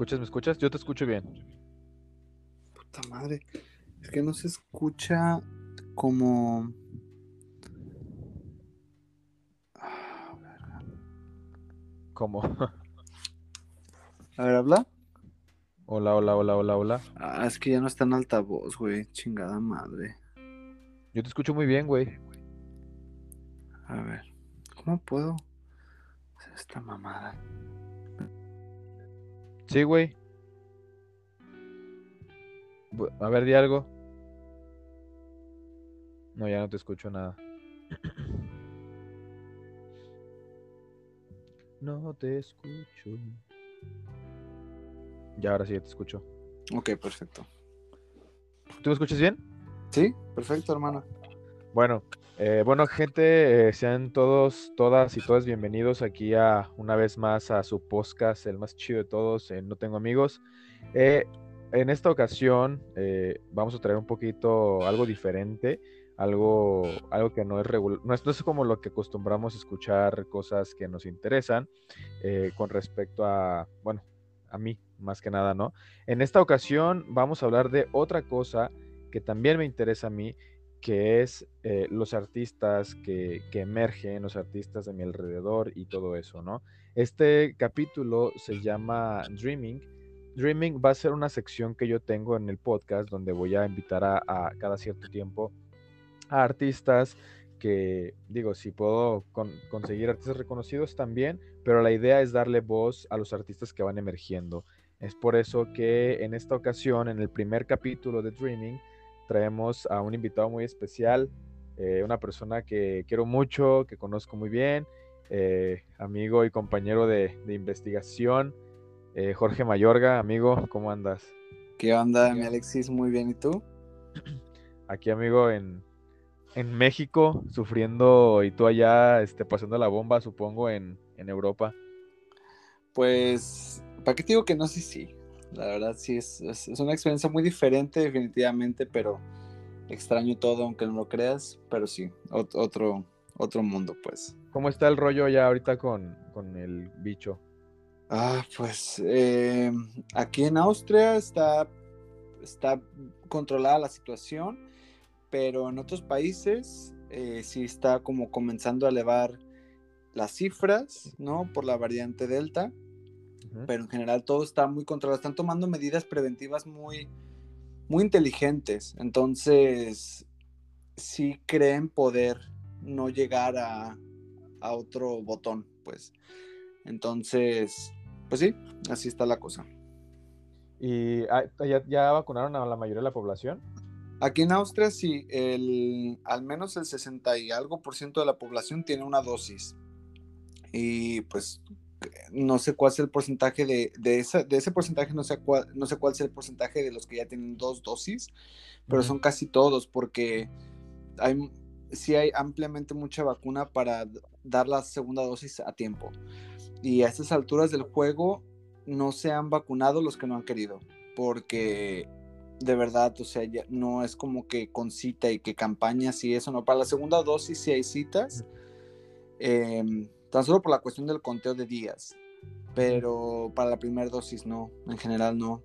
escuchas? ¿Me escuchas? Yo te escucho bien. Puta madre. Es que no se escucha como. ¿Cómo? A ver, habla. hola, hola, hola, hola, hola. Ah, es que ya no está en altavoz, güey. Chingada madre. Yo te escucho muy bien, güey. A ver. ¿Cómo puedo hacer esta mamada? Sí, güey. A ver, di algo. No, ya no te escucho nada. No te escucho. Ya, ahora sí ya te escucho. Ok, perfecto. ¿Tú me escuchas bien? Sí, perfecto, hermano. Bueno, eh, bueno, gente, eh, sean todos, todas y todos bienvenidos aquí a una vez más a su podcast, el más chido de todos, No Tengo Amigos. Eh, en esta ocasión eh, vamos a traer un poquito algo diferente, algo, algo que no es regular, no no es como lo que acostumbramos escuchar cosas que nos interesan con respecto a, bueno, a mí, más que nada, ¿no? En esta ocasión vamos a hablar de otra cosa que también me interesa a mí, que es eh, los artistas que, que emergen, los artistas de mi alrededor y todo eso, ¿no? Este capítulo se llama Dreaming. Dreaming va a ser una sección que yo tengo en el podcast donde voy a invitar a, a cada cierto tiempo a artistas que, digo, si puedo con- conseguir artistas reconocidos también, pero la idea es darle voz a los artistas que van emergiendo. Es por eso que en esta ocasión, en el primer capítulo de Dreaming, traemos a un invitado muy especial, eh, una persona que quiero mucho, que conozco muy bien, eh, amigo y compañero de, de investigación, eh, Jorge Mayorga, amigo, ¿cómo andas? ¿Qué onda, mi Alexis? Muy bien, ¿y tú? Aquí, amigo, en, en México, sufriendo y tú allá este, pasando la bomba, supongo, en, en Europa. Pues, ¿para qué te digo que no? Sí, sí. La verdad, sí, es, es, es una experiencia muy diferente, definitivamente, pero extraño todo, aunque no lo creas, pero sí, ot- otro, otro mundo, pues. ¿Cómo está el rollo ya ahorita con, con el bicho? Ah, pues, eh, aquí en Austria está, está controlada la situación, pero en otros países eh, sí está como comenzando a elevar las cifras, ¿no? Por la variante Delta. Pero en general todo está muy controlado. Están tomando medidas preventivas muy, muy inteligentes. Entonces, sí creen poder no llegar a, a otro botón, pues. Entonces, pues sí, así está la cosa. ¿Y ah, ya, ya vacunaron a la mayoría de la población? Aquí en Austria, sí, el, al menos el 60 y algo por ciento de la población tiene una dosis. Y pues no sé cuál es el porcentaje de, de, esa, de ese porcentaje, no sé, cuál, no sé cuál es el porcentaje de los que ya tienen dos dosis, pero son casi todos porque hay, sí hay ampliamente mucha vacuna para dar la segunda dosis a tiempo. Y a estas alturas del juego no se han vacunado los que no han querido, porque de verdad, o sea, ya no es como que con cita y que campañas y eso, no. Para la segunda dosis sí hay citas, tan solo por la cuestión del conteo de días, pero para la primera dosis no, en general no.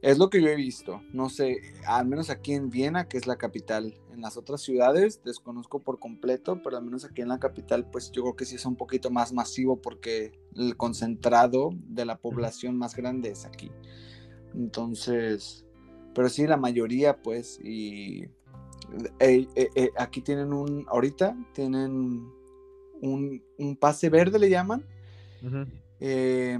Es lo que yo he visto, no sé, al menos aquí en Viena, que es la capital, en las otras ciudades desconozco por completo, pero al menos aquí en la capital, pues yo creo que sí es un poquito más masivo porque el concentrado de la población más grande es aquí. Entonces, pero sí, la mayoría, pues, y eh, eh, eh, aquí tienen un, ahorita tienen un, un pase verde, le llaman, eh,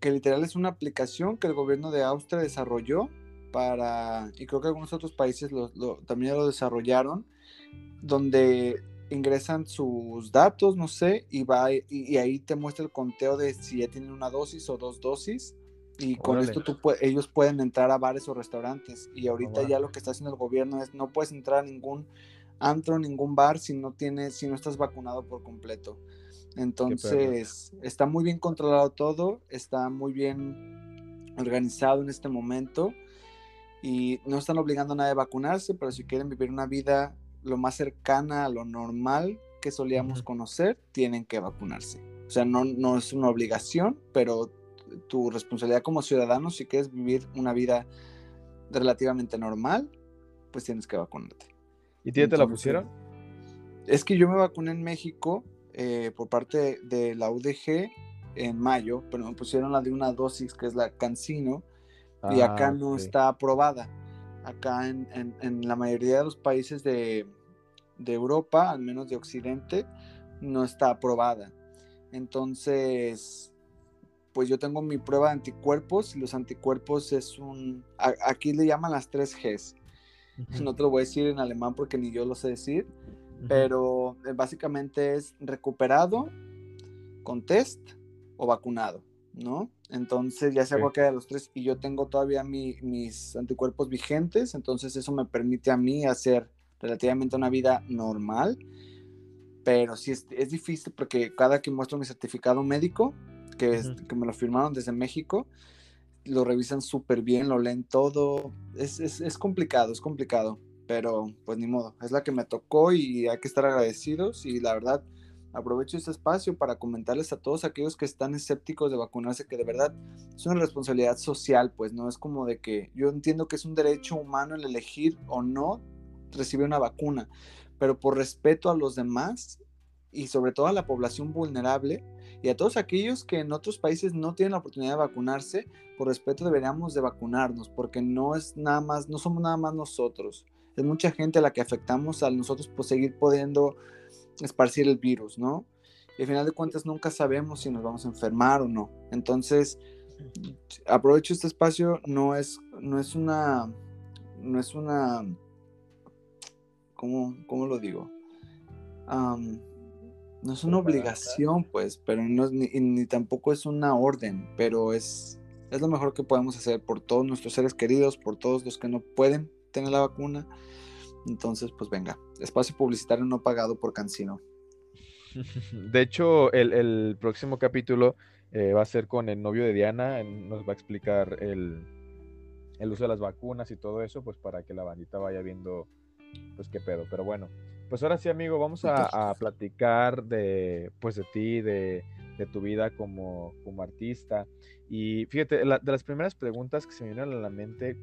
que literal es una aplicación que el gobierno de Austria desarrolló para, y creo que algunos otros países lo- lo- también lo desarrollaron, donde ingresan sus datos, no sé, y, va, y, y ahí te muestra el conteo de si ya tienen una dosis o dos dosis. Y con Órale. esto tú ellos pueden entrar a bares o restaurantes. Y ahorita Órale. ya lo que está haciendo el gobierno es no puedes entrar a ningún antro, ningún bar si no tienes, si no estás vacunado por completo. Entonces, está muy bien controlado todo, está muy bien organizado en este momento y no están obligando a nadie a vacunarse, pero si quieren vivir una vida lo más cercana a lo normal que solíamos conocer, tienen que vacunarse. O sea, no, no es una obligación, pero tu responsabilidad como ciudadano, si quieres vivir una vida relativamente normal, pues tienes que vacunarte. ¿Y te la pusieron? Es que yo me vacuné en México eh, por parte de la UDG en mayo, pero me pusieron la de una dosis que es la Cancino y ah, acá no está aprobada. Acá en, la mayoría de los países de, de Europa, al menos de Occidente, no está aprobada. Entonces, pues yo tengo mi prueba de anticuerpos y los anticuerpos es un, aquí le llaman las tres Gs. No te lo voy a decir en alemán porque ni yo lo sé decir, pero eh, básicamente es recuperado con test o vacunado, ¿no? Entonces ya sea cualquiera de los tres y yo tengo todavía mis anticuerpos vigentes, entonces eso me permite a mí hacer relativamente una vida normal, pero sí es, es difícil porque cada que muestro mi certificado médico, que, que me lo firmaron desde México, lo revisan súper bien, lo leen todo. Es, es, es, complicado, es complicado, pero pues ni modo, es la que me tocó y hay que estar agradecidos y la verdad aprovecho este espacio para comentarles a todos aquellos que están escépticos de vacunarse que de verdad es una responsabilidad social, pues no es como de que yo entiendo que es un derecho humano el elegir o no recibir una vacuna, pero por respeto a los demás y sobre todo a la población vulnerable y a todos aquellos que en otros países no tienen la oportunidad de vacunarse, por respeto deberíamos de vacunarnos, porque no es nada más, no somos nada más nosotros, es mucha gente a la que afectamos a nosotros por seguir pudiendo esparcir el virus, ¿no? Y al final de cuentas nunca sabemos si nos vamos a enfermar o no. Entonces, aprovecho este espacio, no es, no es una, no es una, ¿cómo, cómo lo digo? No es una obligación, pues, pero no ni, tampoco es una orden, pero es, es lo mejor que podemos hacer por todos nuestros seres queridos, por todos los que no pueden tener la vacuna. Entonces, pues venga, espacio publicitario no pagado por Cancino. De hecho, el, próximo capítulo eh, va a ser con el novio de Diana, nos va a explicar el, el uso de las vacunas y todo eso, pues para que la bandita vaya viendo, pues qué pedo. Pero bueno, pues ahora sí, amigo, vamos a, platicar de, pues de ti, de, tu vida como, como, artista. Y fíjate, de las primeras preguntas que se me vienen a la mente,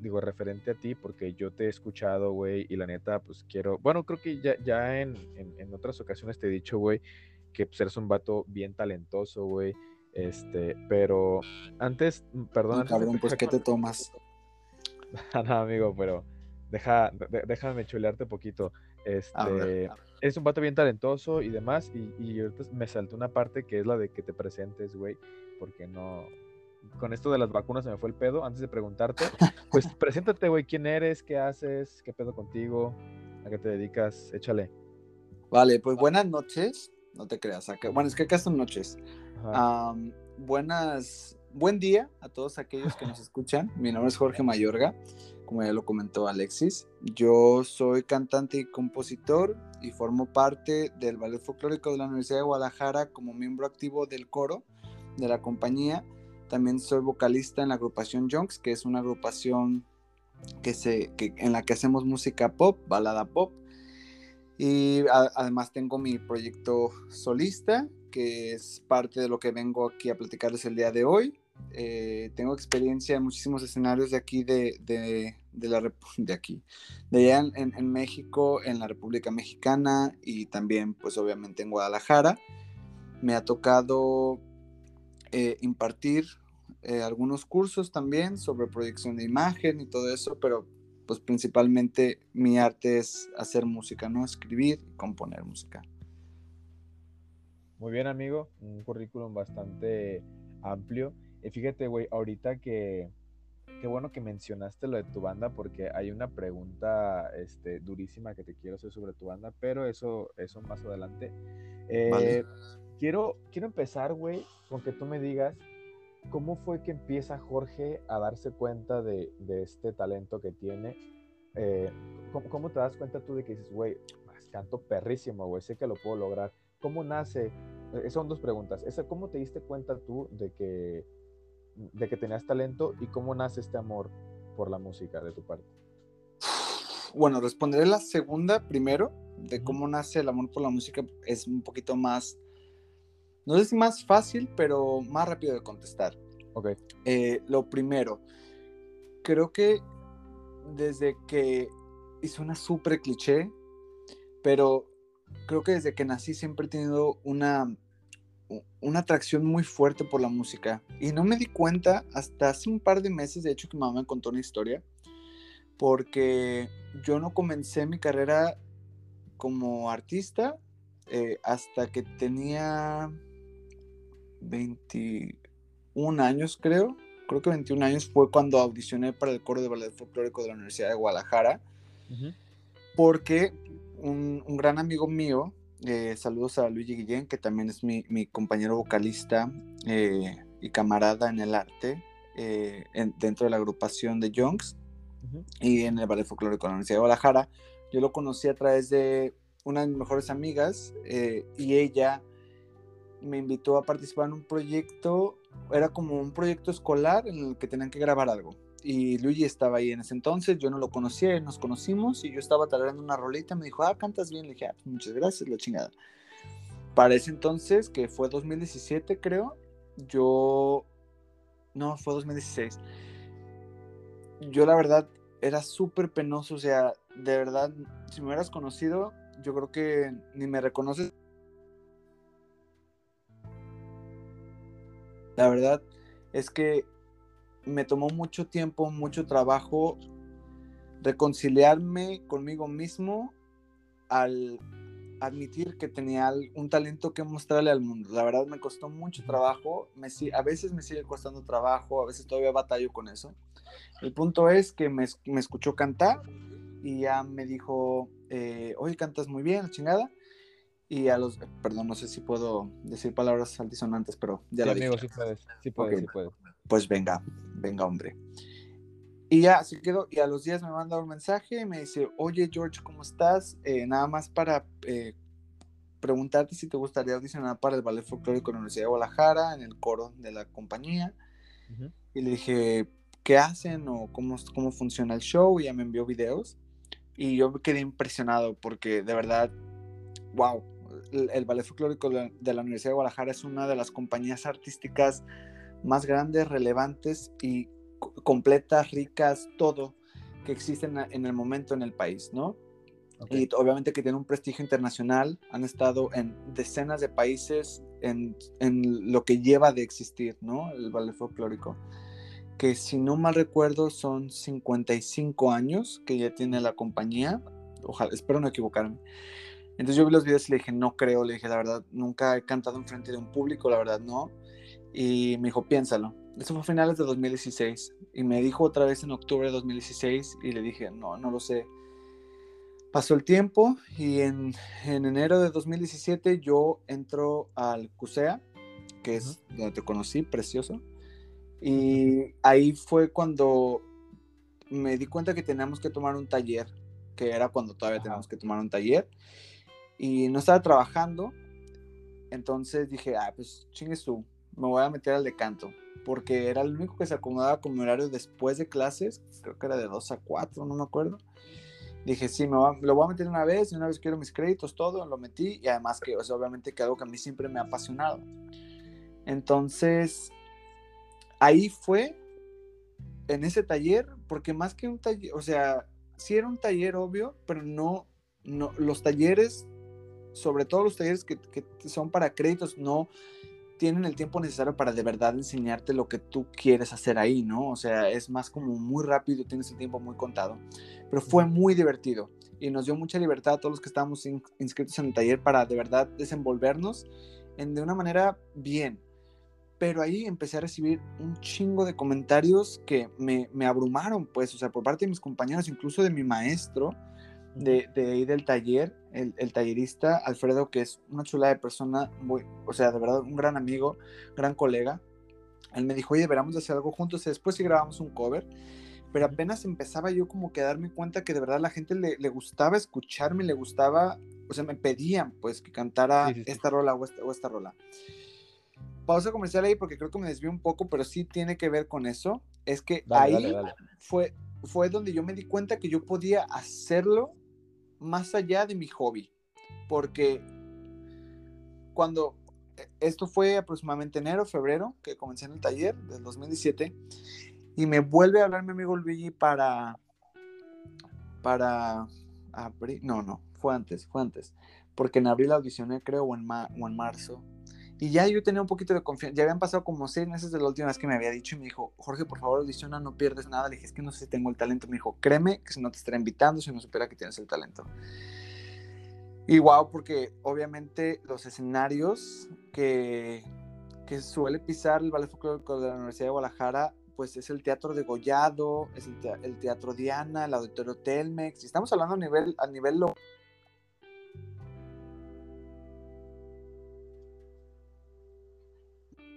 digo, referente a ti, porque yo te he escuchado, güey, y la neta, pues quiero, bueno, creo que ya, ya en, otras ocasiones te he dicho, güey, que pues, eres un vato bien talentoso, güey. Este, pero antes, perdón. cabrón, pues, ¿qué te tomas? no, amigo, pero deja, déjame chulearte poquito. Este, es un vato bien talentoso y demás. Y, y ahorita me saltó una parte que es la de que te presentes, güey. Porque no. Con esto de las vacunas se me fue el pedo. Antes de preguntarte, pues preséntate, güey. ¿Quién eres? ¿Qué haces? ¿Qué pedo contigo? ¿A qué te dedicas? Échale. Vale, pues buenas noches. No te creas. Acá, bueno, es que acá son noches. buenas. Buen día a todos aquellos que nos escuchan. Mi nombre es Jorge Mayorga como ya lo comentó Alexis. Yo soy cantante y compositor y formo parte del Ballet Folclórico de la Universidad de Guadalajara como miembro activo del coro de la compañía. También soy vocalista en la agrupación Junks, que es una agrupación que se, en la que hacemos música pop, balada pop. Y además tengo mi proyecto solista, que es parte de lo que vengo aquí a platicarles el día de hoy. Eh, tengo experiencia en muchísimos escenarios de aquí, de, de, de la de aquí, de allá en, México, en la República Mexicana y también, pues obviamente en Guadalajara. Me ha tocado eh, impartir eh, algunos cursos también sobre proyección de imagen y todo eso, pero pues principalmente mi arte es hacer música, ¿no? Escribir y componer música. Muy bien, amigo. Un currículum bastante amplio. Y fíjate, güey, ahorita que qué bueno que mencionaste lo de tu banda porque hay una pregunta este, durísima que te quiero hacer sobre tu banda, pero eso, eso más adelante. Eh, quiero, quiero empezar, güey, con que tú me digas cómo fue que empieza Jorge a darse cuenta de, de este talento que tiene. Eh, ¿cómo, te das cuenta tú de que dices, güey, canto perrísimo, güey, sé que lo puedo lograr? ¿Cómo nace? Esas son dos preguntas. Esa, ¿Cómo te diste cuenta tú de que de que tenías talento y cómo nace este amor por la música de tu parte? bueno, responderé la segunda primero, de cómo nace el amor por la música, es un poquito más, no sé si más fácil, pero más rápido de contestar. Ok. Eh, lo primero, creo que desde que, y suena súper cliché, pero creo que desde que nací siempre he tenido una, una atracción muy fuerte por la música. Y no me di cuenta hasta hace un par de meses, de hecho, que mi mamá me contó una historia, porque yo no comencé mi carrera como artista eh, hasta que tenía 21 años, creo. Creo que 21 años fue cuando audicioné para el coro de ballet folclórico de la Universidad de Guadalajara. Porque un, gran amigo mío, eh, saludos a Luigi Guillén, que también es mi, compañero vocalista eh, y camarada en el arte, eh, dentro de la agrupación de Youngs y en el Ballet Folclórico de la Universidad de Guadalajara. Yo lo conocí a través de una de mis mejores amigas y ella me invitó a participar en un proyecto, era como un proyecto escolar en el que tenían que grabar algo y Luigi estaba ahí en ese entonces, yo no lo conocía, nos conocimos y yo estaba tarareando una rolita, me dijo, ah, cantas bien, le dije, ah, pues, muchas gracias, la chingada. Para ese entonces, que fue 2017 creo, yo, no, fue 2016, yo la verdad era súper penoso, o sea, de verdad, si me hubieras conocido, yo creo que ni me reconoces. La verdad es que me tomó mucho tiempo, mucho trabajo reconciliarme conmigo mismo al admitir que tenía un talento que mostrarle al mundo. La verdad me costó mucho trabajo, me, a veces me sigue costando trabajo, a veces todavía batallo con eso. El punto es que me, escuchó cantar y ya me dijo, eh, oye, cantas muy bien, chingada. Y a los, perdón, no sé si puedo decir palabras altisonantes, pero ya sí, amigo, sí puedes, sí puedes, sí puedes. Pues venga, venga, hombre. Y ya se quedó, y a los días me manda un mensaje y me dice, oye George, ¿cómo estás? Eh, nada más para eh, preguntarte si te gustaría audicionar para el Ballet Folclórico de la Universidad de Guadalajara, en el coro de la compañía. Y le dije, ¿qué hacen o cómo, cómo funciona el show? Y ya me envió videos. Y yo me quedé impresionado porque de verdad, wow, el, Ballet Folclórico de la Universidad de Guadalajara es una de las compañías artísticas más grandes, relevantes y completas, ricas, todo que existen en el momento en el país, ¿no? Y obviamente que tiene un prestigio internacional, han estado en decenas de países en, en, lo que lleva de existir, ¿no? El ballet folclórico, que si no mal recuerdo son 55 años que ya tiene la compañía, ojalá, espero no equivocarme. Entonces yo vi los videos y le dije, no creo, le dije, la verdad, nunca he cantado en frente de un público, la verdad, no. Y me dijo, piénsalo. Eso fue a finales de 2016. Y me dijo otra vez en octubre de 2016 y le dije, no, no lo sé. Pasó el tiempo y en, en enero de 2017 yo entro al CUSEA, que es donde te conocí, precioso. Y ahí fue cuando me di cuenta que teníamos que tomar un taller, que era cuando todavía teníamos que tomar un taller. Y no estaba trabajando. Entonces dije, ah, pues chingues tú, me voy a meter al de canto, porque era el único que se acomodaba con mi horario después de clases, creo que era de 2 a 4, no me acuerdo. Dije, sí, me lo voy a meter una vez, y una vez quiero mis créditos, todo, lo metí, y además que, obviamente que algo que a mí siempre me ha apasionado. Entonces, ahí fue, en ese taller, porque más que un taller, o sea, sí era un taller obvio, pero no, no los talleres, sobre todo los talleres que son para créditos, no tienen el tiempo necesario para de verdad enseñarte lo que tú quieres hacer ahí, ¿no? O sea, es más como muy rápido, tienes el tiempo muy contado. Pero fue muy divertido y nos dio mucha libertad a todos los que estábamos inscritos en el taller para de verdad desenvolvernos en, de una manera bien. Pero ahí empecé a recibir un chingo de comentarios que me, me abrumaron, pues, o sea, por parte de mis compañeros, incluso de mi maestro, de, de ahí del taller, el, el, tallerista Alfredo, que es una chula de persona, muy, o sea, de verdad, un gran amigo, gran colega. Él me dijo, oye, deberíamos hacer algo juntos. Y después sí grabamos un cover. Pero apenas empezaba yo como que a darme cuenta que de verdad la gente le, le gustaba escucharme, le gustaba, o sea, me pedían pues que cantara esta rola o esta, o esta rola. Pausa comercial ahí porque creo que me desvió un poco, pero sí tiene que ver con eso. Es que ahí fue fue donde yo me di cuenta que yo podía hacerlo más allá de mi hobby. Porque cuando e, esto fue aproximadamente enero, febrero, que comencé en el taller del 2017, y me vuelve a hablar mi amigo Luigi para, para abril, no, no, fue antes, fue antes, porque en abril audicioné creo, o en, o en marzo, y ya yo tenía un poquito de confianza. Ya habían pasado como seis meses de la última vez que me había dicho y me dijo, Jorge, por favor, audiciona, no pierdes nada. Le dije, es que no sé si tengo el talento. Me dijo, créeme que si no te estaré invitando, si no supera que tienes el talento. Y wow, porque obviamente los escenarios que, que suele pisar el Ballet Folclórico de la Universidad de Guadalajara, pues es el Teatro de Gollado, es el, Teatro Diana, el Auditorio Telmex. Y estamos hablando a nivel, a nivel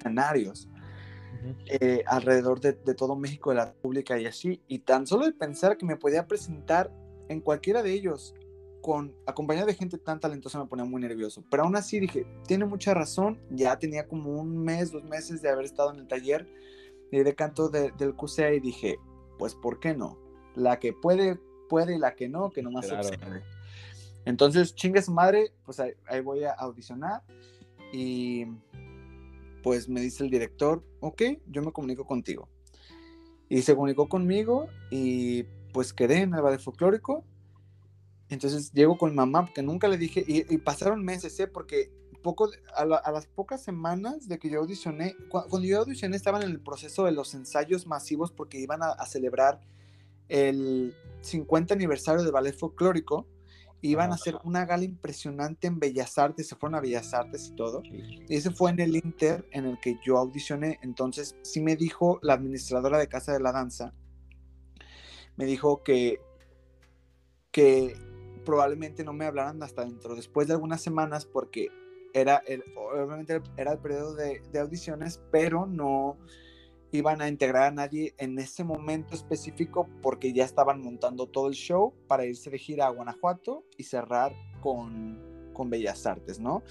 escenarios eh, alrededor de, todo México, de la República y así. Y tan solo de pensar que me podía presentar en cualquiera de ellos, con acompañado de gente tan talentosa, me ponía muy nervioso. Pero aún así dije, tiene mucha razón. Ya tenía como un mes, dos meses de haber estado en el taller de canto del QCA y dije, pues, ¿por qué no? La que puede, puede y la que no, que no más Entonces, chingue su madre, pues ahí voy a audicionar y pues me dice el director, ok, yo me comunico contigo. Y se comunicó conmigo y pues quedé en el ballet folclórico. Entonces llego con mamá, porque nunca le dije, y, pasaron meses, ¿eh? porque poco, a, las pocas semanas de que yo audicioné, cuando, yo audicioné estaban en el proceso de los ensayos masivos porque iban a, a celebrar el 50 aniversario del ballet folclórico iban a hacer una gala impresionante en Bellas Artes, se fueron a Bellas Artes y todo. Y ese fue en el Inter en el que yo audicioné. Entonces, sí me dijo la administradora de Casa de la Danza, me dijo que, que probablemente no me hablaran hasta dentro, después de algunas semanas, porque era el, obviamente era el periodo de, de audiciones, pero no iban a integrar a nadie en ese momento específico porque ya estaban montando todo el show para irse de gira a Guanajuato y cerrar con, con Bellas Artes, ¿no?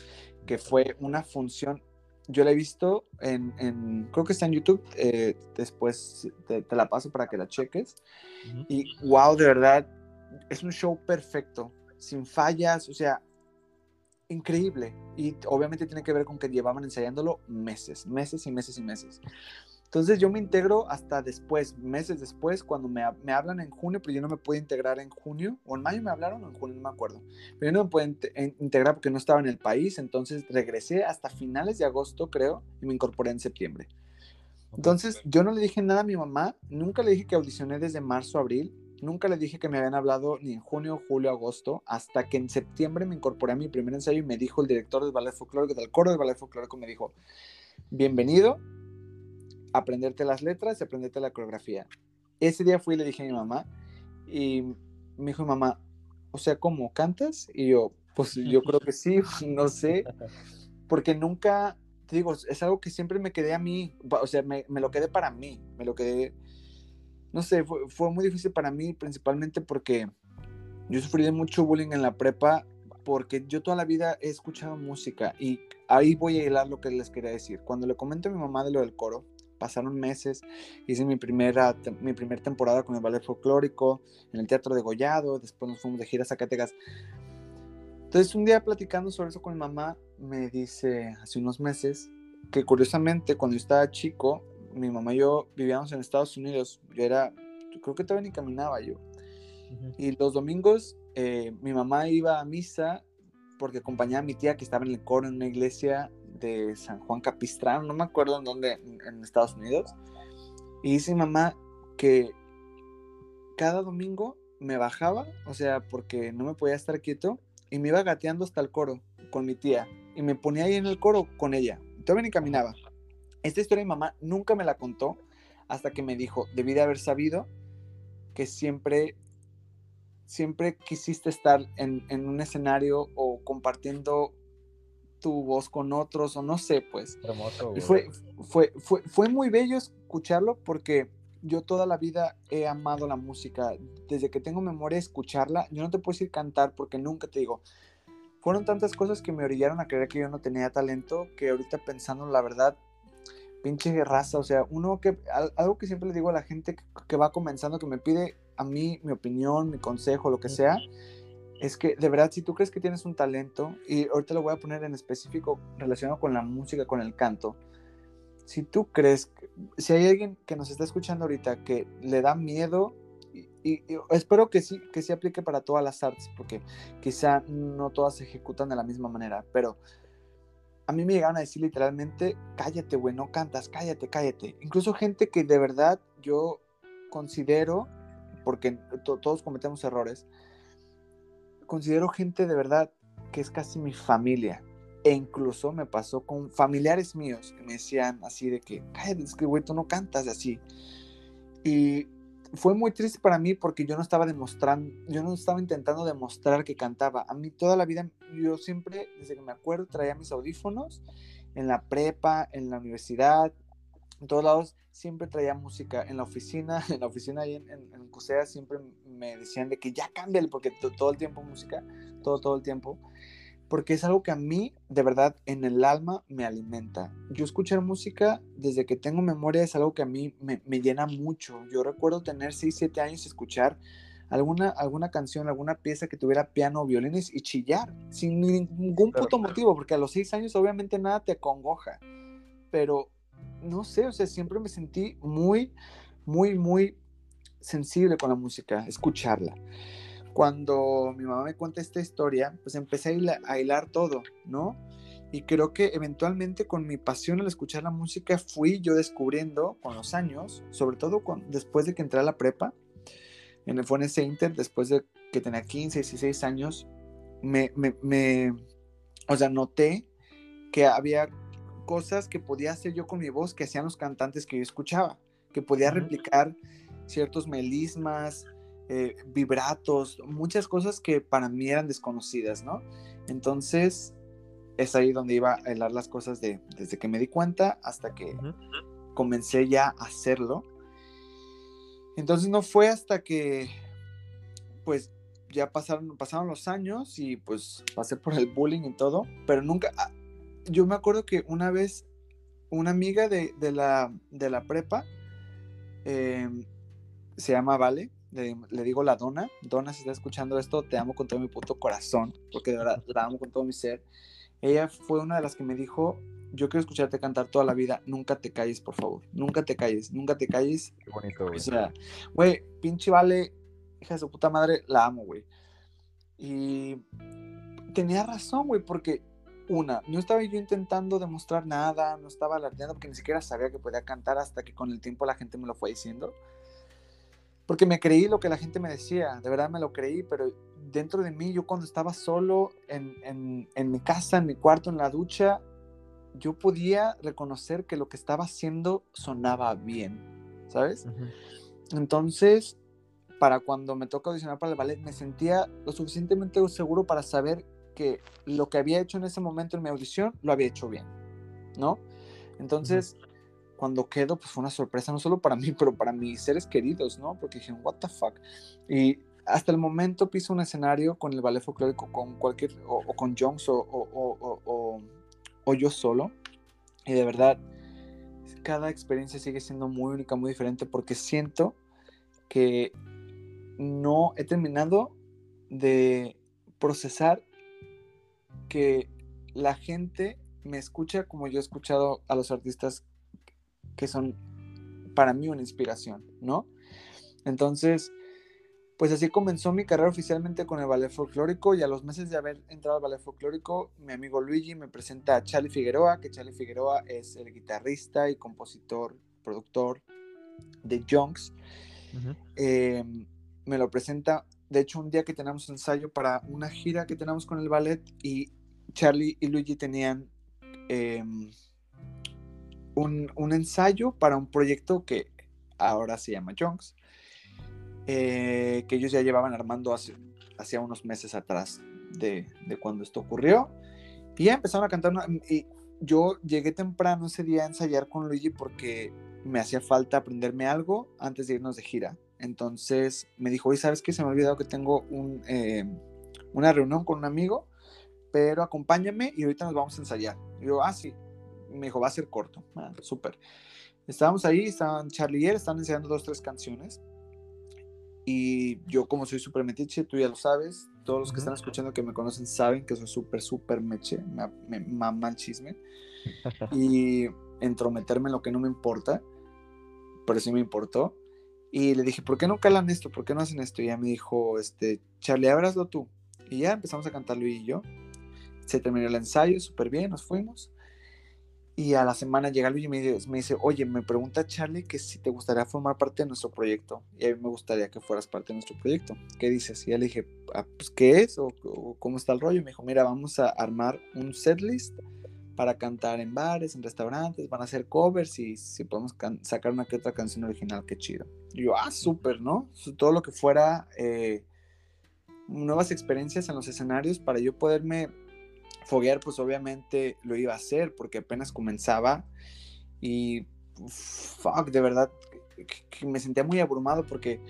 Que fue una función, yo la he visto en, creo que está en YouTube, eh, después te, la paso para que la cheques. Y wow, de verdad, es un show perfecto, sin fallas, o sea, increíble. Y obviamente tiene que ver con que llevaban ensayándolo meses, meses y meses y meses. Entonces yo me integro hasta después, meses después, cuando me, me, hablan en junio, pero yo no me puedo integrar en junio, o en mayo me hablaron, o en junio, no me acuerdo. Pero yo no me puedo integrar porque no estaba en el país, entonces regresé hasta finales de agosto, creo, y me incorporé en septiembre. Entonces yo no le dije nada a mi mamá, nunca le dije que audicioné desde marzo, abril, nunca le dije que me habían hablado ni en junio, julio, agosto, hasta que en septiembre me incorporé a mi primer ensayo y me dijo el director del ballet folclórico, del coro del ballet folclórico, me dijo, bienvenido, aprenderte las letras y aprenderte la coreografía. Ese día fui y le dije a mi mamá y me dijo mi mamá, o sea, ¿cómo cantas? Y yo, pues yo creo que sí, no sé, porque nunca, te digo, es algo que siempre me quedé a mí, o sea, me, me lo quedé para mí, me lo quedé, no sé, fue, muy difícil para mí, principalmente porque yo sufrí de mucho bullying en la prepa, porque yo toda la vida he escuchado música y ahí voy a hilar lo que les quería decir. Cuando le comento a mi mamá de lo del coro, pasaron meses, hice mi primera, mi primera temporada con el ballet folclórico en el Teatro de Gollado, después nos fuimos de gira a Zacatecas. Entonces un día platicando sobre eso con mi mamá, me dice hace unos meses que curiosamente cuando yo estaba chico, mi mamá y yo vivíamos en Estados Unidos, yo era, creo que todavía ni caminaba yo. Y los domingos eh, mi mamá iba a misa porque acompañaba a mi tía que estaba en el coro en una iglesia de San Juan Capistrán, no me acuerdo en dónde, en Estados Unidos. Y dice mamá que cada domingo me bajaba, o sea, porque no me podía estar quieto, y me iba gateando hasta el coro con mi tía, y me ponía ahí en el coro con ella. Todavía ni caminaba. Esta historia mi mamá nunca me la contó hasta que me dijo, debí de haber sabido que siempre, siempre quisiste estar en, en un escenario o compartiendo tu voz con otros, o no sé, pues. fue, fue, fue, fue muy bello escucharlo porque yo toda la vida he amado la música. Desde que tengo memoria, escucharla. Yo no te puedo decir cantar porque nunca te digo. Fueron tantas cosas que me orillaron a creer que yo no tenía talento que ahorita pensando, la verdad, pinche raza. O sea, uno que, algo que siempre le digo a la gente que, que va comenzando, que me pide a mí, mi opinión, mi consejo, lo que sea, es que de verdad, si tú crees que tienes un talento, y ahorita lo voy a poner en específico relacionado con la música, con el canto, si tú crees, si hay alguien que nos está escuchando ahorita que le da miedo, y, espero que sí, que sí aplique para todas las artes, porque quizá no todas se ejecutan de la misma manera, pero a mí me llegaron a decir literalmente, cállate, güey, no cantas, cállate, cállate. Incluso gente que de verdad yo considero, porque todos cometemos errores, considero gente de verdad que es casi mi familia. E incluso me pasó con familiares míos que me decían así de que, cállate, es que güey, tú no cantas así. Y fue muy triste para mí porque yo no estaba demostrando, yo no estaba intentando demostrar que cantaba. A mí toda la vida, yo siempre, desde que me acuerdo, traía mis audífonos en la prepa, en la universidad, en todos lados, siempre traía música. En la oficina, en la oficina ahí en, en, en Cusea, siempre me decían de que ya cámbiale porque todo el tiempo música, todo, todo el tiempo porque es algo que a mí, de verdad, en el alma me alimenta. Yo escuchar música desde que tengo memoria es algo que a mí me, llena mucho. Yo recuerdo tener 6, 7 años y escuchar alguna, alguna canción, alguna pieza que tuviera piano o violines y chillar, sin ningún puto motivo, porque a los 6 años obviamente nada te acongoja. Pero, no sé, o sea, siempre me sentí muy, muy, muy sensible con la música, escucharla cuando mi mamá me cuenta esta historia, pues empecé a hilar, todo, ¿no? Y creo que eventualmente con mi pasión al escuchar la música fui yo descubriendo con los años, sobre todo después de que entré a la prepa, en el Fone Inter, después de que tenía 15, 16 años, me, me, o sea, noté que había cosas que podía hacer yo con mi voz que hacían los cantantes que yo escuchaba, que podía replicar ciertos melismas, eh, vibratos, muchas cosas que para mí eran desconocidas, ¿no? Entonces, es ahí donde iba a hablar las cosas de, desde que me di cuenta hasta que comencé ya a hacerlo. Entonces no fue hasta que, pues, ya pasaron, pasaron los años y pues pasé por el bullying y todo, pero nunca, yo me acuerdo que una vez una amiga de, la, de la prepa, em, se llama Vale, le, digo la Dona, Dona, si está escuchando esto, te amo con todo mi puto corazón, porque de verdad la amo con todo mi ser. Ella fue una de las que me dijo, yo quiero escucharte cantar toda la vida, nunca te calles, por favor, nunca te calles, nunca te calles. Qué bonito, güey. O sea, güey, pinche vale, hija de su puta madre, la amo, güey. Y tenía razón, güey, porque una, no estaba yo intentando demostrar nada, no estaba alardeando porque ni siquiera sabía que podía cantar hasta que con el tiempo la gente me lo fue diciendo porque me creí lo que la gente me decía, de verdad me lo creí, pero dentro de mí, yo cuando estaba solo en, mi casa, en mi cuarto, en la ducha, yo podía reconocer que lo que estaba haciendo sonaba bien, ¿sabes? Entonces, para cuando me toca audicionar para el ballet, me sentía lo suficientemente seguro para saber que lo que había hecho en ese momento en mi audición lo había hecho bien, ¿no? Entonces, cuando quedo, pues fue una sorpresa, no solo para mí, pero para mis seres queridos, ¿no? Porque dije, what the fuck. Y hasta el momento piso un escenario con el ballet folclórico, con cualquier, o, con Jones o, o, o, yo solo. Y de verdad, cada experiencia sigue siendo muy única, muy diferente, porque siento que no he terminado de procesar que la gente me escucha como yo he escuchado a los artistas que son para mí una inspiración, ¿no? Entonces, pues así comenzó mi carrera oficialmente con el ballet folclórico y a los meses de haber entrado al ballet folclórico, mi amigo Luigi me presenta a Charlie Figueroa, que Charlie Figueroa es el guitarrista y compositor, productor de Junks. Em, me lo presenta, de hecho, un día que tenemos ensayo para una gira que tenemos con el ballet y Charlie y Luigi tenían... Em, un, ensayo para un proyecto que ahora se llama Junks, eh, que ellos ya llevaban armando hace, unos meses atrás de, cuando esto ocurrió. Y ya empezaron a cantar. y yo llegué temprano ese día a ensayar con Luigi porque me hacía falta aprenderme algo antes de irnos de gira. Entonces me dijo, oye, ¿sabes qué? Se me ha olvidado que tengo un, eh, una reunión con un amigo, pero acompáñame y ahorita nos vamos a ensayar. Y yo, ah, sí me dijo, va a ser corto. Ah, súper. Estábamos ahí, estaban Charlie y él, estaban enseñando dos, tres canciones. Y yo como soy súper metiche, tú ya lo sabes, todos los que están escuchando que me conocen saben que soy súper, súper meche, me, me mama el chisme. y entrometerme en lo que no me importa, pero sí me importó. Y le dije, ¿por qué no calan esto? ¿Por qué no hacen esto? Y ella me dijo, este, Charlie, ábraslo tú. Y ya empezamos a cantar Luis y yo. Se terminó el ensayo, súper bien, nos fuimos. Y a la semana llega Luis y me dice, oye, me pregunta Charlie que si te gustaría formar parte de nuestro proyecto. Y a mí me gustaría que fueras parte de nuestro proyecto. ¿Qué dices? Y ya le dije, ah, pues, ¿qué es? ¿O, cómo está el rollo? Me dijo, mira, vamos a armar un setlist para cantar en bares, en restaurantes, van a hacer covers y si podemos sacar una que otra canción original, qué chido. Y yo, ah, súper, ¿no? Todo lo que fuera eh, nuevas experiencias en los escenarios para yo poderme foguear, pues obviamente lo iba a hacer porque apenas comenzaba y fuck, de verdad que, me sentía muy abrumado porque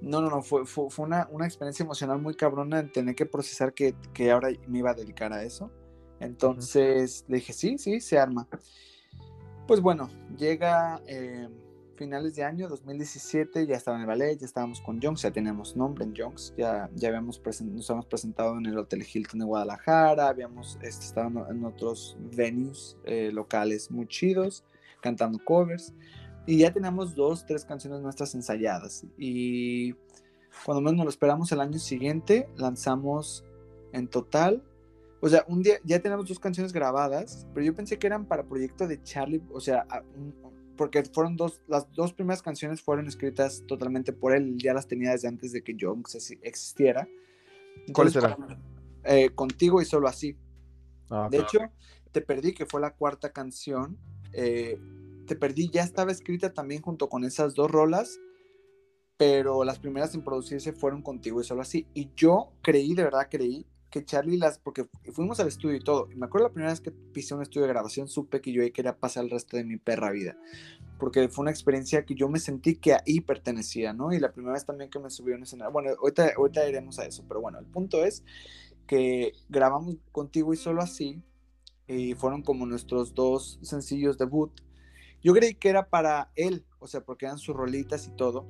no, no, no, fue, fue, una, una, experiencia emocional muy cabrona en tener que procesar que, que, ahora me iba a dedicar a eso. Entonces le dije, sí, sí, se arma. Pues bueno, llega eh, finales de año 2017, ya estaba en el ballet, ya estábamos con Jonks, ya teníamos nombre en Jonks, ya, ya habíamos nos habíamos presentado en el Hotel Hilton de Guadalajara, habíamos este, estado en otros venues eh, locales muy chidos, cantando covers, y ya teníamos dos, tres canciones nuestras ensayadas. Y cuando menos nos lo esperamos el año siguiente, lanzamos en total o sea, un día ya tenemos dos canciones grabadas, pero yo pensé que eran para proyecto de Charlie, o sea, porque fueron dos, las dos primeras canciones fueron escritas totalmente por él, ya las tenía desde antes de que Jones existiera. ¿Cuáles eran? Eh, contigo y solo así. Ah, de hecho, Te Perdí, que fue la cuarta canción, eh, Te Perdí ya estaba escrita también junto con esas dos rolas, pero las primeras en producirse fueron contigo y solo así. Y yo creí, de verdad creí, que Charlie las, porque fuimos al estudio y todo, y me acuerdo la primera vez que pisé un estudio de grabación, supe que yo ahí quería pasar el resto de mi perra vida, porque fue una experiencia que yo me sentí que ahí pertenecía, ¿no? Y la primera vez también que me subió en escenario, bueno, ahorita, ahorita iremos a eso, pero bueno, el punto es que grabamos contigo y solo así, y fueron como nuestros dos sencillos debut. Yo creí que era para él, o sea, porque eran sus rolitas y todo,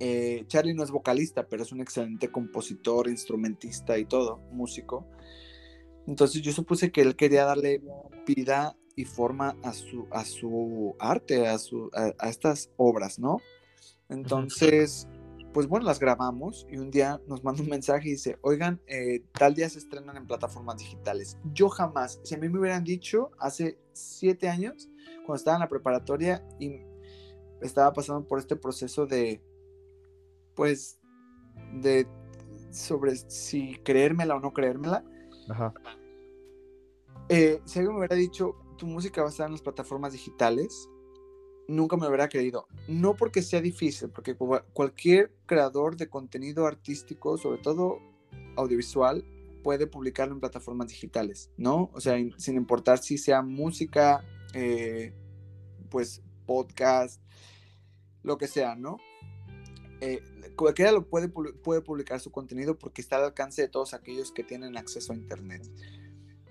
eh, Charlie no es vocalista, pero es un excelente compositor, instrumentista y todo, músico. Entonces yo supuse que él quería darle vida y forma a su, a su arte, a, su, a, estas obras, ¿no? Entonces, pues bueno, las grabamos y un día nos manda un mensaje y dice, oigan, eh, tal día se estrenan en plataformas digitales. Yo jamás, si a mí me hubieran dicho hace siete años, cuando estaba en la preparatoria y estaba pasando por este proceso de pues, de sobre si creérmela o no creérmela. Ajá. Eh, si alguien me hubiera dicho, tu música va a estar en las plataformas digitales, nunca me hubiera creído. No porque sea difícil, porque cualquier creador de contenido artístico, sobre todo audiovisual, puede publicarlo en plataformas digitales, ¿no? O sea, sin importar si sea música, eh, pues podcast, lo que sea, ¿no? Eh, cualquiera lo puede, puede publicar su contenido porque está al alcance de todos aquellos que tienen acceso a Internet.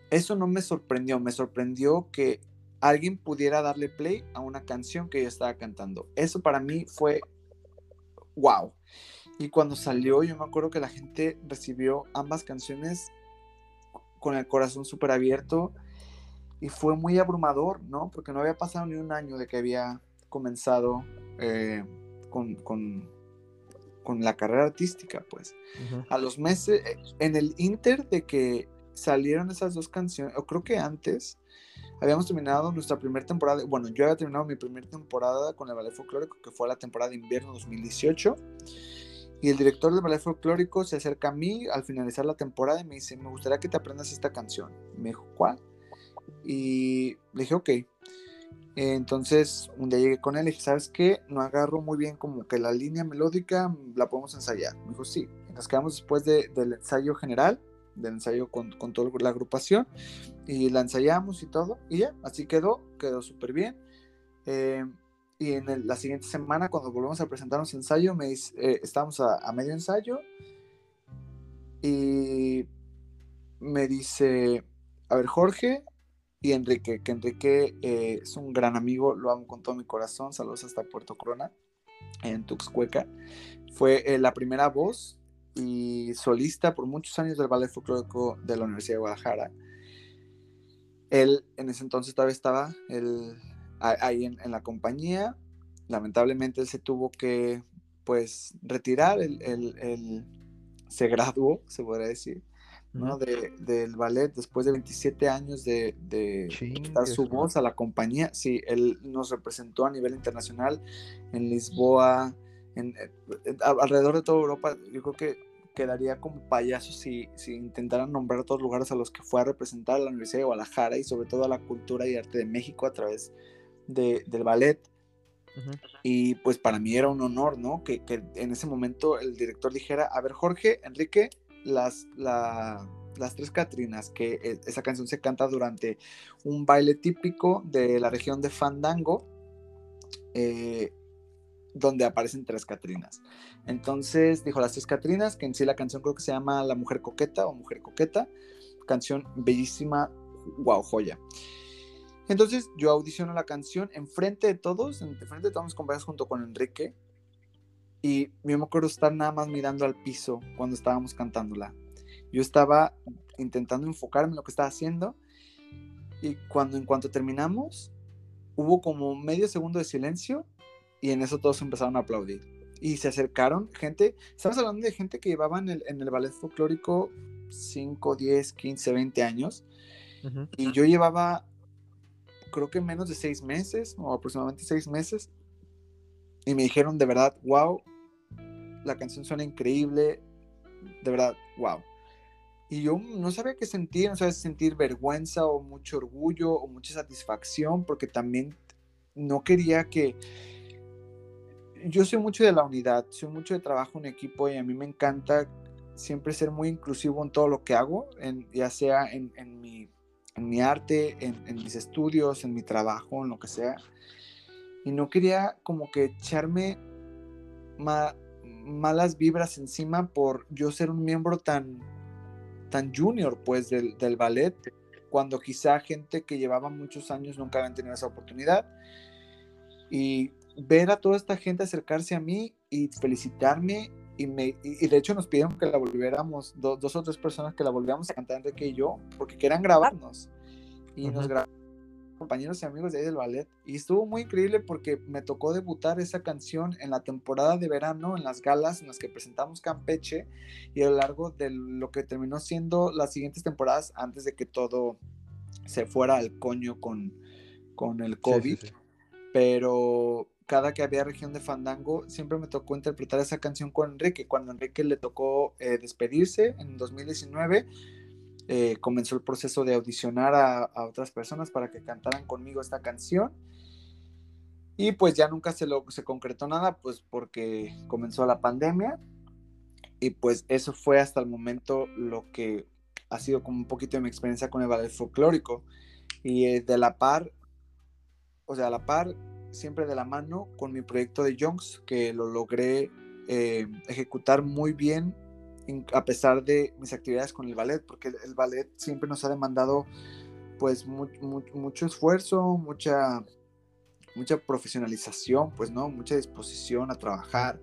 Eso no me sorprendió, me sorprendió que alguien pudiera darle play a una canción que yo estaba cantando. Eso para mí fue wow. Y cuando salió, yo me acuerdo que la gente recibió ambas canciones con el corazón súper abierto y fue muy abrumador, ¿no? Porque no había pasado ni un año de que había comenzado eh, con, con la carrera artística, pues. A los meses, eh, en el inter de que salieron esas dos canciones, o creo que antes, habíamos terminado nuestra primera temporada, bueno, yo había terminado mi primera temporada con el ballet folclórico, que fue la temporada de invierno 2018, y el director del ballet folclórico se acerca a mí al finalizar la temporada y me dice, me gustaría que te aprendas esta canción. Me dijo, ¿cuál? Y le dije, ok. Entonces, un día llegué con él y dije, ¿sabes qué? No agarro muy bien como que la línea melódica, la podemos ensayar. Me dijo, sí. Nos quedamos después del ensayo general, del ensayo con, con toda la agrupación, y la ensayamos y todo, y ya, así quedó, quedó súper bien. Eh, y en la siguiente semana, cuando volvemos a presentarnos ensayo, me dice, eh, estábamos a medio ensayo, y me dice, a ver, Jorge, y Enrique, que Enrique eh, es un gran amigo, lo amo con todo mi corazón, saludos hasta Puerto Corona. en Tuxcueca. Fue eh, la primera voz y solista por muchos años del ballet folclórico de la Universidad de Guadalajara. Él en ese entonces todavía estaba ahí en, la compañía. Lamentablemente él se tuvo que pues retirar, él, se graduó, se podría decir, ¿no? De, del ballet después de 27 años de, de dar su voz a la compañía. Sí, él nos representó a nivel internacional en Lisboa, en, alrededor de toda Europa. Yo creo que quedaría como payaso si, si intentaran nombrar todos los lugares a los que fue a representar a la Universidad de Guadalajara y sobre todo a la cultura y arte de México a través de, del ballet. Y pues para mí era un honor, ¿no? Que, que, en ese momento el director dijera, a ver Jorge, Enrique, las, las tres Catrinas, que e, esa canción se canta durante un baile típico de la región de Fandango, eh, donde aparecen tres Catrinas. Entonces dijo las tres Catrinas, que en sí la canción creo que se llama La Mujer Coqueta o Mujer Coqueta, canción bellísima, wow, joya. Entonces yo audiciono la canción enfrente de todos, enfrente de todos mis compañeros junto con Enrique, y yo me acuerdo estar nada más mirando al piso cuando estábamos cantándola. Yo estaba intentando enfocarme en lo que estaba haciendo y cuando en cuanto terminamos hubo como medio segundo de silencio y en eso todos empezaron a aplaudir. Y se acercaron gente, estamos hablando de gente que llevaba en el, en el ballet folclórico 5, 10, 15, 20 años. Y yo llevaba, creo que menos de 6 meses, o aproximadamente 6 meses. Y me dijeron de verdad, wow, la canción suena increíble, de verdad, wow. Y yo no sabía qué sentir, no sabía sentir vergüenza o mucho orgullo o mucha satisfacción, porque también no quería que... Yo soy mucho de la unidad, soy mucho de trabajo en equipo y a mí me encanta siempre ser muy inclusivo en todo lo que hago, en, ya sea en, en, mi, en mi, arte, en, mis estudios, en mi trabajo, en lo que sea. Y no quería como que echarme malas vibras encima por yo ser un miembro tan tan junior pues del, del ballet, cuando quizá gente que llevaba muchos años nunca habían tenido esa oportunidad. Y ver a toda esta gente acercarse a mí y felicitarme y, me, y, de hecho nos pidieron que la volviéramos, dos o tres personas que la volviéramos a cantar Enrique y yo, porque querían grabarnos. Y nos grabamos compañeros y amigos de ahí del ballet. Y estuvo muy increíble porque me tocó debutar esa canción en la temporada de verano, en las galas en las que presentamos Campeche y a lo largo de lo que terminó siendo las siguientes temporadas antes de que todo se fuera al coño con, con el COVID. Pero cada que había región de Fandango, siempre me tocó interpretar esa canción con Enrique. Cuando Enrique le tocó eh, despedirse en 2019, eh, comenzó el proceso de audicionar a, otras personas para que cantaran conmigo esta canción. Y pues ya nunca se, lo, se concretó nada, pues porque comenzó la pandemia. Y pues eso fue hasta el momento lo que ha sido como un poquito de mi experiencia con el ballet folclórico. Y eh, de la par, o sea, a la par, siempre de la mano con mi proyecto de Youngs, que lo logré eh, ejecutar muy bien a pesar de mis actividades con el ballet, porque el, ballet siempre nos ha demandado pues mucho esfuerzo, mucha, mucha profesionalización, pues no, mucha disposición a trabajar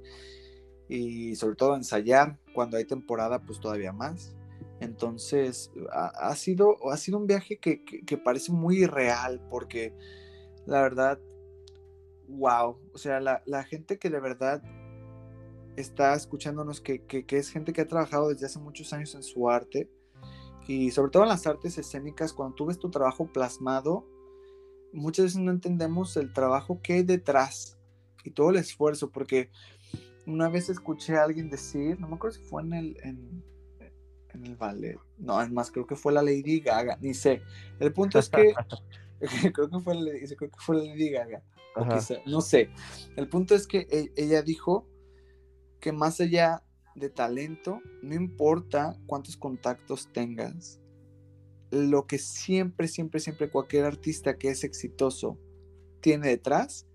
y sobre todo a ensayar cuando hay temporada, pues todavía más. Entonces, ha, sido, ha sido un viaje que, que, parece muy irreal porque la verdad, wow, o sea, la, la gente que de verdad está escuchándonos, que, es gente que ha trabajado desde hace muchos años en su arte y sobre todo en las artes escénicas, cuando tú ves tu trabajo plasmado, muchas veces no entendemos el trabajo que hay detrás y todo el esfuerzo, porque una vez escuché a alguien decir, no me acuerdo si fue en el, en, el ballet, no, es más, creo que fue la Lady Gaga, ni sé. El punto es que, creo, que fue, creo que fue la Lady Gaga, no sé. El punto es que e, ella dijo que más allá de talento, no importa cuántos contactos tengas, lo que siempre, siempre, siempre cualquier artista que es exitoso tiene detrás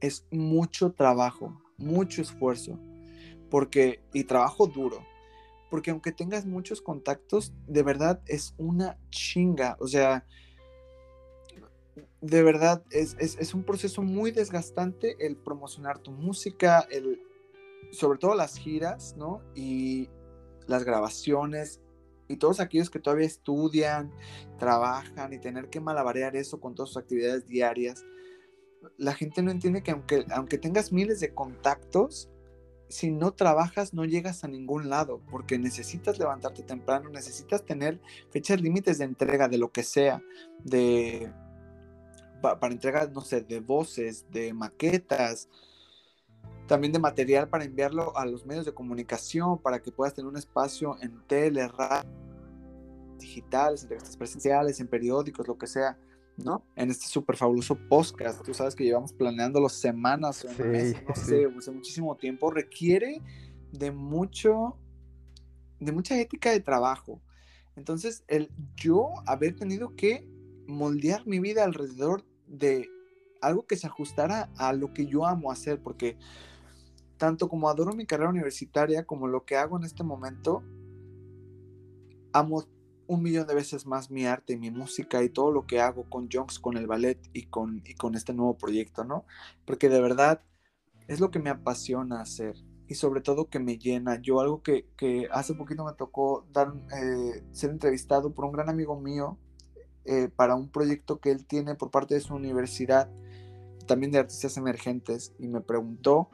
es mucho trabajo, mucho esfuerzo, porque y trabajo duro, porque aunque tengas muchos contactos, de verdad es una chinga, o sea, de verdad es, es, un proceso muy desgastante el promocionar tu música, el, sobre todo las giras, ¿no? Y las grabaciones y todos aquellos que todavía estudian, trabajan y tener que malabarear eso con todas sus actividades diarias. La gente no entiende que aunque, aunque tengas miles de contactos, si no trabajas no llegas a ningún lado, porque necesitas levantarte temprano, necesitas tener fechas límites de entrega de lo que sea, de para entrega, no sé, de voces, de maquetas, también de material para enviarlo a los medios de comunicación, para que puedas tener un espacio en tele, radio, digitales, entrevistas presenciales, en periódicos, lo que sea, ¿no? En este súper fabuloso podcast, tú sabes que llevamos planeándolo semanas o meses, no sé, muchísimo tiempo, requiere de mucho, de mucha ética de trabajo. Entonces, el yo haber tenido que moldear mi vida alrededor de algo que se ajustara a lo que yo amo hacer, porque tanto como adoro mi carrera universitaria como lo que hago en este momento, amo un millón de veces más mi arte, mi música y todo lo que hago con Jonks, con el ballet y con, y con este nuevo proyecto, ¿no? Porque de verdad es lo que me apasiona hacer y sobre todo que me llena. Yo algo que, que hace poquito me tocó dar, eh, ser entrevistado por un gran amigo mío eh, para un proyecto que él tiene por parte de su universidad, también de artistas emergentes, y me preguntó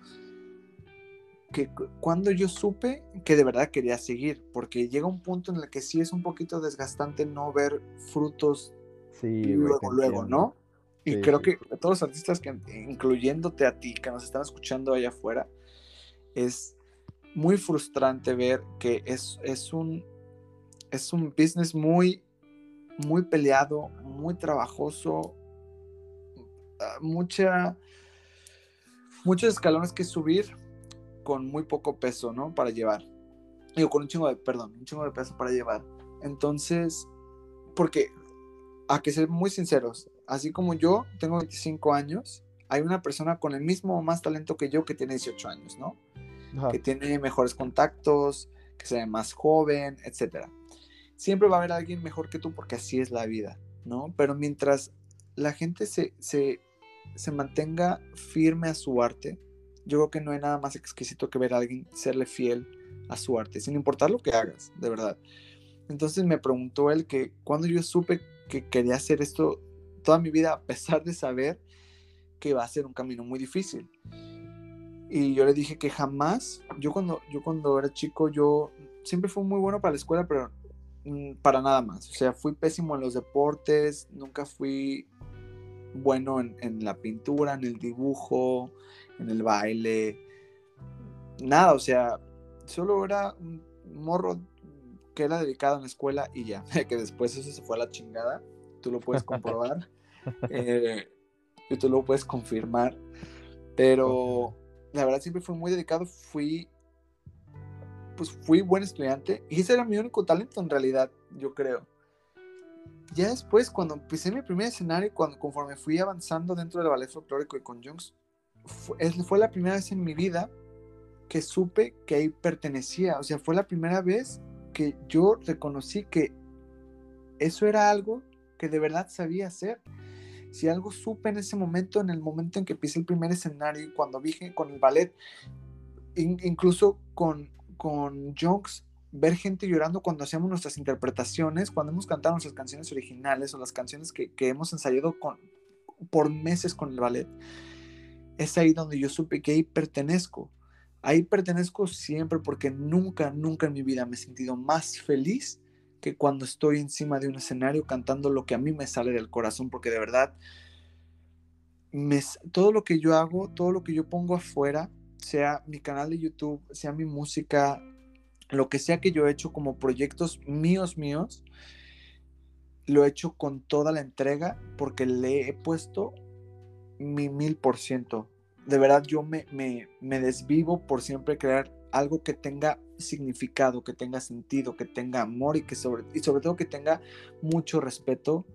que cuando yo supe que de verdad quería seguir, porque llega un punto en el que sí es un poquito desgastante no ver frutos luego, luego, ¿no? Y creo que todos los artistas, que, incluyéndote a ti, que nos están escuchando allá afuera, es muy frustrante ver que es, es, un, es un business muy, muy peleado, muy trabajoso, ah, mucha, muchos escalones que subir con muy poco peso, ¿no? Para llevar. Digo, con un chingo de, perdón, un chingo de peso para llevar. Entonces, porque, a que ser muy sinceros, así como yo tengo 25 años, hay una persona con el mismo o más talento que yo que tiene 18 años, ¿no? Que tiene mejores contactos, que se ve más joven, etcétera. Siempre va a haber alguien mejor que tú porque así es la vida, ¿no? Pero mientras la gente se, se, se mantenga firme a su arte, yo creo que no hay nada más exquisito que ver a alguien serle fiel a su arte, sin importar lo que hagas, de verdad. Entonces me preguntó él que cuando yo supe que quería hacer esto toda mi vida, a pesar de saber que iba a ser un camino muy difícil. Y yo le dije que jamás, yo cuando, yo cuando era chico, yo siempre fui muy bueno para la escuela, pero mm, para nada más. O sea, fui pésimo en los deportes, nunca fui bueno en, en la pintura, en el dibujo, en el baile, nada, o sea, solo era un morro que era dedicado en la escuela y ya, que después eso se fue a la chingada, tú lo puedes comprobar, eh, y tú lo puedes confirmar, pero la verdad siempre fui muy dedicado, fui, pues fui buen estudiante. Y ese era mi único talento en realidad, yo creo. Ya después, cuando empecé mi primer escenario, cuando conforme fui avanzando dentro del ballet folclórico y con Jungs, fue, la primera vez en mi vida que supe que ahí pertenecía. O sea, fue la primera vez que yo reconocí que eso era algo que de verdad sabía hacer. Si algo supe en ese momento, en el momento en que pisé el primer escenario, cuando vi con el ballet, incluso con, con Jokes, ver gente llorando cuando hacíamos nuestras interpretaciones, cuando hemos cantado nuestras canciones originales o las canciones que, que hemos ensayado con, por meses con el ballet es ahí donde yo supe que ahí pertenezco. Ahí pertenezco siempre porque nunca, nunca en mi vida me he sentido más feliz que cuando estoy encima de un escenario cantando lo que a mí me sale del corazón, porque de verdad, todo lo que yo hago, todo lo que yo pongo afuera, sea mi canal de YouTube, sea mi música, lo que sea que yo he hecho como proyectos míos, míos, lo he hecho con toda la entrega porque le he puesto mi mil por ciento. De verdad, yo me, me, desvivo por siempre crear algo que tenga significado, que tenga sentido, que tenga amor y que sobre, y sobre todo que tenga mucho respeto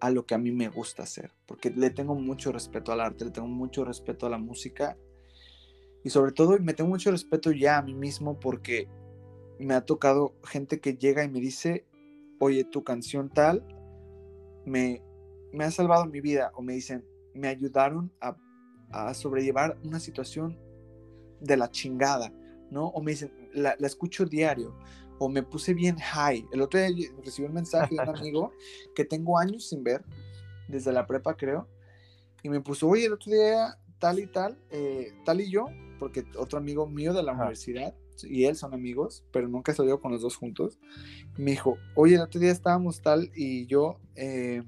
a lo que a mí me gusta hacer, porque le tengo mucho respeto al arte, le tengo mucho respeto a la música y sobre todo me tengo mucho respeto ya a mí mismo porque me ha tocado gente que llega y me dice, oye, tu canción tal me, me ha salvado mi vida o me dicen, me ayudaron a, a sobrellevar una situación de la chingada, ¿no? O me dicen, la, la, escucho diario, o me puse bien high. El otro día recibí un mensaje de un amigo que tengo años sin ver, desde la prepa creo, y me puso, oye, el otro día tal y tal, eh, tal y yo, porque otro amigo mío de la universidad y él son amigos, pero nunca he salido con los dos juntos. Me dijo, oye, el otro día estábamos tal y yo eh,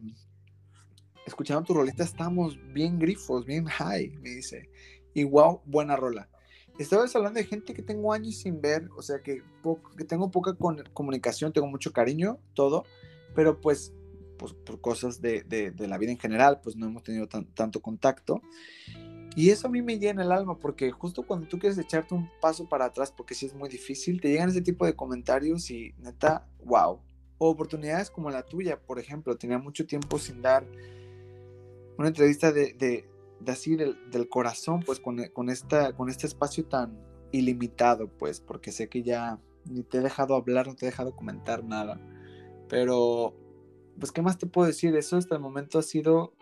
escuchando tu rolita, estábamos bien grifos, bien high, me dice. Y wow, buena rola. Estabas hablando de gente que tengo años sin ver, o sea que, que tengo poca comunicación, tengo mucho cariño, todo, pero pues, pues por cosas de, de, de, la vida en general, pues no hemos tenido tanto contacto. Y eso a mí me llena el alma porque justo cuando tú quieres echarte un paso para atrás, porque sí es muy difícil, te llegan ese tipo de comentarios y neta, wow. O oportunidades como la tuya, por ejemplo, tenía mucho tiempo sin dar una entrevista de, de, de así del, del, corazón, pues con, con, esta, con este espacio tan ilimitado, pues, porque sé que ya ni te he dejado hablar, no te he dejado comentar nada. Pero, pues, ¿qué más te puedo decir? Eso hasta el momento ha sido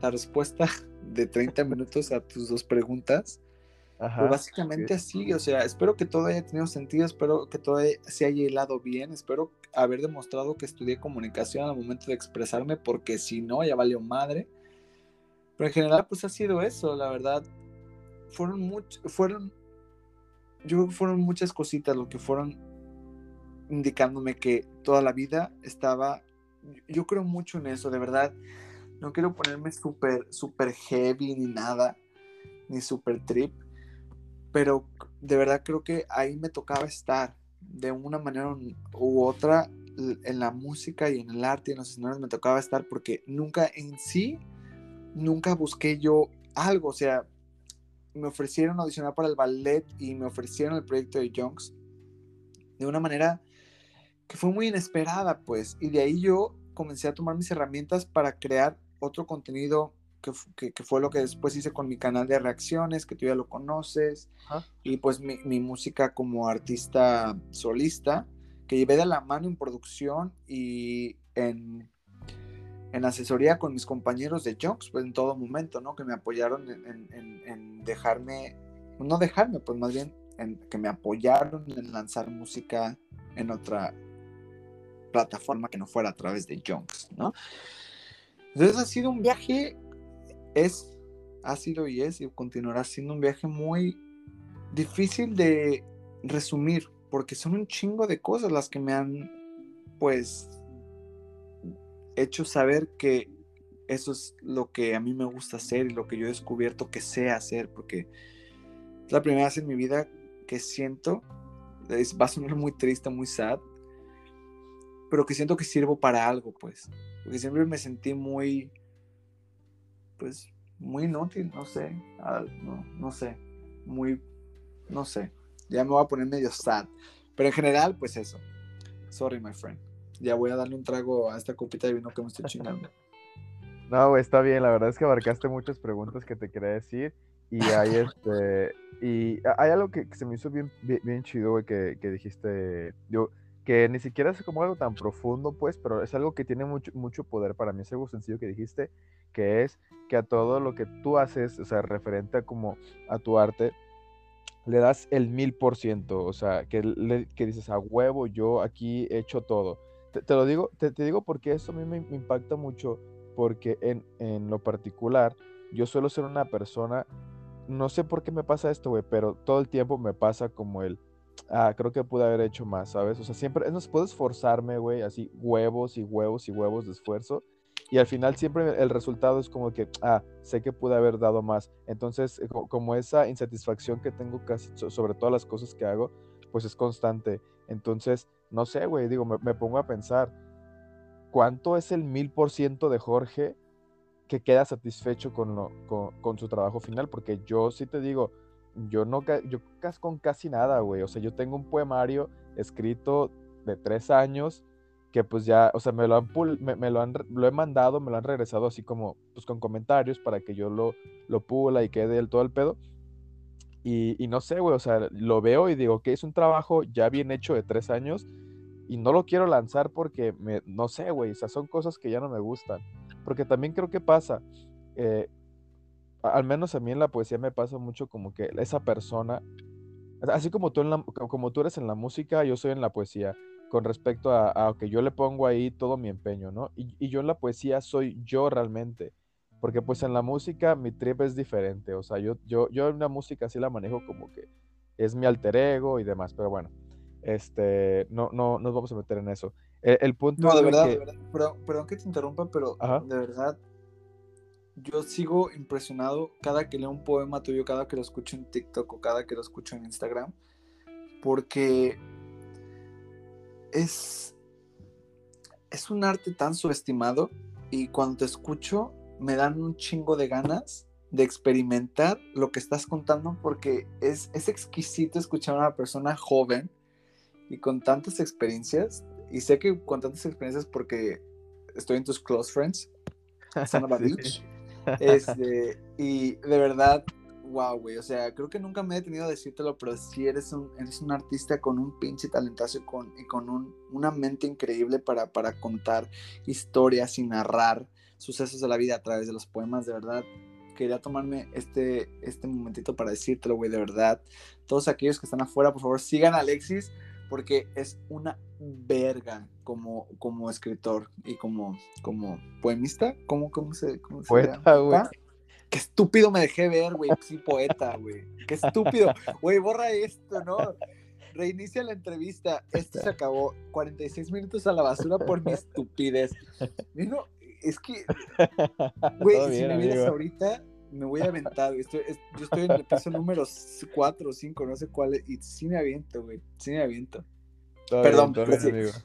la respuesta de 30 minutos a tus dos preguntas. Ajá, pues básicamente así, o sea, espero que todo haya tenido sentido, espero que todo se haya hilado bien, espero haber demostrado que estudié comunicación al momento de expresarme, porque si no, ya valió madre. Pero en general, pues ha sido eso, la verdad. Fueron muchos, fueron, yo fueron muchas cositas lo que fueron indicándome que toda la vida estaba, yo creo mucho en eso, de verdad no quiero ponerme súper, súper heavy ni nada, ni súper trip, pero de verdad creo que ahí me tocaba estar de una manera u otra en la música y en el arte y en los escenarios me tocaba estar porque nunca en sí, nunca busqué yo algo, o sea, me ofrecieron audicionar para el ballet y me ofrecieron el proyecto de Junks de una manera que fue muy inesperada, pues, y de ahí yo comencé a tomar mis herramientas para crear otro contenido que, que, fue lo que después hice con mi canal de reacciones, que tú ya lo conoces, y pues mi, mi, música como artista solista, que llevé de la mano en producción y en, en asesoría con mis compañeros de Junks, pues en todo momento, ¿no? Que me apoyaron en, dejarme, no dejarme, pues más bien en, que me apoyaron en lanzar música en otra plataforma que no fuera a través de Junks, ¿no? Entonces ha sido un viaje, es, ha sido y es, y continuará siendo un viaje muy difícil de resumir, porque son un chingo de cosas las que me han, pues, hecho saber que eso es lo que a mí me gusta hacer y lo que yo he descubierto que sé hacer, porque es la primera vez en mi vida que siento, va a sonar muy triste, muy sad, pero que siento que sirvo para algo, pues. Porque siempre me sentí muy, pues, muy inútil, no sé, no, no sé, muy, no sé. Ya me voy a poner medio sad. Pero en general, pues eso. Sorry, my friend. Ya voy a darle un trago a esta copita de vino que me estoy chingando. No, está bien. La verdad es que abarcaste muchas preguntas que te quería decir. Y hay este. Y hay algo que, se me hizo bien, bien, chido, güey, que, que dijiste. Yo, que ni siquiera es como algo tan profundo, pues, pero es algo que tiene mucho, mucho poder para mí. Es algo sencillo que dijiste, que es que a todo lo que tú haces, o sea, referente a como a tu arte, le das el mil por ciento, o sea, que, le, que dices, a huevo, yo aquí he hecho todo. Te, lo digo, te, te, digo porque eso a mí me, impacta mucho, porque en, en, lo particular, yo suelo ser una persona, no sé por qué me pasa esto, güey, pero todo el tiempo me pasa como el ah, creo que pude haber hecho más, ¿sabes? O sea, siempre, no puedo esforzarme, güey, así huevos y huevos y huevos de esfuerzo. Y al final siempre el resultado es como que, ah, sé que pude haber dado más. Entonces, eh, como esa insatisfacción que tengo casi sobre todas las cosas que hago, pues es constante. Entonces, no sé, güey, digo, me, pongo a pensar, ¿cuánto es el mil por ciento de Jorge que queda satisfecho con, lo, con, con su trabajo final? Porque yo sí te digo, yo no, yo con casi nada, güey. O sea, yo tengo un poemario escrito de tres años que pues ya, o sea, me lo han, me, lo han, lo he mandado, me lo han regresado así como, pues con comentarios para que yo lo, lo pula y quede el, todo el pedo. Y, y no sé, güey, o sea, lo veo y digo que es un trabajo ya bien hecho de tres años y no lo quiero lanzar porque, me, no sé, güey, o sea, son cosas que ya no me gustan. porque también creo que pasa, eh, al menos a mí en la poesía me pasa mucho como que esa persona, así como tú, en la, como tú eres en la música, yo soy en la poesía, con respecto a, que yo le pongo ahí todo mi empeño, ¿no? Y, y, yo en la poesía soy yo realmente, porque pues en la música mi trip es diferente, o sea, yo, yo, yo en la música sí la manejo como que es mi alter ego y demás, pero bueno, este, no, no, nos vamos a meter en eso. El, punto no, de verdad, de verdad, perdón que te interrumpa, pero de verdad, yo sigo impresionado cada que leo un poema tuyo, cada que lo escucho en TikTok o cada que lo escucho en Instagram, porque es, es un arte tan subestimado y cuando te escucho me dan un chingo de ganas de experimentar lo que estás contando porque es, es exquisito escuchar a una persona joven y con tantas experiencias, y sé que con tantas experiencias porque estoy en tus close friends, Son este, y de verdad, wow, güey, o sea, creo que nunca me he detenido a decírtelo, pero si eres un, eres un artista con un pinche talentazo y con, y con un, una mente increíble para, para contar historias y narrar sucesos de la vida a través de los poemas, de verdad, quería tomarme este, este momentito para decírtelo, güey, de verdad. Todos aquellos que están afuera, por favor, sigan a Alexis porque es una verga como, como escritor y como, como poemista. ¿Cómo, cómo se, cómo Poeta, güey. Qué estúpido me dejé ver, güey. Sí, poeta, güey. Qué estúpido. Güey, borra esto, ¿no? Reinicia la entrevista. Esto se acabó. 46 minutos a la basura por mi estupidez. No, es que, güey, si me miras ahorita, me voy a aventar. Estoy, yo estoy en el piso número 4 o 5, no sé cuál, y sí me aviento, güey. Sí me aviento. Perdón,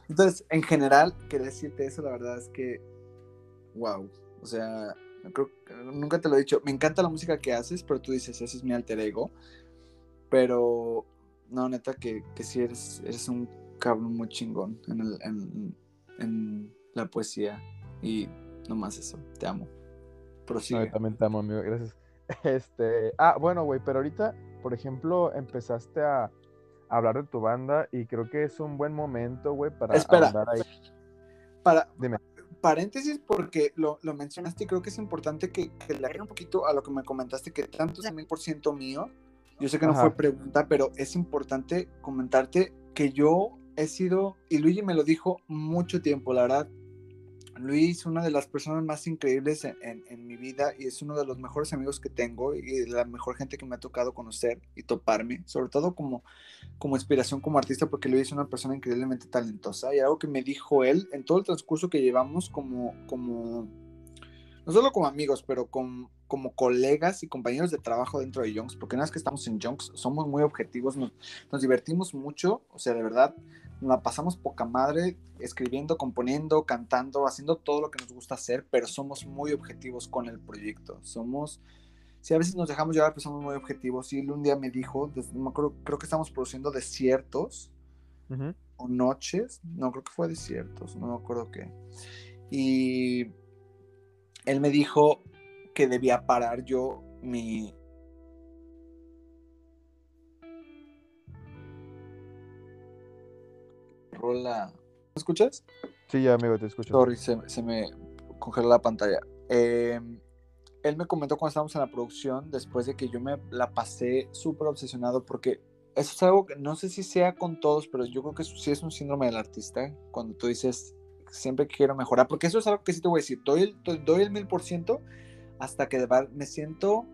Entonces, en general, quería decirte eso, la verdad es que, wow. O sea, creo, nunca te lo he dicho. Me encanta la música que haces, pero tú dices, ese es mi alter ego. Pero, no, neta, que, que sí eres, eres un cabrón muy chingón en, el, en, en la poesía. Y nomás eso, te amo. Prosigue. también te amo, amigo, gracias. Este, ah, bueno, güey, pero ahorita, por ejemplo, empezaste a, hablar de tu banda y creo que es un buen momento, güey, para Espera, ahí. Para, Dime. Paréntesis, porque lo, lo, mencionaste y creo que es importante que, que le agregue un poquito a lo que me comentaste, que tanto es mil por ciento mío. Yo sé que no fue pregunta, pero es importante comentarte que yo he sido, y Luigi me lo dijo mucho tiempo, la verdad, Luis, una de las personas más increíbles en, mi vida y es uno de los mejores amigos que tengo y la mejor gente que me ha tocado conocer y toparme, sobre todo como, inspiración como artista, porque Luis es una persona increíblemente talentosa y algo que me dijo él en todo el transcurso que llevamos como, como no solo como amigos, pero como colegas y compañeros de trabajo dentro de Junks, porque una vez que estamos en Junks somos muy objetivos, nos, divertimos mucho, o sea, de verdad, la pasamos poca madre escribiendo, componiendo, cantando, haciendo todo lo que nos gusta hacer, pero somos muy objetivos con el proyecto. Somos, si a veces nos dejamos llevar, pero somos muy objetivos. Y él un día me dijo, creo que estamos produciendo desiertos o noches, no creo que fue desiertos, no me acuerdo qué. Y él me dijo que debía parar yo mi, rola. ¿Me escuchas? Sí, ya, amigo, te escucho. Sorry, se, me congeló la pantalla. Em, él me comentó cuando estábamos en la producción, después de que yo me la pasé súper obsesionado, porque eso es algo que no sé si sea con todos, pero yo creo que sí es un síndrome del artista, cuando tú dices, siempre quiero mejorar, porque eso es algo que sí te voy a decir, doy el, doy el mil por ciento hasta que de verdad me siento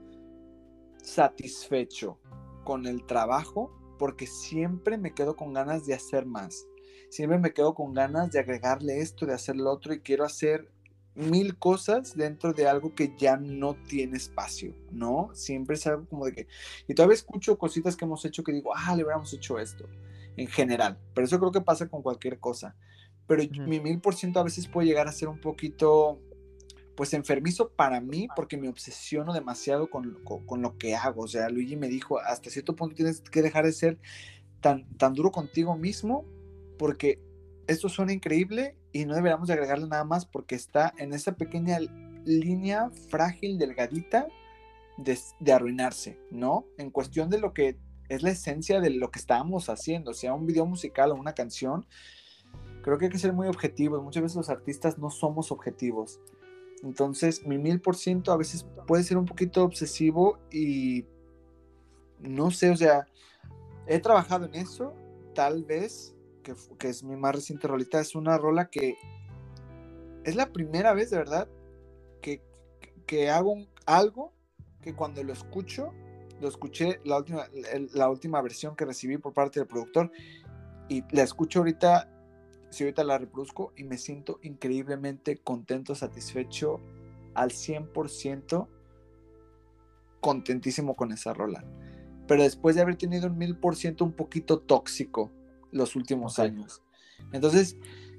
satisfecho con el trabajo, porque siempre me quedo con ganas de hacer más siempre me quedo con ganas de agregarle esto, de hacer lo otro y quiero hacer mil cosas dentro de algo que ya no tiene espacio, ¿no? Siempre es algo como de que... Y todavía escucho cositas que hemos hecho que digo, ah, le hubiéramos hecho esto, en general. Pero eso creo que pasa con cualquier cosa. Pero mi mil por ciento a veces puede llegar a ser un poquito, pues, enfermizo para mí porque me obsesiono demasiado con, con lo que hago. O sea, Luigi me dijo, hasta cierto punto tienes que dejar de ser tan, tan duro contigo mismo porque esto suena increíble y no deberíamos agregarle nada más porque está en esa pequeña línea frágil, delgadita, de, arruinarse, ¿no? En cuestión de lo que es la esencia de lo que estábamos haciendo, sea un video musical o una canción, creo que hay que ser muy objetivos. Muchas veces los artistas no somos objetivos. Entonces, mi mil por ciento a veces puede ser un poquito obsesivo y no sé, o sea, he trabajado en eso, tal vez, que, es mi más reciente rolita, es una rola que es la primera vez de verdad que, que hago algo que cuando lo escucho, lo escuché la última, la última versión que recibí por parte del productor y la escucho ahorita si ahorita la reproduzco y me siento increíblemente contento, satisfecho al 100%, contentísimo con esa rola. Pero después de haber tenido un mil por ciento un poquito tóxico los últimos años. Entonces,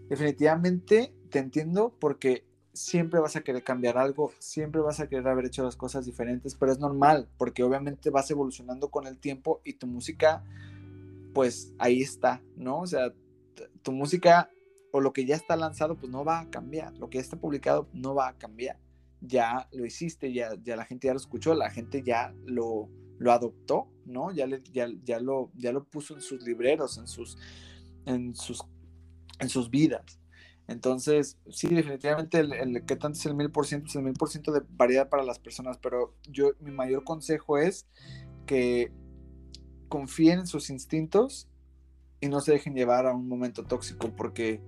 definitivamente te entiendo porque siempre vas a querer cambiar algo, siempre vas a querer haber hecho las cosas diferentes, pero es normal porque obviamente vas evolucionando con el tiempo y tu música, pues ahí está, ¿no? O sea, tu música o lo que ya está lanzado, pues no va a cambiar. Lo que ya está publicado no va a cambiar. Ya lo hiciste, ya, ya la gente ya lo escuchó, la gente ya lo, lo adoptó, ¿no? Ya, le, ya, ya, lo, ya lo puso en sus libreros, en sus, en sus, en sus vidas. Entonces, sí, definitivamente el, el que tanto es el mil por ciento, es el mil por ciento de variedad para las personas, pero yo, mi mayor consejo es que confíen en sus instintos y no se dejen llevar a un momento tóxico porque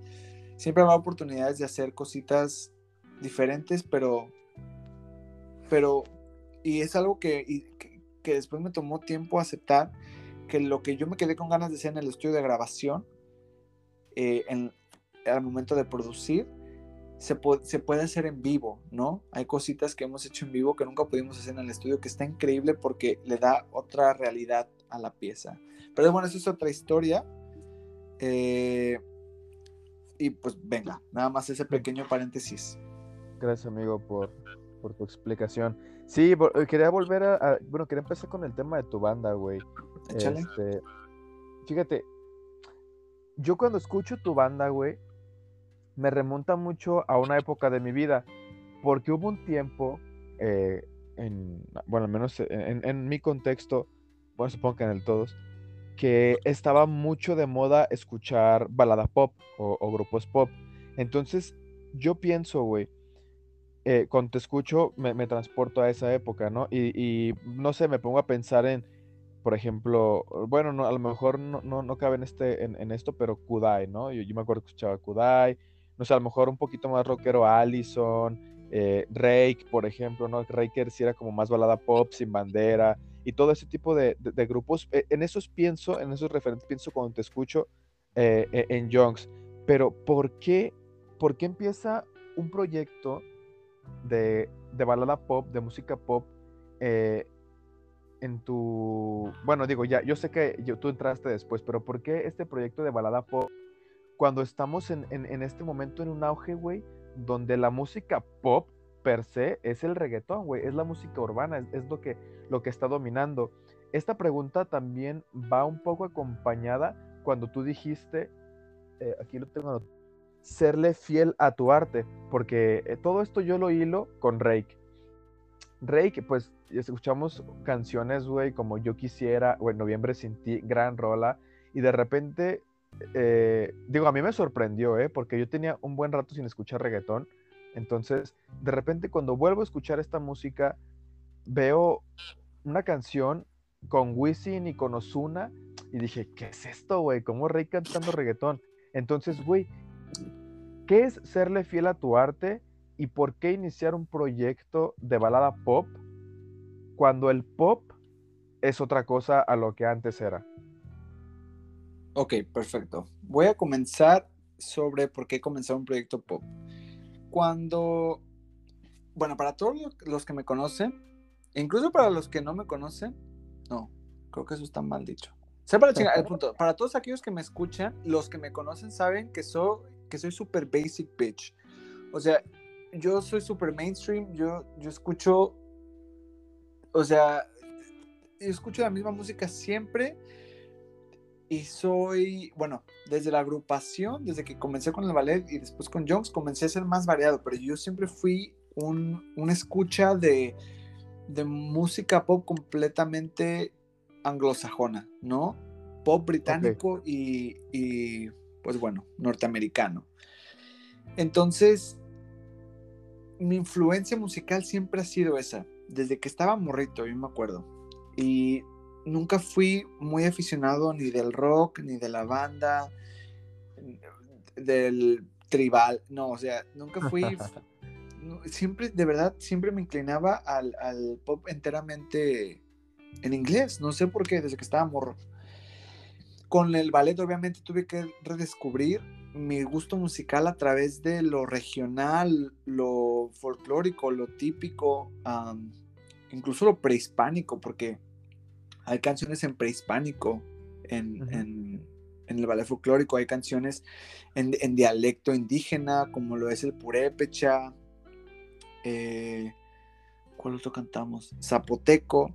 siempre habrá oportunidades de hacer cositas diferentes, pero, pero, y es algo que, que, después me tomó tiempo aceptar que lo que yo me quedé con ganas de hacer en el estudio de grabación, eh, en, al momento de producir, se, se, puede hacer en vivo, ¿no? Hay cositas que hemos hecho en vivo que nunca pudimos hacer en el estudio, que está increíble porque le da otra realidad a la pieza. Pero bueno, eso es otra historia. Eh, y pues venga, nada más ese pequeño paréntesis. Gracias amigo por, por tu explicación. Sí, eh, quería volver a, Bueno, quería empezar con el tema de tu banda, güey. Este, fíjate, yo cuando escucho tu banda, güey, me remonta mucho a una época de mi vida, porque hubo un tiempo, eh, en, bueno, al menos en, en, mi contexto, bueno, supongo que en el todos, que estaba mucho de moda escuchar balada pop o, grupos pop. Entonces, yo pienso, güey, eh, cuando te escucho, me, transporto a esa época, ¿no? Y, no sé, me pongo a pensar en, por ejemplo, bueno, no, a lo mejor no, no, cabe en, este, en, esto, pero Kudai, ¿no? Yo, me acuerdo que escuchaba Kudai, no sé, a lo mejor un poquito más rockero Allison, eh, Rake, por ejemplo, ¿no? Rake sí era como más balada pop, sin bandera, y todo ese tipo de, grupos. Eh, en esos pienso, en esos referentes pienso cuando te escucho eh, eh, en Youngs. Pero ¿por qué, ¿por qué empieza un proyecto de, balada pop, de música pop, en tu... Bueno, digo, ya, yo sé que tú entraste después, pero ¿por qué este proyecto de balada pop cuando estamos en, en este momento en un auge, güey, donde la música pop per se es el reggaetón, güey, es la música urbana, es, lo, que, lo que está dominando. Esta pregunta también va un poco acompañada cuando tú dijiste, eh, aquí lo tengo, serle fiel a tu arte, porque eh, todo esto yo lo hilo con Rake. Rake, pues escuchamos canciones, güey, como Yo Quisiera, o En Noviembre Sin Ti, gran rola, y de repente, eh, digo, a mí me sorprendió, ¿eh? Porque yo tenía un buen rato sin escuchar reggaetón, entonces, de repente cuando vuelvo a escuchar esta música, veo una canción con Wisin y con Ozuna y dije, ¿qué es esto, güey? ¿Cómo Rey cantando reggaetón? Entonces, güey, ¿qué es serle fiel a tu arte y por qué iniciar un proyecto de balada pop cuando el pop es otra cosa a lo que antes era? Ok, perfecto. Voy a comenzar sobre por qué comenzar un proyecto pop cuando, bueno, para todos los que me conocen, incluso para los que no me conocen, no, creo que eso está mal dicho. para, el punto, para todos aquellos que me escuchan, los que me conocen saben que soy, que soy super basic bitch. O sea, yo soy super mainstream, yo, yo escucho, o sea, yo escucho la misma música siempre y soy, bueno, desde la agrupación, desde que comencé con el ballet y después con Jones, comencé a ser más variado, pero yo siempre fui un, una escucha de, de música pop completamente anglosajona, ¿no? Pop británico y, y, pues bueno, norteamericano. Entonces, mi influencia musical siempre ha sido esa, desde que estaba morrito, yo me acuerdo. Y nunca fui muy aficionado ni del rock, ni de la banda, del tribal, no, o sea, nunca fui, siempre, de verdad, siempre me inclinaba al, al, pop enteramente en inglés, no sé por qué, desde que estaba morro. Con el ballet obviamente tuve que redescubrir mi gusto musical a través de lo regional, lo folclórico, lo típico, incluso lo prehispánico, porque hay canciones en prehispánico, en, en, el ballet folclórico, hay canciones en, dialecto indígena, como lo es el purépecha, eh, ¿cuál otro cantamos? Zapoteco.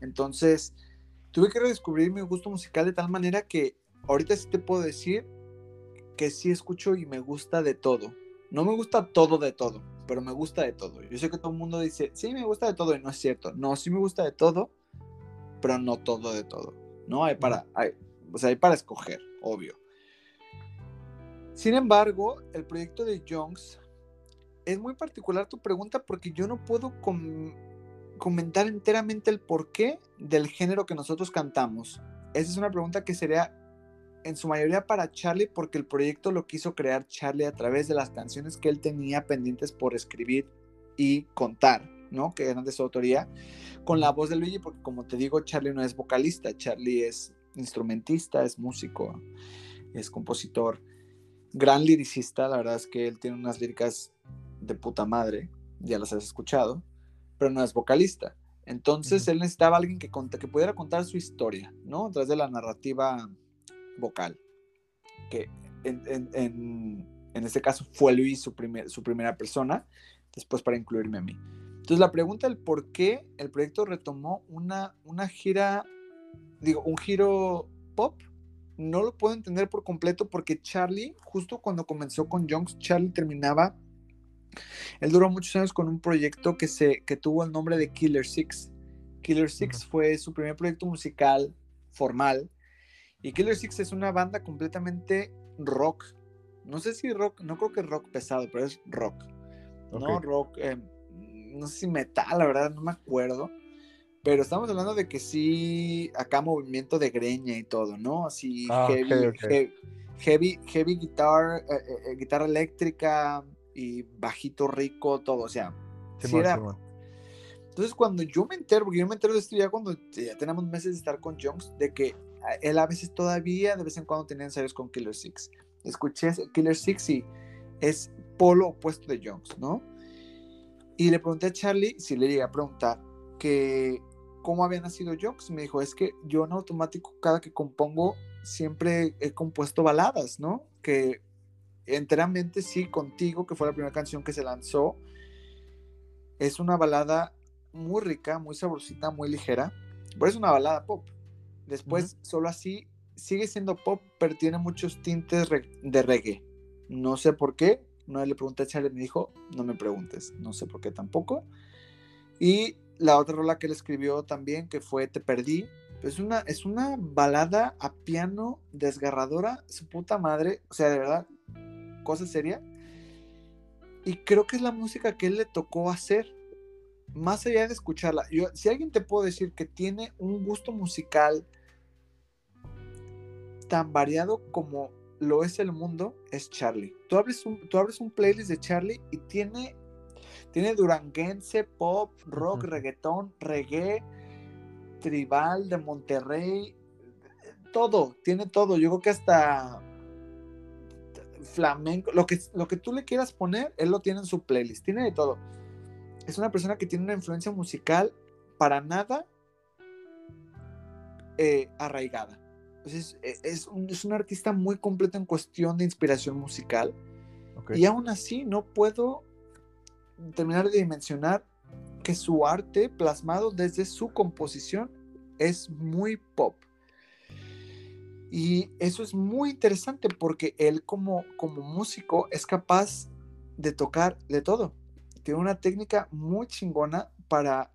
Entonces, tuve que redescubrir mi gusto musical de tal manera que ahorita sí te puedo decir que sí escucho y me gusta de todo. No me gusta todo de todo, pero me gusta de todo. Yo sé que todo el mundo dice, sí, me gusta de todo y no es cierto. No, sí me gusta de todo, pero no todo de todo. No hay para, hay, o sea, hay para escoger, obvio. Sin embargo, el proyecto de Jones es muy particular tu pregunta porque yo no puedo comentar enteramente el porqué del género que nosotros cantamos. Esa es una pregunta que sería en su mayoría para Charlie porque el proyecto lo quiso crear Charlie a través de las canciones que él tenía pendientes por escribir y contar, ¿no? Que eran de su autoría, con la voz de Luigi, porque como te digo, Charlie no es vocalista, Charlie es instrumentista, es músico, es compositor, gran liricista, la verdad es que él tiene unas líricas de puta madre, ya las has escuchado, pero no es vocalista. Entonces él necesitaba a alguien que, que pudiera contar su historia, ¿no? A través de la narrativa vocal, que en, en, este caso fue Luis su, primer, su primera persona, después para incluirme a mí. Entonces la pregunta del por qué el proyecto retomó una, una gira, digo, un giro pop, no lo puedo entender por completo porque Charlie, justo cuando comenzó con Jones, Charlie terminaba, él duró muchos años con un proyecto que, se, que tuvo el nombre de Killer Six. Killer Six fue su primer proyecto musical formal y Killer Six es una banda completamente rock. No sé si rock, no creo que rock pesado, pero es rock. No rock, eh, no sé si metal, la verdad, no me acuerdo. Pero estamos hablando de que sí, acá movimiento de greña y todo, ¿no? Así ah, heavy, heavy, heavy, guitar, eh, eh, guitarra eléctrica y bajito rico, todo. O sea, sí, era, Entonces, cuando yo me entero, porque yo me entero de esto ya cuando ya tenemos meses de estar con Jones, de que él a veces todavía, de vez en cuando tenía ensayos con Killer Six. Escuché Killer Six y es polo opuesto de Jones, ¿no? Y le pregunté a Charlie si le llegué a preguntar que cómo había nacido Jones. Me dijo, es que yo en automático cada que compongo siempre he compuesto baladas, ¿no? Que enteramente sí, contigo, que fue la primera canción que se lanzó. Es una balada muy rica, muy sabrosita, muy ligera, pero es una balada pop. Después, solo así, sigue siendo pop, pero tiene muchos tintes de reggae. No sé por qué. No le pregunté a Charlie, me dijo, no me preguntes. No sé por qué tampoco. Y la otra rola que él escribió también, que fue Te Perdí, es una, es una balada a piano desgarradora, su puta madre. O sea, de verdad, cosa seria. Y creo que es la música que él le tocó hacer. Más allá de escucharla. Yo, si alguien te puede decir que tiene un gusto musical tan variado como lo es el mundo, es Charlie. Tú abres un, tú abres un playlist de Charlie y tiene, tiene duranguense, pop, rock, reggaetón, reggae, tribal de Monterrey, todo, tiene todo. Yo creo que hasta flamenco, lo que, lo que tú le quieras poner, él lo tiene en su playlist, tiene de todo. Es una persona que tiene una influencia musical para nada eh, arraigada. Pues, e, es, un, artista muy completo en cuestión de inspiración musical. Y aún así no puedo terminar de dimensionar que su arte plasmado desde su composición es muy pop. Y eso es muy interesante porque él como, como músico es capaz de tocar de todo. Tiene una técnica muy chingona para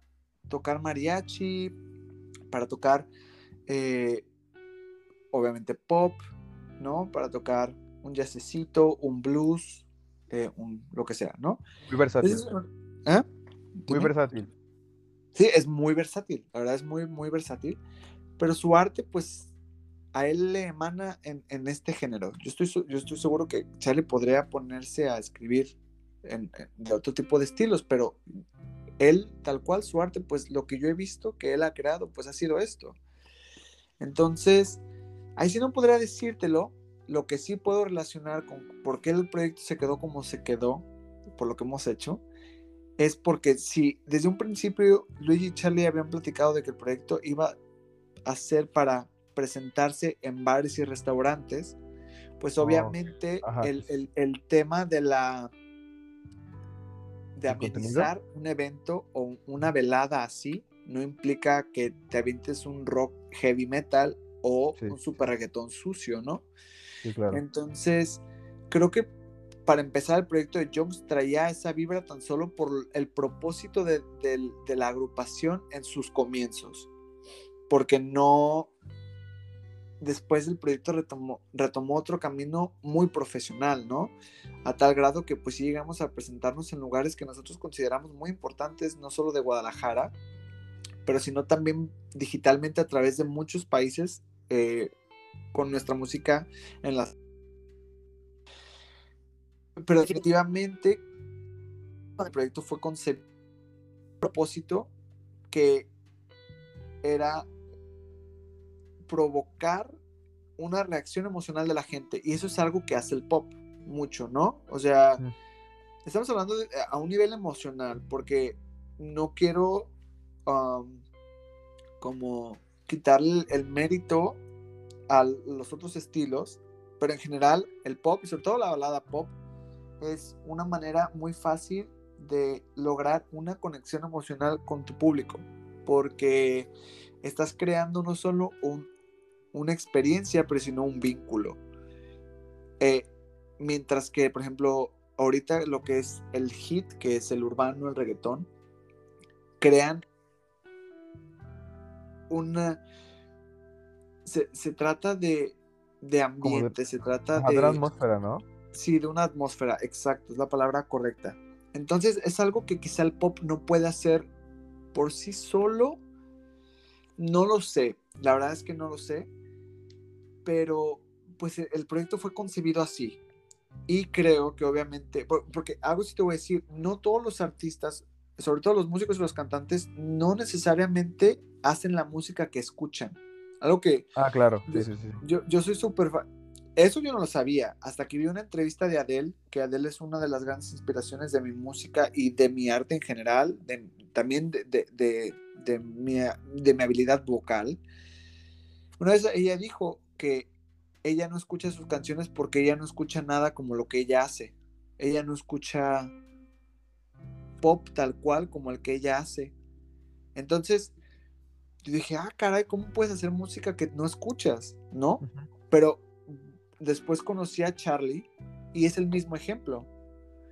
tocar mariachi, para tocar eh, obviamente pop, ¿no? Para tocar un jazzcito, un blues, eh, un, lo que sea, ¿no? Muy versátil. ¿eh? Muy versátil. Sí, es muy versátil, la verdad es muy, muy versátil, pero su arte, pues, a él le emana en, en este género. Yo estoy, yo estoy seguro que Charlie podría ponerse a escribir en, de otro tipo de estilos, pero él, tal cual, su arte, pues lo que yo he visto que él ha creado, pues ha sido esto. Entonces, ahí sí no podría decírtelo, lo que sí puedo relacionar con por qué el proyecto se quedó como se quedó, por lo que hemos hecho, es porque si desde un principio Luigi y Charlie habían platicado de que el proyecto iba a ser para presentarse en bares y restaurantes, pues oh, obviamente el, el, tema de la de amenizar un evento o una velada así no implica que te avientes un rock heavy metal o un super reggaetón sucio, ¿no? Sí, claro. Entonces, creo que para empezar el proyecto de Jones traía esa vibra tan solo por el propósito de, de la agrupación en sus comienzos, porque no, después el proyecto retomó, retomó otro camino muy profesional, ¿no? A tal grado que pues sí llegamos a presentarnos en lugares que nosotros consideramos muy importantes, no solo de Guadalajara, pero sino también digitalmente a través de muchos países eh, con nuestra música en las... Pero definitivamente el proyecto fue concebido propósito que era provocar una reacción emocional de la gente. Y eso es algo que hace el pop mucho, ¿no? O sea, estamos hablando a un nivel emocional, porque no quiero como quitarle el, mérito a los otros estilos, pero en general el pop, y sobre todo la balada pop, es una manera muy fácil de lograr una conexión emocional con tu público, porque estás creando no solo un, una experiencia, pero sino un vínculo. Eh, mientras que, por ejemplo, ahorita lo que es el hit, que es el urbano, el reggaetón, crean una... Se, trata de, de ambiente, se trata de... De atmósfera, ¿no? Sí, de una atmósfera, exacto, es la palabra correcta. Entonces es algo que quizá el pop no puede hacer por sí solo. No lo sé, la verdad es que no lo sé pero pues e, el proyecto fue concebido así. Y creo que obviamente, porque algo sí te voy a decir, no todos los artistas, sobre todo los músicos y los cantantes, no necesariamente hacen la música que escuchan. Algo que... Ah, claro. Yo, yo soy súper... Eso yo no lo sabía, hasta que vi una entrevista de Adele, que Adele es una de las grandes inspiraciones de mi música y de mi arte en general, también de, de, de, de, mi, de mi habilidad vocal. Una vez ella dijo, que ella no escucha sus canciones porque ella no escucha nada como lo que ella hace. Ella no escucha pop tal cual como el que ella hace. Entonces, yo dije, ah, caray, ¿cómo puedes hacer música que no escuchas? ¿No? Pero después conocí a Charlie y es el mismo ejemplo.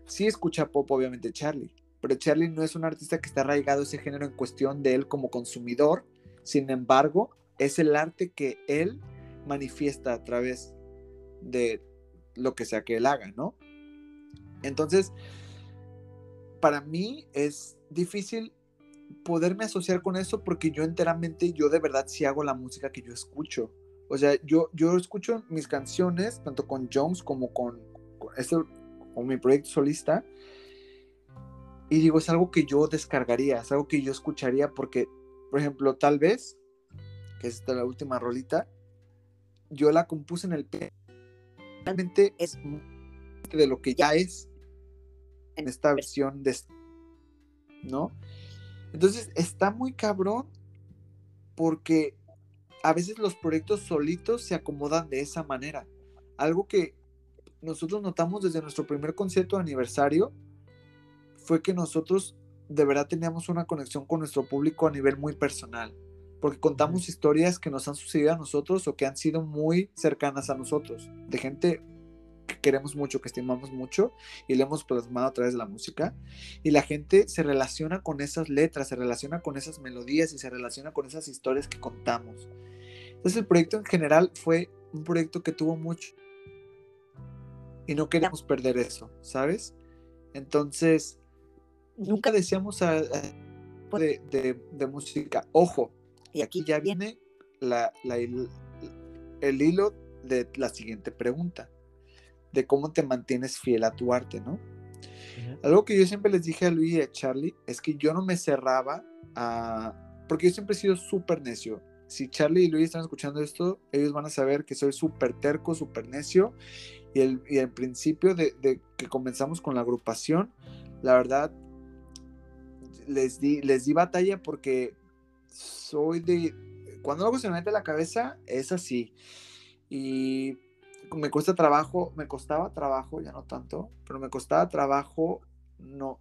Sí escucha pop, obviamente, Charlie, pero Charlie no es un artista que está arraigado a ese género en cuestión de él como consumidor. Sin embargo, es el arte que él manifiesta a través de lo que sea que él haga, ¿no? Entonces, para mí es difícil poderme asociar con eso porque yo enteramente, yo de verdad sí hago la música que yo escucho. O sea, yo, yo escucho mis canciones, tanto con Jones como con, con, con mi proyecto solista, y digo, es algo que yo descargaría, es algo que yo escucharía porque, por ejemplo, tal vez, que es la última rolita, yo la compuse en el Realmente es de lo que ya es en esta versión de ¿no? Entonces está muy cabrón porque a veces los proyectos solitos se acomodan de esa manera. Algo que nosotros notamos desde nuestro primer concierto de aniversario fue que nosotros de verdad teníamos una conexión con nuestro público a nivel muy personal porque contamos historias que nos han sucedido a nosotros o que han sido muy cercanas a nosotros, de gente que queremos mucho, que estimamos mucho y le hemos plasmado a través de la música. Y la gente se relaciona con esas letras, se relaciona con esas melodías y se relaciona con esas historias que contamos. Entonces el proyecto en general fue un proyecto que tuvo mucho y no queríamos perder eso, ¿sabes? Entonces, nunca decíamos a, de, de, música, ojo, y aquí ya viene la, el, el hilo de la siguiente pregunta, de cómo te mantienes fiel a tu arte, ¿no? Algo que yo siempre les dije a Luis y a Charlie es que yo no me cerraba a... Porque yo siempre he sido súper necio. Si Charlie y Luis están escuchando esto, ellos van a saber que soy súper terco, súper necio. Y el, y el principio de, de, que comenzamos con la agrupación, la verdad, les di, les di batalla porque soy de... Cuando algo se me mete a la cabeza, es así. Y me cuesta trabajo, me costaba trabajo, ya no tanto, pero me costaba trabajo no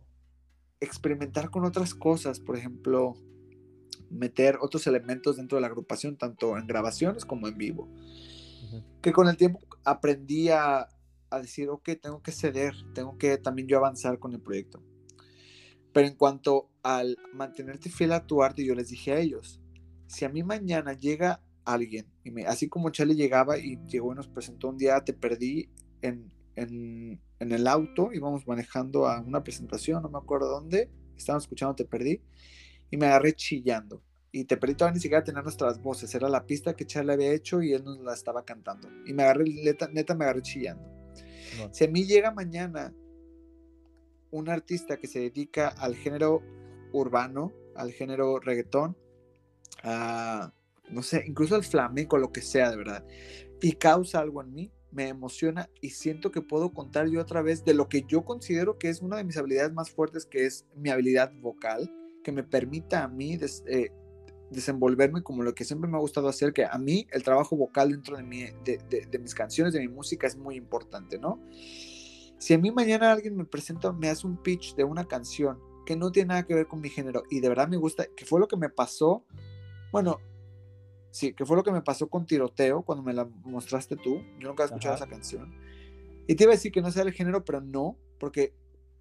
experimentar con otras cosas, por ejemplo, meter otros elementos dentro de la agrupación, tanto en grabaciones como en vivo. Que con el tiempo aprendí a, a decir, ok, tengo que ceder, tengo que también yo avanzar con el proyecto. Pero en cuanto al mantenerte fiel a tu arte, yo les dije a ellos, si a mí mañana llega alguien. Y me, así como Charlie llegaba y llegó y nos presentó un día, te perdí en, en, en, el auto, íbamos manejando a una presentación, no me acuerdo dónde, estábamos escuchando Te perdí, y me agarré chillando. Y Te perdí todavía ni siquiera tenía nuestras voces, era la pista que Charlie había hecho y él nos la estaba cantando. Y me agarré, neta, neta me agarré chillando. Si a mí llega mañana un artista que se dedica al género urbano, al género reggaetón, a no sé, incluso el flamenco, lo que sea, de verdad, y causa algo en mí, me emociona y siento que puedo contar yo otra vez de lo que yo considero que es una de mis habilidades más fuertes, que es mi habilidad vocal, que me permita a mí eh, desenvolverme como lo que siempre me ha gustado hacer, que a mí el trabajo vocal dentro de, mi, de mis canciones, de mi música es muy importante, ¿no? Si a mí mañana alguien me presenta, me hace un pitch de una canción que no tiene nada que ver con mi género y de verdad me gusta, que fue lo que me pasó, bueno, Sí, que fue lo que me pasó con Tiroteo cuando me la mostraste tú. Yo nunca he escuchado esa canción. Y te iba a decir que no sea el género, pero no, porque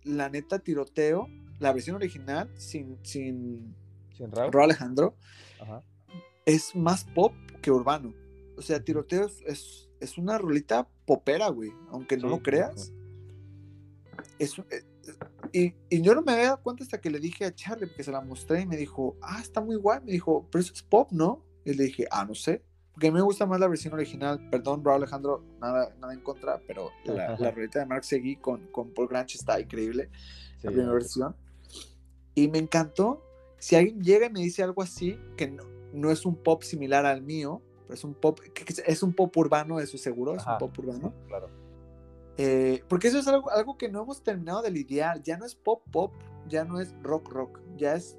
la neta Tiroteo, la versión original, sin, sin, ¿Sin Raúl? Alejandro, es más pop que urbano. O sea, Tiroteo es, es, una rolita popera, güey, aunque no lo creas. Es, eh, y, y, yo no me había dado cuenta hasta que le dije a Charlie, porque se la mostré y me dijo, ah, está muy guay. Me dijo, pero eso es pop, ¿no? Y le dije, ah, no sé. Porque a mí me gusta más la versión original. Perdón, bro Alejandro, nada, nada en contra, pero la, la rolita de Mark Seguí con, con Paul Granch está increíble. la primera versión. Y me encantó. Si alguien llega y me dice algo así, que no, no es un pop similar al mío, pero es un pop, es un pop urbano, eso seguro, es un pop urbano. claro. Eh, porque eso es algo, algo que no hemos terminado de lidiar. Ya no es pop pop, ya no es rock rock, ya es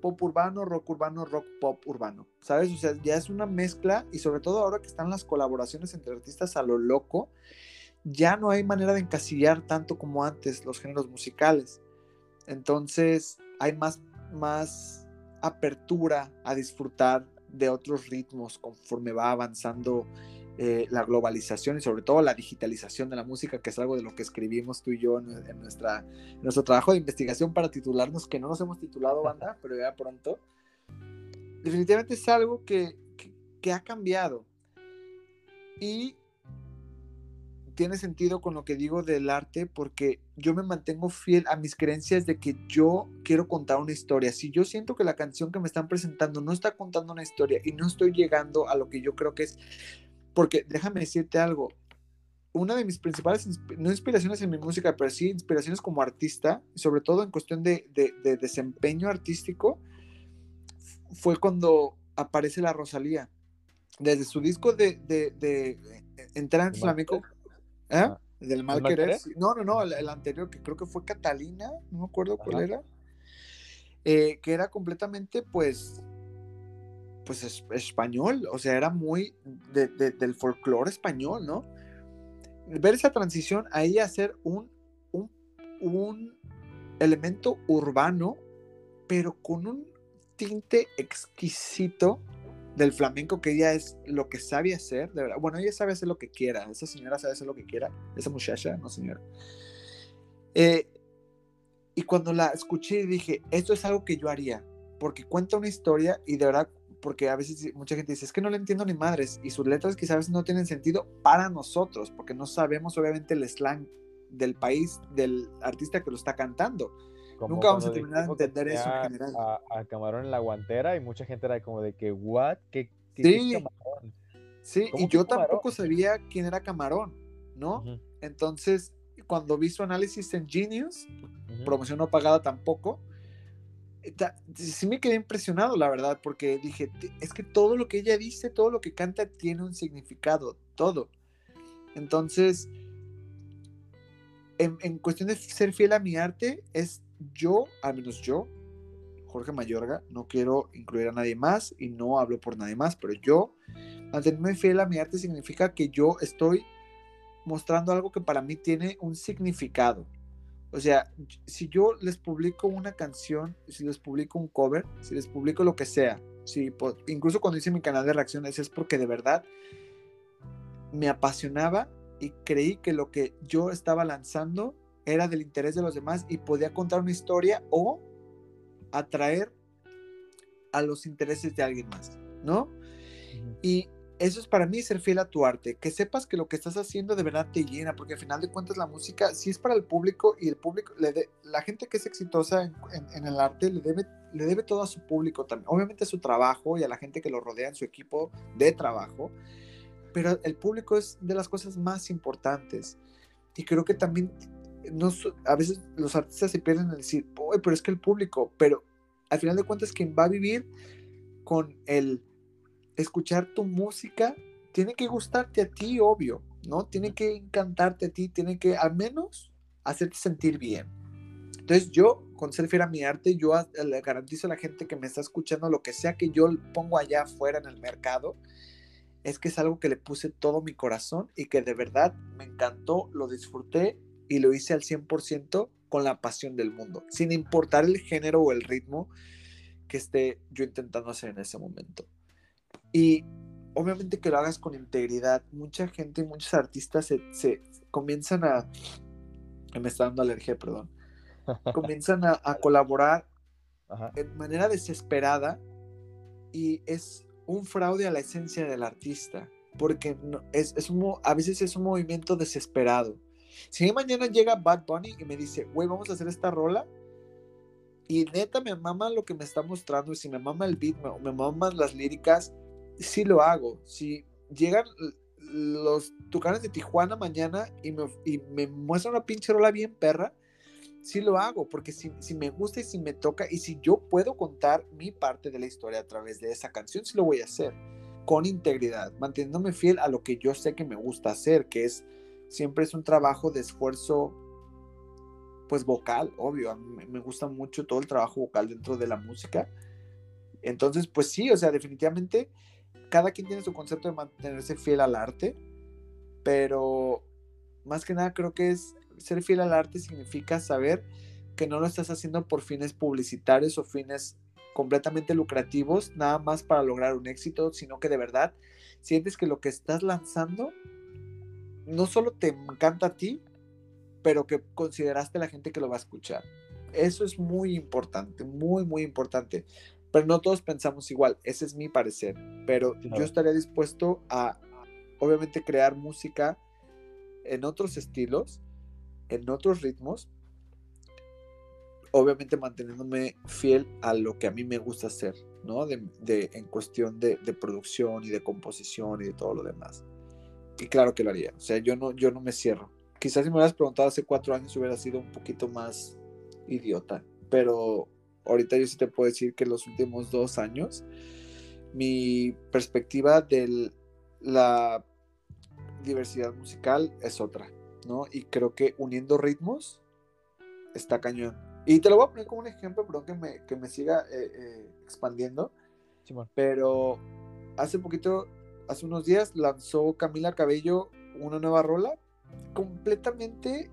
pop urbano, rock urbano, rock pop urbano, ¿sabes? O sea, ya es una mezcla y sobre todo ahora que están las colaboraciones entre artistas a lo loco, ya no hay manera de encasillar tanto como antes los géneros musicales. Entonces hay más, más apertura a disfrutar de otros ritmos conforme va avanzando eh, la globalización y sobre todo la digitalización de la música, que es algo de lo que escribimos tú y yo en, nuestra, nuestro trabajo de investigación para titularnos, que no nos hemos titulado banda, pero ya pronto. Definitivamente es algo que, que, ha cambiado. Y tiene sentido con lo que digo del arte porque yo me mantengo fiel a mis creencias de que yo quiero contar una historia. Si yo siento que la canción que me están presentando no está contando una historia y no estoy llegando a lo que yo creo que es porque déjame decirte algo, una de mis principales, no inspiraciones en mi música, pero sí inspiraciones como artista, sobre todo en cuestión de, desempeño artístico, fue cuando aparece la Rosalía. Desde su disco de, de, entrar en flamenco, ¿eh? Ah. del mal, querer. No, no, no, el, anterior que creo que fue Catalina, no me acuerdo cuál era, eh, que era completamente, pues, pues es, español, o sea, era muy del folclore español, ¿no? Ver esa transición a ella hacer un, un, elemento urbano, pero con un tinte exquisito del flamenco que ella es lo que sabe hacer, de verdad. Bueno, ella sabe hacer lo que quiera, esa señora sabe hacer lo que quiera, esa muchacha, no señora. Eh, y cuando la escuché dije, esto es algo que yo haría, porque cuenta una historia y de verdad porque a veces mucha gente dice, es que no le entiendo ni madres, y sus letras quizás a no tienen sentido para nosotros, porque no sabemos obviamente el slang del país del artista que lo está cantando. Nunca vamos a terminar de entender eso en general. A, Camarón en la guantera y mucha gente era como de que, ¿what? ¿Qué, sí, sí y yo tampoco sabía quién era Camarón, ¿no? Entonces, cuando vi su análisis en Genius, promoción no pagada tampoco, sí me quedé impresionado, la verdad, porque dije, es que todo lo que ella dice, todo lo que canta tiene un significado, todo. Entonces, en, cuestión de ser fiel a mi arte, es yo, al menos yo, Jorge Mayorga, no quiero incluir a nadie más y no hablo por nadie más, pero yo, mantenerme fiel a mi arte significa que yo estoy mostrando algo que para mí tiene un significado. O sea, si yo les publico una canción, si les publico un cover, si les publico lo que sea, si, incluso cuando hice mi canal de reacciones es porque de verdad me apasionaba y creí que lo que yo estaba lanzando era del interés de los demás y podía contar una historia o atraer a los intereses de alguien más, ¿no? Y eso es para mí ser fiel a tu arte, que sepas que lo que estás haciendo de verdad te llena, porque al final de cuentas la música sí es para el público y el público, la gente que es exitosa en, el arte le debe, le debe todo a su público también, obviamente a su trabajo y a la gente que lo rodea en su equipo de trabajo, pero el público es de las cosas más importantes. Y creo que también no, a veces los artistas se pierden en decir, pero es que el público, pero al final de cuentas quien va a vivir con el escuchar tu música tiene que gustarte a ti, obvio, ¿no? Tiene que encantarte a ti, tiene que al menos hacerte sentir bien. Entonces yo, con ser fiel mi arte, yo le garantizo a la gente que me está escuchando lo que sea que yo pongo allá afuera en el mercado, es que es algo que le puse todo mi corazón y que de verdad me encantó, lo disfruté y lo hice al 100% con la pasión del mundo, sin importar el género o el ritmo que esté yo intentando hacer en ese momento. Y obviamente que lo hagas con integridad. Mucha gente, muchos artistas se, comienzan a... Me está dando alergia, perdón. Comienzan a, colaborar de manera desesperada y es un fraude a la esencia del artista, porque es, es a veces es un movimiento desesperado. Si mañana llega Bad Bunny y me dice, güey, vamos a hacer esta rola, y neta me mama lo que me está mostrando, y si me mama el beat, me, me maman las líricas, sí lo hago. Si llegan los tucanes de Tijuana mañana y me, y me muestran una pinche rola bien perra, sí lo hago, porque si, si, me gusta y si me toca y si yo puedo contar mi parte de la historia a través de esa canción, sí lo voy a hacer con integridad, manteniéndome fiel a lo que yo sé que me gusta hacer, que es siempre es un trabajo de esfuerzo pues vocal, obvio, me gusta mucho todo el trabajo vocal dentro de la música. Entonces, pues sí, o sea, definitivamente cada quien tiene su concepto de mantenerse fiel al arte, pero más que nada creo que es ser fiel al arte significa saber que no lo estás haciendo por fines publicitarios o fines completamente lucrativos, nada más para lograr un éxito, sino que de verdad sientes que lo que estás lanzando no solo te encanta a ti, pero que consideraste la gente que lo va a escuchar. Eso es muy importante, muy, muy importante pero no todos pensamos igual, ese es mi parecer, pero yo estaría dispuesto a, obviamente, crear música en otros estilos, en otros ritmos, obviamente manteniéndome fiel a lo que a mí me gusta hacer, ¿no? De, en cuestión de, producción y de composición y de todo lo demás. Y claro que lo haría, o sea, yo no, yo no me cierro. Quizás si me hubieras preguntado hace cuatro años hubiera sido un poquito más idiota, pero ahorita yo sí te puedo decir que los últimos dos años, mi perspectiva de la diversidad musical es otra, ¿no? Y creo que uniendo ritmos está cañón. Y te lo voy a poner como un ejemplo, perdón que me, que me siga eh, eh, expandiendo. Pero hace poquito, hace unos días, lanzó Camila Cabello una nueva rola completamente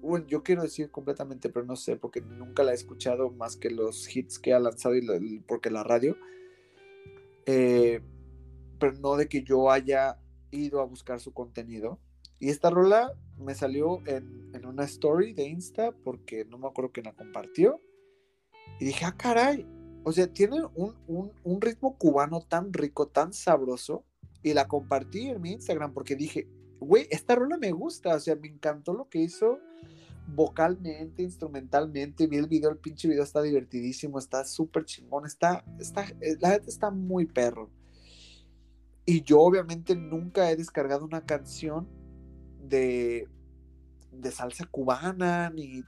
bueno, yo quiero decir completamente, pero no sé, porque nunca la he escuchado más que los hits que ha lanzado y porque la radio. Eh, pero no de que yo haya ido a buscar su contenido. Y esta rola me salió en, en una story de Insta porque no me acuerdo quién la compartió. Y dije, ah, caray. O sea, tiene un, un, un ritmo cubano tan rico, tan sabroso, y la compartí en mi Instagram porque dije, güey, esta rola me gusta, o sea, me encantó lo que hizo vocalmente, instrumentalmente, vi el video, el pinche video está divertidísimo, está súper chingón, está, está, eh, la gente está muy perro. Y yo obviamente nunca he descargado una canción de, de salsa cubana, ni,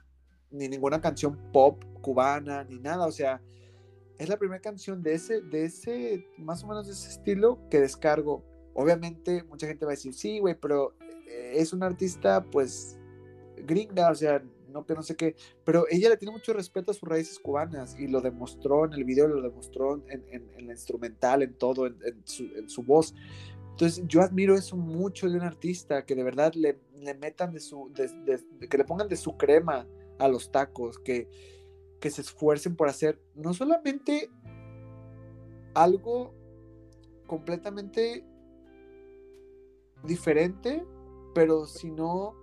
ni ninguna canción pop cubana, ni nada, o sea, es la primera canción de ese, de ese, más o menos de ese estilo que descargo. Obviamente mucha gente va a decir, sí, güey, pero eh, es un artista pues gringa, o sea, no que no sé qué, pero ella le tiene mucho respeto a sus raíces cubanas y lo demostró en el video, lo demostró en, en, la instrumental, en todo, en, su, voz. Entonces yo admiro eso mucho de un artista, que de verdad le, le metan de su, que le pongan de su crema a los tacos, que, que se esfuercen por hacer no solamente algo completamente diferente, pero sino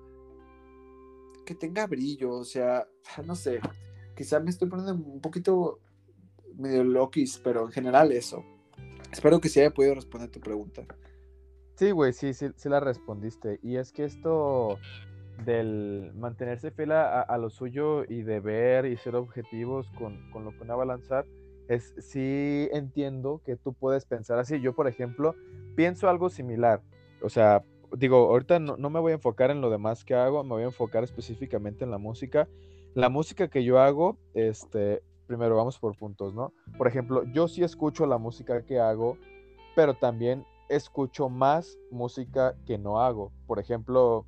que tenga brillo, o sea, no sé, quizá me estoy poniendo un poquito medio loquis, pero en general eso. Espero que sí haya podido responder tu pregunta. Sí, güey, sí, sí, sí la respondiste. Y es que esto del mantenerse fiel a, lo suyo y de ver y ser objetivos con, con, lo que uno va a lanzar, es sí entiendo que tú puedes pensar así. Yo, por ejemplo, pienso algo similar. O sea, digo, ahorita no, me voy a enfocar en lo demás que hago, me voy a enfocar específicamente en la música. La música que yo hago, este, primero vamos por puntos, ¿no? Por ejemplo, yo sí escucho la música que hago, pero también escucho más música que no hago. Por ejemplo,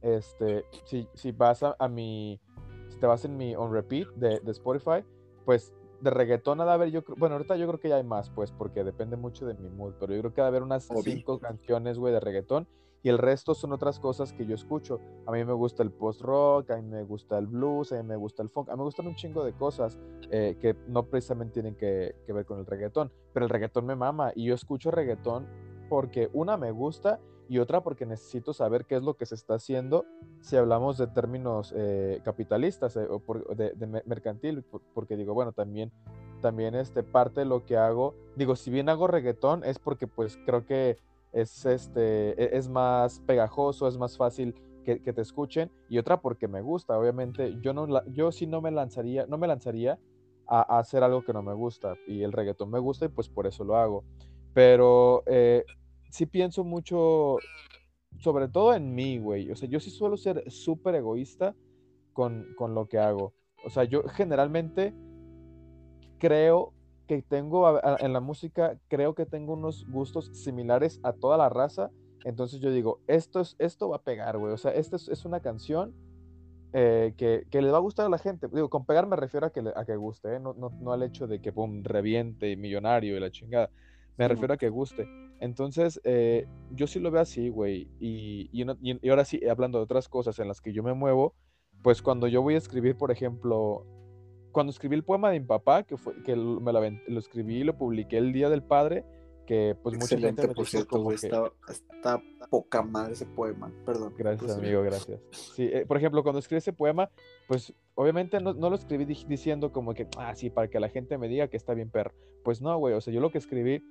este, si, si vas a, mi, si te vas en mi on repeat de, de Spotify, pues de reggaetón ha de haber, yo bueno, ahorita yo creo que ya hay más, pues, porque depende mucho de mi mood, pero yo creo que ha de haber unas cinco canciones, güey, de reggaetón, y el resto son otras cosas que yo escucho. A mí me gusta el post-rock, a mí me gusta el blues, a mí me gusta el funk, a mí me gustan un chingo de cosas eh, que no precisamente tienen que, que ver con el reggaetón, pero el reggaetón me mama, y yo escucho reggaetón porque una me gusta y otra porque necesito saber qué es lo que se está haciendo si hablamos de términos eh, capitalistas eh, o de, mercantil, porque digo, bueno, también, también este, parte de lo que hago, digo, si bien hago reggaetón es porque pues creo que es, este, e, es más pegajoso, es más fácil que, te escuchen y otra porque me gusta, obviamente yo, no, yo sí no me lanzaría, no me lanzaría a, hacer algo que no me gusta y el reggaetón me gusta y pues por eso lo hago. Pero eh, sí pienso mucho, sobre todo en mí, güey. O sea, yo sí suelo ser súper egoísta con, lo que hago. O sea, yo generalmente creo que tengo en la música, creo que tengo unos gustos similares a toda la raza. Entonces yo digo, esto, es, esto va a pegar, güey. O sea, esta es, una canción eh, que, le va a gustar a la gente. Digo, con pegar me refiero a que, a que guste, ¿eh? no, no, no, al hecho de que, pum, reviente, millonario y la chingada. Me refiero a que guste. Entonces, eh, yo sí lo veo así, güey. Y, y, ahora sí, hablando de otras cosas en las que yo me muevo, pues cuando yo voy a escribir, por ejemplo, cuando escribí el poema de mi papá, que, fue, que me lo, escribí y lo publiqué el Día del Padre, que pues mucha gente por cierto, está, poca madre ese poema, perdón. Gracias, amigo, gracias. Sí, eh, por ejemplo, cuando escribí ese poema, pues obviamente no, no, lo escribí diciendo como que, ah, sí, para que la gente me diga que está bien perro. Pues no, güey, o sea, yo lo que escribí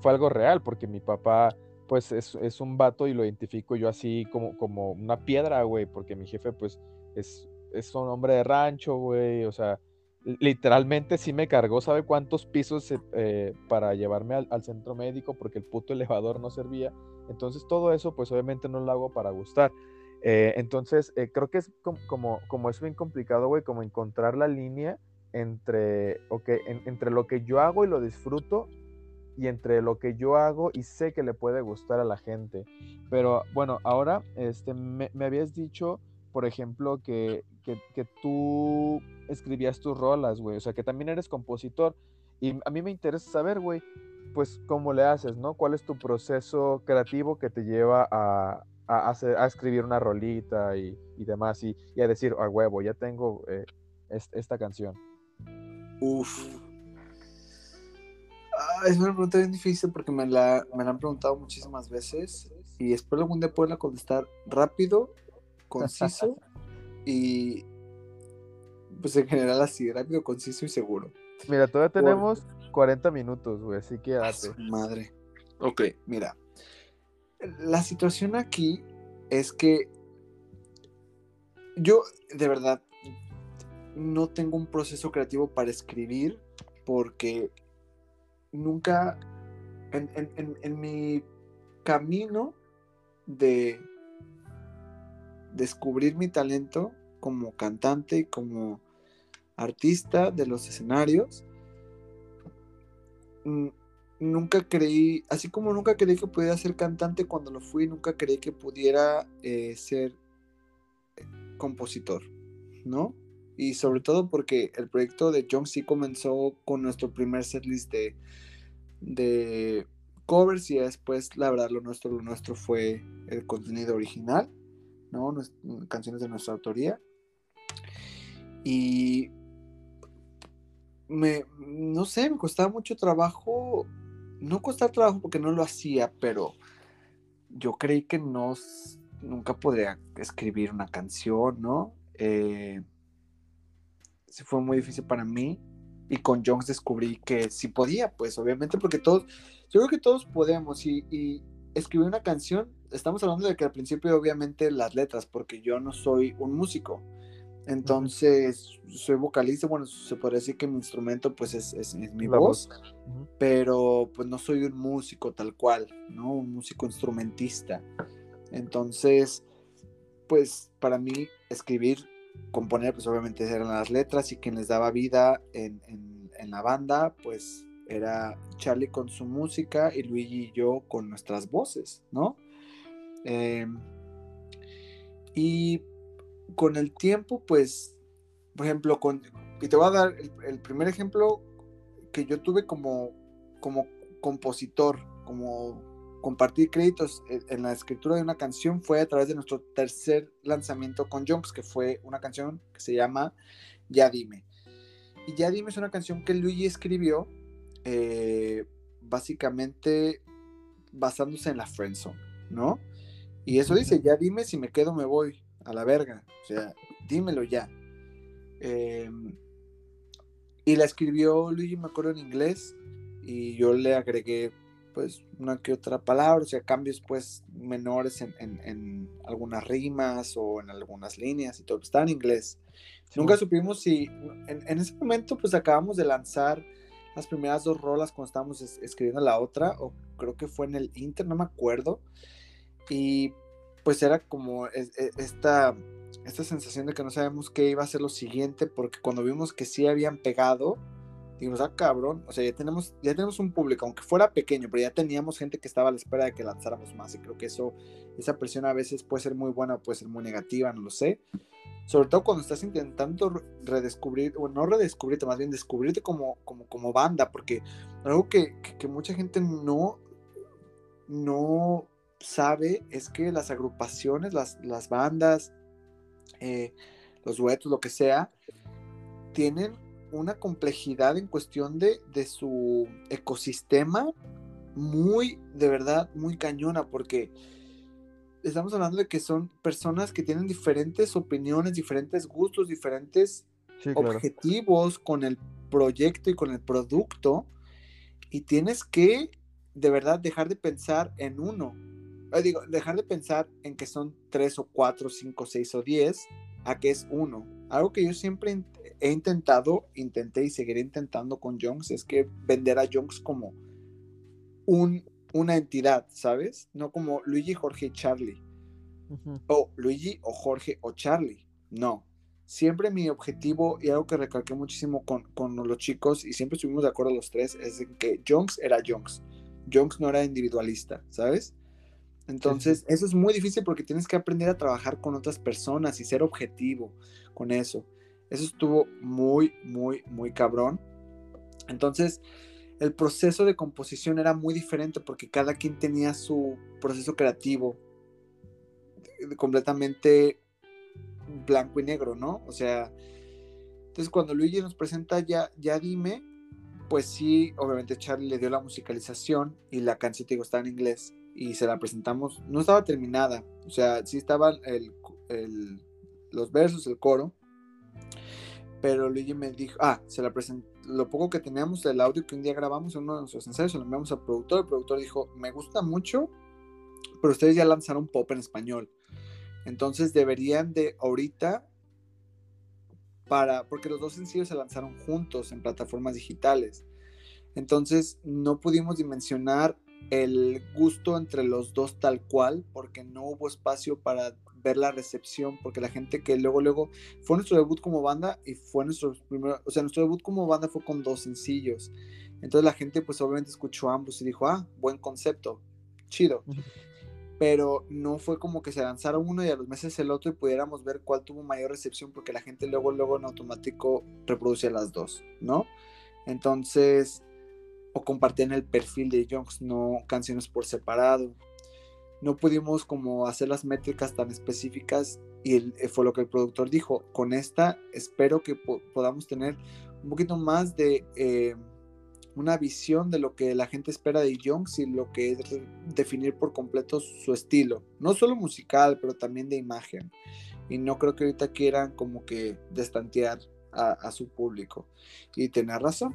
fue algo real, porque mi papá, pues, es, es un vato y lo identifico yo así como, como una piedra, güey, porque mi jefe, pues, es, es un hombre de rancho, güey, o sea, literalmente sí me cargó, ¿sabe cuántos pisos eh, para llevarme al, centro médico? Porque el puto elevador no servía. Entonces todo eso, pues obviamente no lo hago para gustar. Eh, entonces eh, creo que es como, como, es bien complicado, güey, como encontrar la línea entre, okay, entre lo que yo hago y lo disfruto y entre lo que yo hago y sé que le puede gustar a la gente. Pero bueno, ahora este, me, habías dicho, por ejemplo, que, que, tú escribías tus rolas, güey. O sea, que también eres compositor. Y a mí me interesa saber, güey, pues cómo le haces, ¿no? ¿Cuál es tu proceso creativo que te lleva a, a, a escribir una rolita y, y demás? Y, y, a decir, a huevo, ya tengo eh, esta canción. Uf, Ah, es una pregunta bien difícil porque me la, me la han preguntado muchísimas veces y espero algún día poderla contestar rápido, conciso y pues en general así, rápido, conciso y seguro. Mira, todavía tenemos 40 minutos, güey, así que date. Madre. Ok, mira. La situación aquí es que yo, de verdad, no tengo un proceso creativo para escribir porque nunca en, mi camino de descubrir mi talento como cantante y como artista de los escenarios, nunca creí, así como nunca creí que pudiera ser cantante cuando lo fui, nunca creí que pudiera eh, ser compositor, ¿no? Y sobre todo porque el proyecto de John sí comenzó con nuestro primer setlist de, de covers y después, la verdad, lo nuestro, lo nuestro fue el contenido original, ¿no? canciones de nuestra autoría. Y me, no sé, me costaba mucho trabajo, no costaba trabajo porque no lo hacía, pero yo creí que no, nunca podría escribir una canción, ¿no? Eh, fue muy difícil para mí y con Jones descubrí que sí podía, pues obviamente porque todos, yo creo que todos podemos y, y escribir una canción, estamos hablando de que al principio obviamente las letras, porque yo no soy un músico, entonces soy vocalista, bueno, se podría decir que mi instrumento pues es, es, mi voz, pero pues no soy un músico tal cual, ¿no? Un músico instrumentista. Entonces, pues para mí escribir componer, pues obviamente eran las letras y quien les daba vida en, la banda, pues era Charlie con su música y Luigi y yo con nuestras voces, ¿no? Em, y con el tiempo, pues, por ejemplo, con, y te voy a dar el, primer ejemplo que yo tuve como, como compositor, como compartir créditos en la escritura de una canción fue a través de nuestro tercer lanzamiento con Junks, que fue una canción que se llama Ya Dime. Y Ya Dime es una canción que Luigi escribió eh, básicamente basándose en la friendzone, ¿no? Y eso dice, ya dime si me quedo me voy a la verga. O sea, dímelo ya. Em, y la escribió Luigi, me acuerdo en inglés, y yo le agregué pues una que otra palabra, o sea, cambios pues menores en, algunas rimas o en algunas líneas y todo, está en inglés. Nunca supimos si, en, ese momento pues acabamos de lanzar las primeras dos rolas cuando estábamos escribiendo la otra, o creo que fue en el Inter, no me acuerdo, y pues era como e, esta, esta sensación de que no sabemos qué iba a ser lo siguiente, porque cuando vimos que sí habían pegado, dijimos, ah, cabrón, o sea, ya tenemos, ya tenemos un público, aunque fuera pequeño, pero ya teníamos gente que estaba a la espera de que lanzáramos más, y creo que eso, esa presión a veces puede ser muy buena, puede ser muy negativa, no lo sé. Sobre todo cuando estás intentando redescubrir, o no redescubrirte, más bien descubrirte como, como, como banda, porque algo que, que, mucha gente no, no sabe es que las agrupaciones, las, las bandas, eh, los duetos, lo que sea, tienen una complejidad en cuestión de, de su ecosistema muy, de verdad, muy cañona, porque estamos hablando de que son personas que tienen diferentes opiniones, diferentes gustos, diferentes objetivos con el proyecto y con el producto, y tienes que de verdad dejar de pensar en uno. Digo, dejar de pensar en que son tres o cuatro, cinco, seis o diez, a que es uno. Algo que yo siempre he intentado, intenté y seguiré intentando con Jones es que vender a Jones como un, una entidad, ¿sabes? No como Luigi, Jorge y Charlie. O Luigi o Jorge o Charlie. No. Siempre mi objetivo y algo que recalqué muchísimo con, con los chicos y siempre estuvimos de acuerdo los tres es que Jones era Jones. Jones no era individualista, ¿sabes? Entonces, eso es muy difícil porque tienes que aprender a trabajar con otras personas y ser objetivo con eso. Eso estuvo muy, muy, muy cabrón. Entonces, el proceso de composición era muy diferente porque cada quien tenía su proceso creativo completamente blanco y negro, ¿no? O sea, entonces cuando Luigi nos presenta ya, ya dime, pues sí, obviamente Charlie le dio la musicalización y la canción, te digo, está en inglés y se la presentamos, no estaba terminada, o sea, sí estaban el, los versos, el coro, pero Luigi me dijo, ah, se la presentó, lo poco que teníamos del audio que un día grabamos en uno de nuestros ensayos, se lo enviamos al productor, el productor dijo, me gusta mucho, pero ustedes ya lanzaron pop en español. Entonces deberían de ahorita para, porque los dos sencillos se lanzaron juntos en plataformas digitales. Entonces no pudimos dimensionar el gusto entre los dos tal cual, porque no hubo espacio para ver la recepción, porque la gente que luego, luego, fue nuestro debut como banda y fue nuestro primero, o sea, nuestro debut como banda fue con dos sencillos. Entonces la gente pues obviamente escuchó ambos y dijo, ah, buen concepto, chido. Pero no fue como que se lanzara uno y a los meses el otro y pudiéramos ver cuál tuvo mayor recepción porque la gente luego, luego en automático reproducía las dos, ¿no? Entonces, o compartían el perfil de Jones, no canciones por separado. No pudimos como hacer las métricas tan específicas y eh, fue lo que el productor dijo. Con esta espero que podamos tener un poquito más de eh, una visión de lo que la gente espera de Jones y lo que es definir por completo su estilo. No solo musical, pero también de imagen. Y no creo que ahorita quieran como que destantear a, a su público. Y tener razón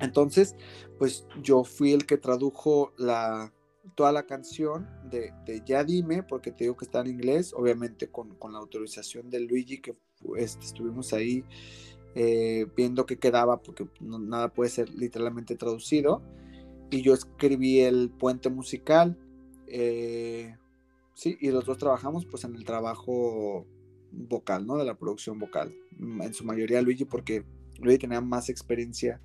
entonces, pues yo fui el que tradujo la, toda la canción de, Ya Dime, porque te digo que está en inglés, obviamente con, la autorización de Luigi, que este, estuvimos ahí eh, viendo qué quedaba, porque nada puede ser literalmente traducido. Y yo escribí el puente musical, eh, sí, y los dos trabajamos pues en el trabajo vocal, ¿no? De la producción vocal. En su mayoría Luigi, porque Luigi tenía más experiencia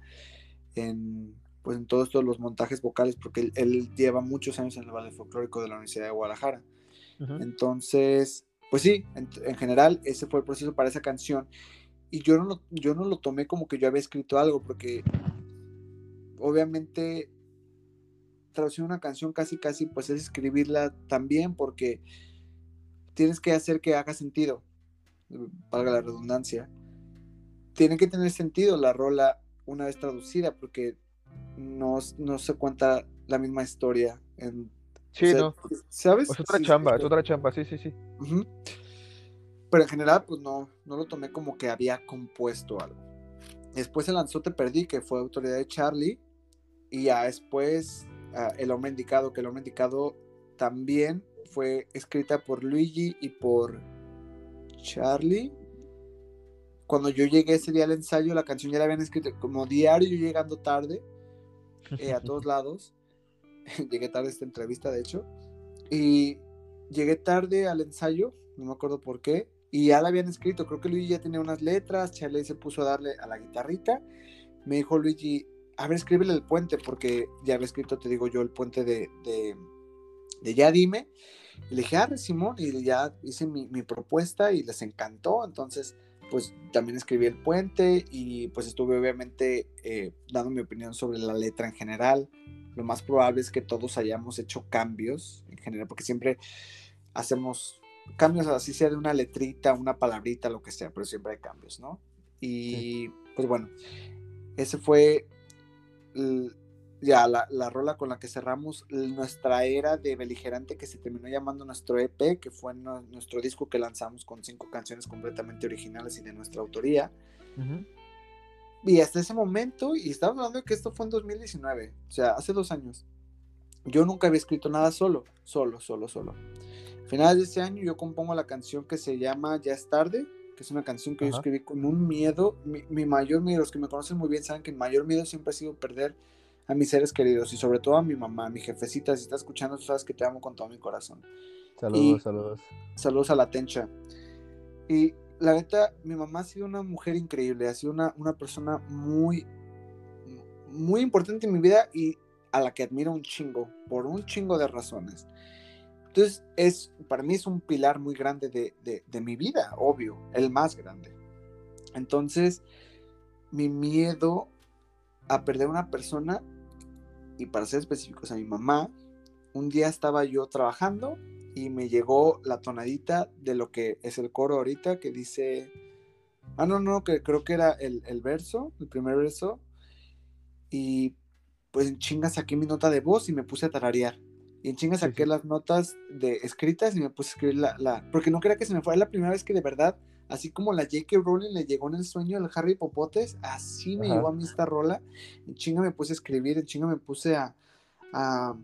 en, pues, en todos, los montajes vocales, porque él, lleva muchos años en el ballet folclórico de la Universidad de Guadalajara. Entonces, pues sí, en, general ese fue el proceso para esa canción. Y yo no, lo, yo no lo tomé como que yo había escrito algo, porque obviamente traducir una canción casi casi pues es escribirla también porque tienes que hacer que haga sentido, valga la redundancia. Tiene que tener sentido la rola una vez traducida, porque no, se cuenta la misma historia en... Sí, no. ¿Sabes? Es otra chamba, es otra chamba, sí, sí, sí. Pero en general, pues no, no lo tomé como que había compuesto algo. Después se lanzó Te Perdí, que fue autoridad de Charlie. Y ya después ah, El Hombre Indicado, que El Hombre Indicado también fue escrita por Luigi y por Charlie cuando yo llegué ese día al ensayo, la canción ya la habían escrito como diario, yo llegando tarde eh, a todos lados. llegué tarde a esta entrevista, de hecho. Y llegué tarde al ensayo, no me acuerdo por qué, y ya la habían escrito. Creo que Luigi ya tenía unas letras, Charlie se puso a darle a la guitarrita. Me dijo Luigi, a ver, escríbele el puente, porque ya había escrito, te digo yo, el puente de, de, de Ya Dime. Y le dije, ah, Simón, y ya hice mi, mi propuesta y les encantó. Entonces, pues también escribí el puente y pues estuve obviamente eh, dando mi opinión sobre la letra en general. Lo más probable es que todos hayamos hecho cambios en general, porque siempre hacemos cambios, así sea de una letrita, una palabrita, lo que sea, pero siempre hay cambios, ¿no? Y pues bueno, ese fue ya la, la, rola con la que cerramos nuestra era de beligerante que se terminó llamando nuestro EP, que fue nuestro disco que lanzamos con cinco canciones completamente originales y de nuestra autoría. Y hasta ese momento, y estamos hablando de que esto fue en 2019, o sea, hace dos años, yo nunca había escrito nada solo, solo, solo, solo. A finales de ese año yo compongo la canción que se llama Ya es tarde, que es una canción que yo escribí con un miedo, mi, mi mayor miedo, los que me conocen muy bien saben que mi mayor miedo siempre ha sido perder a mis seres queridos y sobre todo a mi mamá, a mi jefecita, si está escuchando, tú sabes que te amo con todo mi corazón. Saludos, saludos. Saludos a la Tencha. Y la neta, mi mamá ha sido una mujer increíble, ha sido una, una persona muy, muy importante en mi vida y a la que admiro un chingo, por un chingo de razones. Entonces, es, para mí es un pilar muy grande de, de, de mi vida, obvio, el más grande. Entonces, mi miedo a perder una persona y para ser específicos a mi mamá, un día estaba yo trabajando y me llegó la tonadita de lo que es el coro ahorita que dice, ah, no, no, que creo que era el, verso, el primer verso, y pues en chinga saqué mi nota de voz y me puse a tararear. Y en chinga saqué las notas de escritas y me puse a escribir la, la, porque no quería que se me fuera, la primera vez que de verdad Así como la J.K. Rowling le llegó en el sueño al Harry Popotes, así me llegó a mí esta rola. En chinga me puse a escribir, en chinga me puse a, a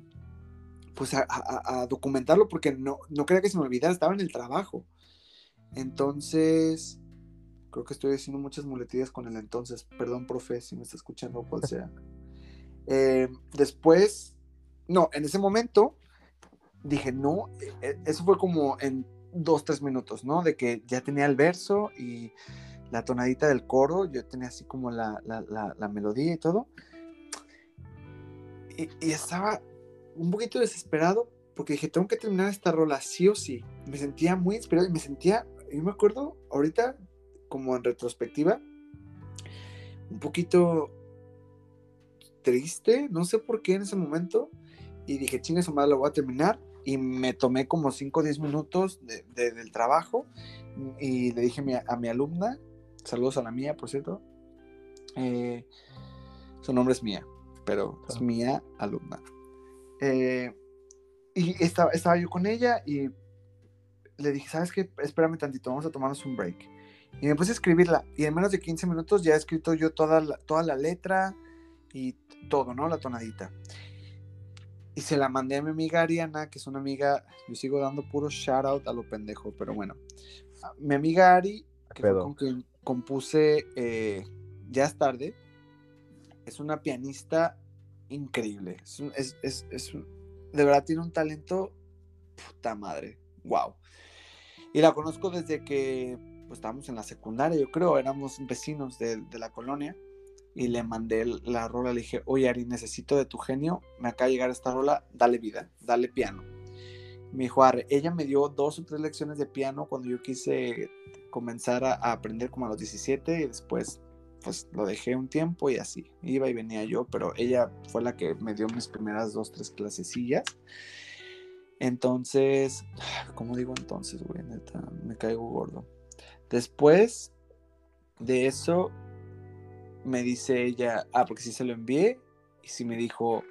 pues a, documentarlo porque no, no quería que se me olvidara, estaba en el trabajo. Entonces, creo que estoy haciendo muchas muletillas con el entonces. Perdón, profe, si me está escuchando o cual sea. Eh, después, no, en ese momento dije, no, e, e, eso fue como en dos, tres minutos, ¿no? De que ya tenía el verso y la tonadita del coro, yo tenía así como la, melodía y todo. Y, y, estaba un poquito desesperado porque dije, tengo que terminar esta rola sí o sí. Me sentía muy inspirado y me sentía, yo me acuerdo ahorita, como en retrospectiva, un poquito triste, no sé por qué en ese momento, y dije, chinga su madre, lo voy a terminar, y me tomé como 5 o 10 minutos de, del trabajo, y le dije a mi, alumna, saludos a la mía, por cierto, eh, su nombre es mía, pero es mía alumna. Eh, y estaba, estaba yo con ella y le dije, ¿sabes qué? Espérame tantito, vamos a tomarnos un break. Y me puse a escribirla. Y en menos de 15 minutos ya he escrito yo toda la, toda la letra y todo, ¿no? La tonadita. Y se la mandé a mi amiga Ariana, que es una amiga, yo sigo dando puro shout out a lo pendejo, pero bueno. Mi amiga Ari, que fue con quien compuse eh, Ya es tarde, es una pianista increíble. Es, es, es, de verdad tiene un talento, puta madre, wow. Y la conozco desde que pues, estábamos en la secundaria, yo creo, éramos vecinos de, de la colonia y le mandé la rola, le dije, oye Ari, necesito de tu genio, me acaba de llegar esta rola, dale vida, dale piano. Me dijo, Arre, ella me dio dos o tres lecciones de piano cuando yo quise comenzar a, aprender como a los 17 y después pues lo dejé un tiempo y así, iba y venía yo, pero ella fue la que me dio mis primeras dos, tres clasecillas. Entonces, ¿cómo digo entonces, güey? Neta, me caigo gordo. Después de eso, me dice ella, ah, porque sí se lo envié, y sí me dijo,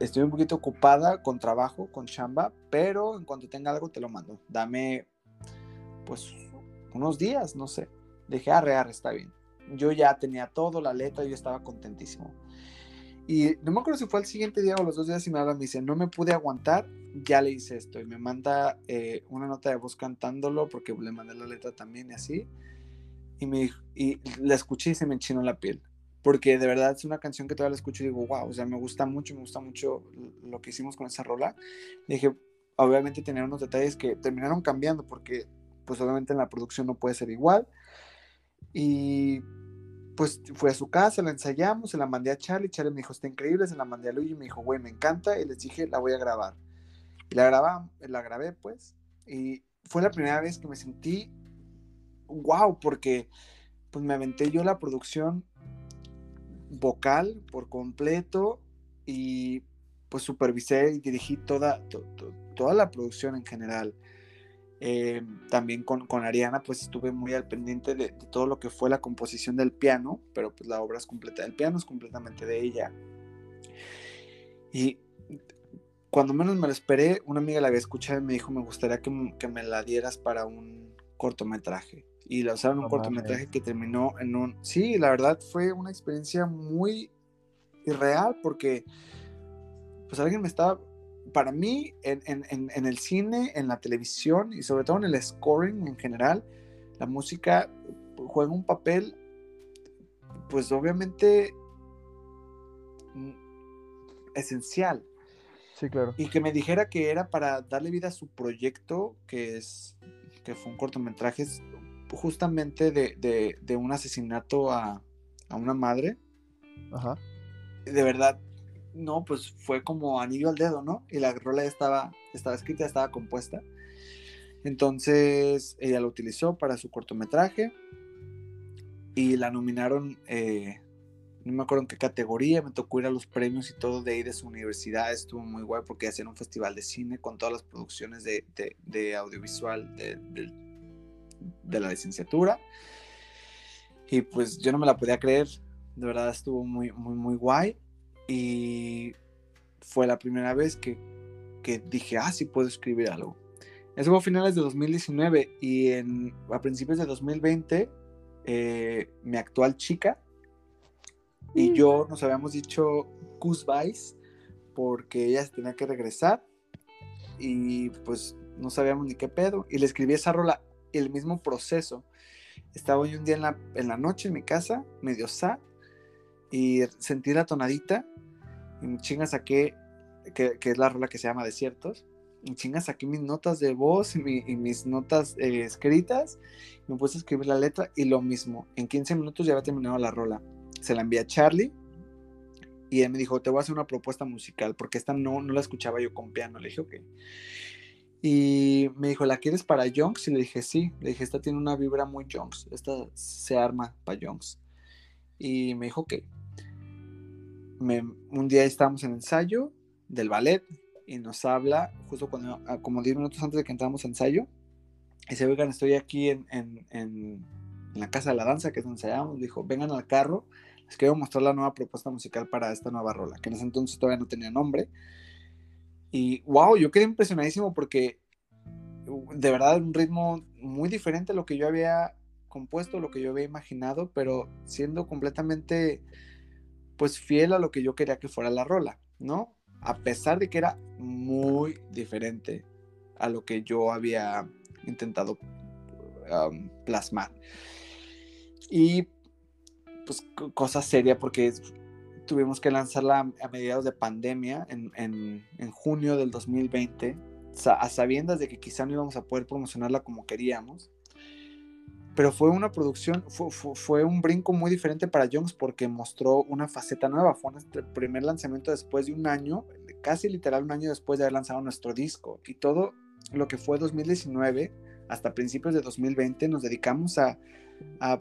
estoy un poquito ocupada con trabajo, con chamba, pero en cuanto tenga algo te lo mando. Dame, pues, unos días, no sé. Dije, arre, arre, está bien. Yo ya tenía todo, la letra, yo estaba contentísimo. Y no me acuerdo si fue el siguiente día o los dos días y me habla, me dice, no me pude aguantar, ya le hice esto. Y me manda eh, una nota de voz cantándolo porque le mandé la letra también y así y, me, y la escuché y se me enchinó la piel. Porque de verdad es una canción que todavía la escucho y digo, wow, o sea, me gusta mucho, me gusta mucho lo que hicimos con esa rola. dije, obviamente tenía unos detalles que terminaron cambiando porque pues obviamente en la producción no puede ser igual. Y pues fue a su casa, la ensayamos, se la mandé a Charlie, Charlie me dijo, está increíble, se la mandé a Luigi, y me dijo, güey, me encanta, y les dije, la voy a grabar. Y la, grabamos, la grabé, pues, y fue la primera vez que me sentí wow, porque pues me aventé yo la producción vocal por completo y pues supervisé y dirigí toda, toda la producción en general. Eh, también con, Ariana pues estuve muy al pendiente de, todo lo que fue la composición del piano, pero pues la obra es completa del piano, es completamente de ella. Y cuando menos me lo esperé, una amiga la había escuchado y me dijo, me gustaría que, que me la dieras para un cortometraje y la usaron un cortometraje que terminó en un... Sí, la verdad fue una experiencia muy irreal porque pues alguien me estaba... Para mí, en, en, en, el cine, en la televisión y sobre todo en el scoring en general, la música juega un papel, pues obviamente mm, esencial. Sí, claro. Y que me dijera que era para darle vida a su proyecto, que es que fue un cortometraje justamente de, un asesinato a, una madre. Ajá. De verdad, no, pues fue como anillo al dedo, ¿no? Y la rola estaba, estaba escrita, estaba compuesta. Entonces ella lo utilizó para su cortometraje y la nominaron, eh, no me acuerdo en qué categoría, me tocó ir a los premios y todo de ahí de su universidad, estuvo muy guay porque hacían un festival de cine con todas las producciones de, audiovisual del de la licenciatura. Y pues yo no me la podía creer, de verdad estuvo muy, muy, muy guay. Y fue la primera vez que, que dije, ah, sí puedo escribir algo. Eso fue a finales de 2019 y en, a principios de 2020 eh, mi actual chica y mm. yo nos habíamos dicho goodbyes porque ella se tenía que regresar y pues no sabíamos ni qué pedo y le escribí esa rola el mismo proceso estaba hoy un día en la, en la noche en mi casa medio sad y sentí la tonadita y me chinga saqué que, que es la rola que se llama Desiertos y chingas aquí mis notas de voz y, mis notas eh, escritas, me puse a escribir la letra y lo mismo, en 15 minutos ya había terminado la rola. Se la envié a Charlie y él me dijo, te voy a hacer una propuesta musical, porque esta no, no la escuchaba yo con piano, le dije, ok. Y me dijo, ¿la quieres para Jonks? Y le dije, sí. Le dije, esta tiene una vibra muy Jonks. Esta se arma para Jonks. Y me dijo, ok. Me, un día estábamos en ensayo del ballet y nos habla justo cuando, ah, como 10 minutos antes de que entramos a ensayo. Y dice, oigan, estoy aquí en, en, en, la casa de la danza, que ensayamos. Dijo, vengan al carro, les quiero mostrar la nueva propuesta musical para esta nueva rola, que en ese entonces todavía no tenía nombre. Y wow, yo quedé impresionadísimo porque de verdad un ritmo muy diferente a lo que yo había compuesto, lo que yo había imaginado, pero siendo completamente pues fiel a lo que yo quería que fuera la rola, ¿no? a pesar de que era muy diferente a lo que yo había intentado plasmar. Y pues cosa seria porque tuvimos que lanzarla a mediados de pandemia en, junio del 2020, a sabiendas de que quizá no íbamos a poder promocionarla como queríamos pero fue una producción, fue, un brinco muy diferente para Jones porque mostró una faceta nueva. Fue nuestro primer lanzamiento después de un año, casi literal un año después de haber lanzado nuestro disco. Y todo lo que fue 2019 hasta principios de 2020 nos dedicamos a, a,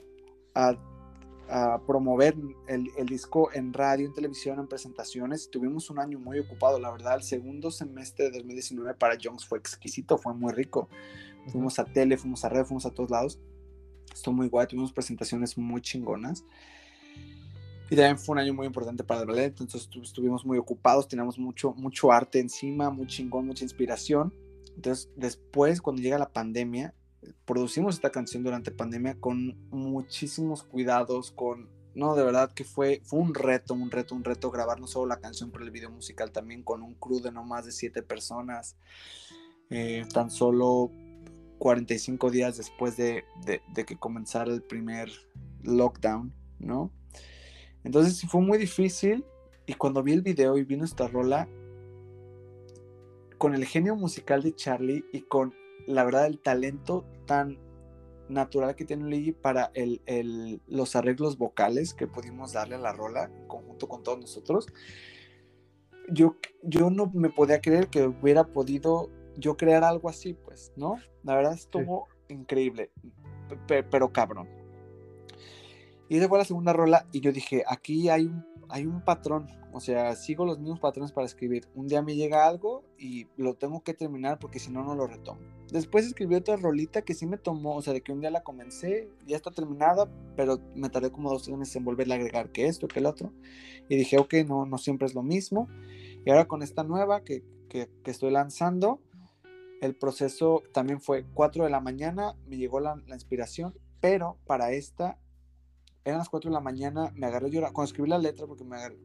promover el, el, disco en radio, en televisión, en presentaciones. Tuvimos un año muy ocupado, la verdad. El segundo semestre de 2019 para Jones fue exquisito, fue muy rico. Fuimos a tele, fuimos a red, fuimos a todos lados. Estuvo muy guay, tuvimos presentaciones muy chingonas. Y también fue un año muy importante para el ballet, entonces estuvimos muy ocupados, teníamos mucho, mucho arte encima, muy chingón, mucha inspiración. Entonces, después, cuando llega la pandemia, producimos esta canción durante pandemia con muchísimos cuidados, con, no, de verdad que fue, fue un reto, un reto, un reto grabar no solo la canción, pero el video musical también con un crew de no más de siete personas. Eh, tan solo 45 días después de, que comenzara el primer lockdown, ¿no? Entonces fue muy difícil y cuando vi el video y vi nuestra rola, con el genio musical de Charlie y con la verdad el talento tan natural que tiene Ligi para los arreglos vocales que pudimos darle a la rola en conjunto con todos nosotros, yo, yo no me podía creer que hubiera podido yo crear algo así, pues, ¿no? La verdad estuvo increíble, pero cabrón. Y esa fue la segunda rola y yo dije, aquí hay un, hay un patrón, o sea, sigo los mismos patrones para escribir. Un día me llega algo y lo tengo que terminar porque si no, no lo retomo. Después escribí otra rolita que sí me tomó, o sea, de que un día la comencé, ya está terminada, pero me tardé como dos meses en volverle a agregar que esto, que el otro. Y dije, ok, no, no siempre es lo mismo. Y ahora con esta nueva que, que, estoy lanzando, el proceso también fue 4 de la mañana, me llegó la, inspiración, pero para esta, eran las 4 de la mañana, me agarré llorando, cuando escribí la letra, porque me agarré,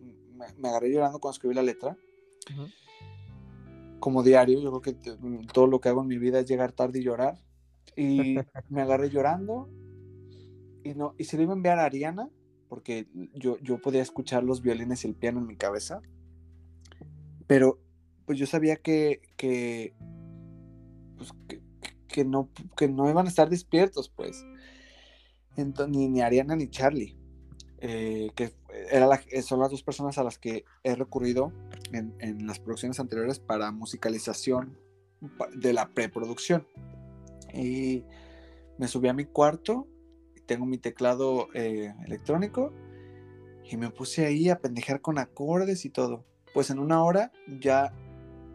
llorando cuando escribí la letra, como diario, yo creo que todo lo que hago en mi vida es llegar tarde y llorar, y me agarré llorando, y, no, y se lo iba a enviar a Ariana, porque yo, yo podía escuchar los violines y el piano en mi cabeza, pero pues yo sabía que, que pues, que, no, que no iban a estar despiertos, pues. Entonces, ni, ni Ariana ni Charlie, eh, que era eh, son las dos personas a las que he recurrido en, en las producciones anteriores para musicalización de la preproducción. Y me subí a mi cuarto, tengo mi teclado eh, electrónico y me puse ahí a pendejar con acordes y todo. Pues en una hora ya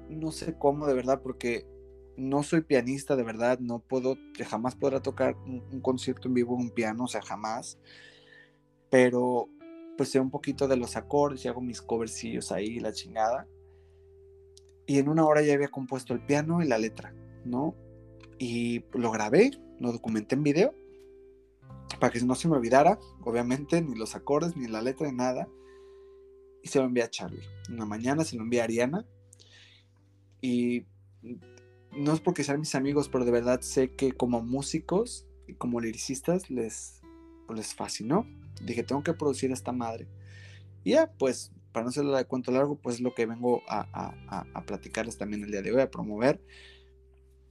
no sé cómo de verdad, porque no soy pianista de verdad, no puedo, jamás podrá tocar un, concierto en vivo un piano, o sea, jamás. Pero pues sé un poquito de los acordes y hago mis coversillos ahí, la chingada. Y en una hora ya había compuesto el piano y la letra, ¿no? y lo grabé, lo documenté en video para que no se me olvidara, obviamente, ni los acordes, ni la letra, ni nada. Y se lo envié a Charlie. Una mañana se lo envié a Ariana. Y no es porque sean mis amigos, pero de verdad sé que como músicos y como lyricistas les, pues, les fascinó. Dije, tengo que producir esta madre. Y ya, pues, para no hacerlo de cuento largo, pues lo que vengo a, a, a, platicarles también el día de hoy, a promover.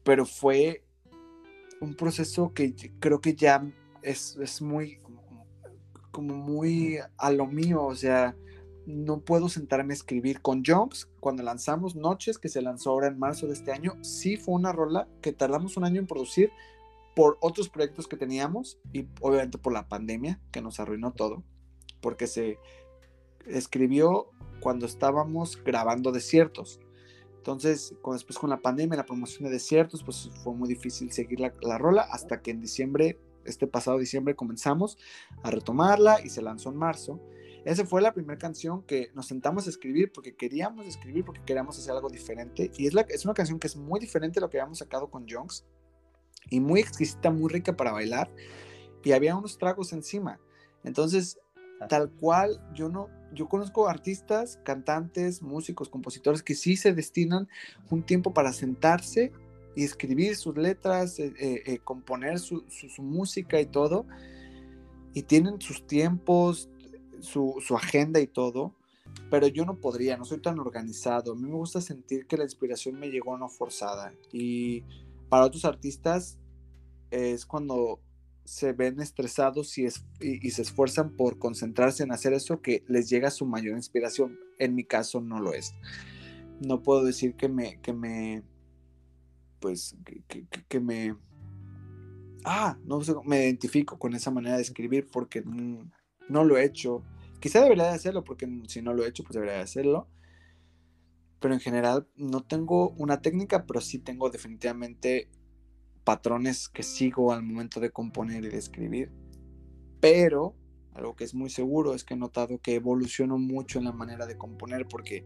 Pero fue un proceso que creo que ya es, es muy, como, muy a lo mío, o sea, no puedo sentarme a escribir con Junks. Cuando lanzamos Noches, que se lanzó ahora en marzo de este año, sí fue una rola que tardamos un año en producir por otros proyectos que teníamos y obviamente por la pandemia que nos arruinó todo, porque se escribió cuando estábamos grabando desiertos. Entonces, después con la pandemia, la promoción de desiertos, pues fue muy difícil seguir la, la rola hasta que en diciembre, este pasado diciembre, comenzamos a retomarla y se lanzó en marzo. Esa fue la primera canción que nos sentamos a escribir porque queríamos escribir, porque queríamos hacer algo diferente. Y es, la, es una canción que es muy diferente a lo que habíamos sacado con Junks y muy exquisita, muy rica para bailar. Y había unos tragos encima. Entonces, tal cual, yo no, yo conozco artistas, cantantes, músicos, compositores que sí se destinan un tiempo para sentarse y escribir sus letras, eh, eh, eh, componer su, su, música y todo. Y tienen sus tiempos, su, su, agenda y todo. Pero yo no podría, no soy tan organizado. A mí me gusta sentir que la inspiración me llegó no forzada. Y para otros artistas es cuando se ven estresados y, y, se esfuerzan por concentrarse en hacer eso que les llega su mayor inspiración. En mi caso no lo es. No puedo decir que me, que me, pues, que, que, me, ah, no sé, me identifico con esa manera de escribir porque no lo he hecho. Quizá debería de hacerlo porque si no lo he hecho, pues debería de hacerlo. Pero en general no tengo una técnica, pero sí tengo definitivamente patrones que sigo al momento de componer y de escribir. Pero algo que es muy seguro es que he notado que evoluciono mucho en la manera de componer porque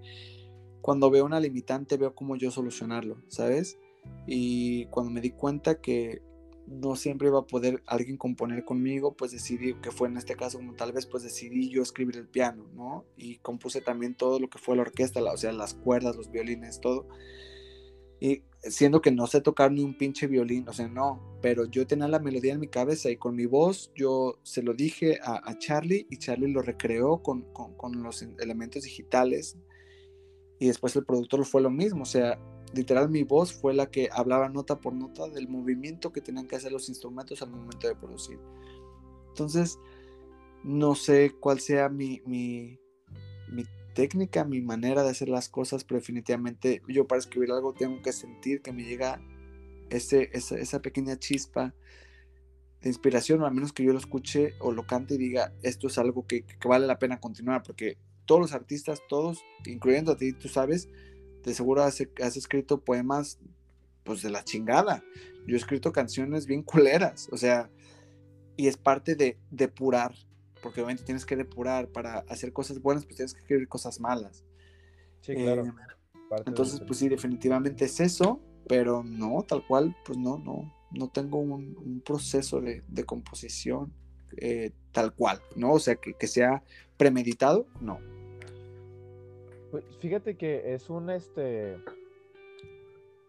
cuando veo una limitante veo cómo yo solucionarlo, ¿sabes? Y cuando me di cuenta que no siempre iba a poder alguien componer conmigo, pues decidí, que fue en este caso como tal vez, pues decidí yo escribir el piano, ¿no? Y compuse también todo lo que fue la orquesta, o sea, las cuerdas, los violines, todo. Y siendo que no sé tocar ni un pinche violín, o sea, no, pero yo tenía la melodía en mi cabeza y con mi voz yo se lo dije a, Charlie y Charlie lo recreó con, con, los elementos digitales y después el productor fue lo mismo, o sea, literal mi voz fue la que hablaba nota por nota del movimiento que tenían que hacer los instrumentos al momento de producir. Entonces, no sé cuál sea mi, mi, mi técnica, mi manera de hacer las cosas, pero definitivamente yo para escribir algo tengo que sentir que me llega ese, esa, pequeña chispa de inspiración, o al menos que yo lo escuche o lo cante y diga, esto es algo que, vale la pena continuar, porque todos los artistas, todos, incluyendo a ti, tú sabes, de seguro has, has escrito poemas pues de la chingada. Yo he escrito canciones bien culeras, o sea, y es parte de depurar porque obviamente tienes que depurar para hacer cosas buenas, pues tienes que escribir cosas malas. Sí, claro. Eh, entonces, pues sí, definitivamente es eso, pero no, tal cual, pues no, no, no tengo un, proceso de, composición eh, tal cual, ¿no? O sea, que, sea premeditado, no. Pues fíjate que es un, este,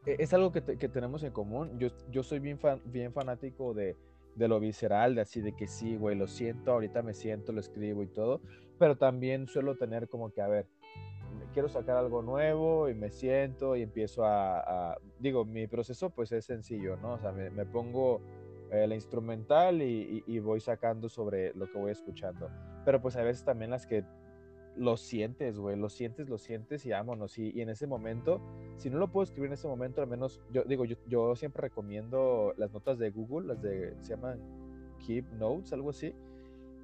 e, es algo que, tenemos en común. Yo, yo soy bien, bien fanático de, de lo visceral, de así de que sí, güey, lo siento, ahorita me siento, lo escribo y todo, pero también suelo tener como que, a ver, quiero sacar algo nuevo y me siento y empiezo a, digo, mi proceso pues es sencillo, ¿no? O sea, me, pongo eh, la instrumental y, y, voy sacando sobre lo que voy escuchando, pero pues a veces también las que lo sientes, güey, lo sientes, lo sientes y vámonos. Y, y, en ese momento, si no lo puedo escribir en ese momento, al menos, yo digo, yo, siempre recomiendo las notas de Google, las de, se llaman Keep Notes, algo así.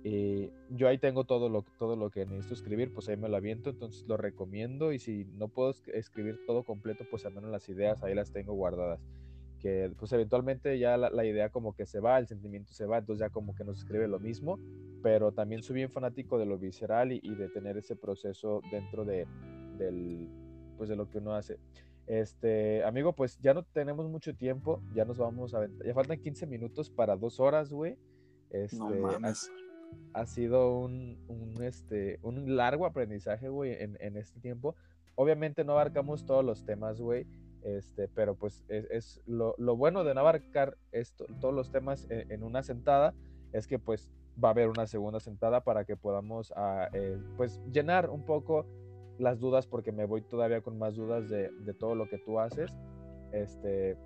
Y yo ahí tengo todo lo, todo lo que necesito escribir, pues ahí me lo aviento, entonces lo recomiendo. Y si no puedo escribir todo completo, pues al menos las ideas ahí las tengo guardadas que pues eventualmente ya la, idea como que se va, el sentimiento se va, entonces ya como que no se escribe lo mismo, pero también soy bien fanático de lo visceral y, de tener ese proceso dentro de, del, pues de lo que uno hace. Este, amigo, pues ya no tenemos mucho tiempo, ya nos vamos a ya faltan 15 minutos para dos horas, güey. Este, no mames. Ha, sido un, un, este, un largo aprendizaje, güey, en, en, este tiempo. Obviamente no abarcamos todos los temas, güey, este, pero pues es, es lo, lo, bueno de no abarcar esto, todos los temas en, en, una sentada, es que pues va a haber una segunda sentada para que podamos ah, eh, pues llenar un poco las dudas porque me voy todavía con más dudas de, de todo lo que tú haces. Este,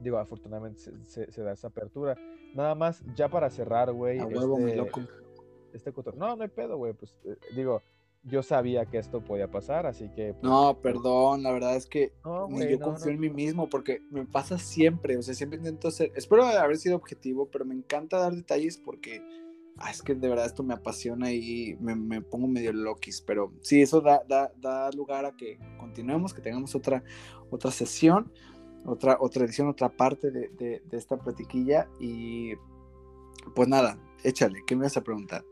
digo, afortunadamente se, se, da esa apertura. Nada más, ya para cerrar, güey. A huevo, este, mi loco. Este no, no hay pedo, güey. Pues eh, digo, yo sabía que esto podía pasar, así que. Pues, no, perdón, la verdad es que no, ni yo no, confío no. en mí mismo porque me pasa siempre, o sea, siempre intento ser, espero haber sido objetivo, pero me encanta dar detalles porque ah, es que de verdad esto me apasiona y me, me pongo medio loquis, pero sí, eso da, da, da, lugar a que continuemos, que tengamos otra, otra sesión, otra, otra edición, otra parte de, de, de esta platiquilla y pues nada, échale, ¿qué me vas a preguntar?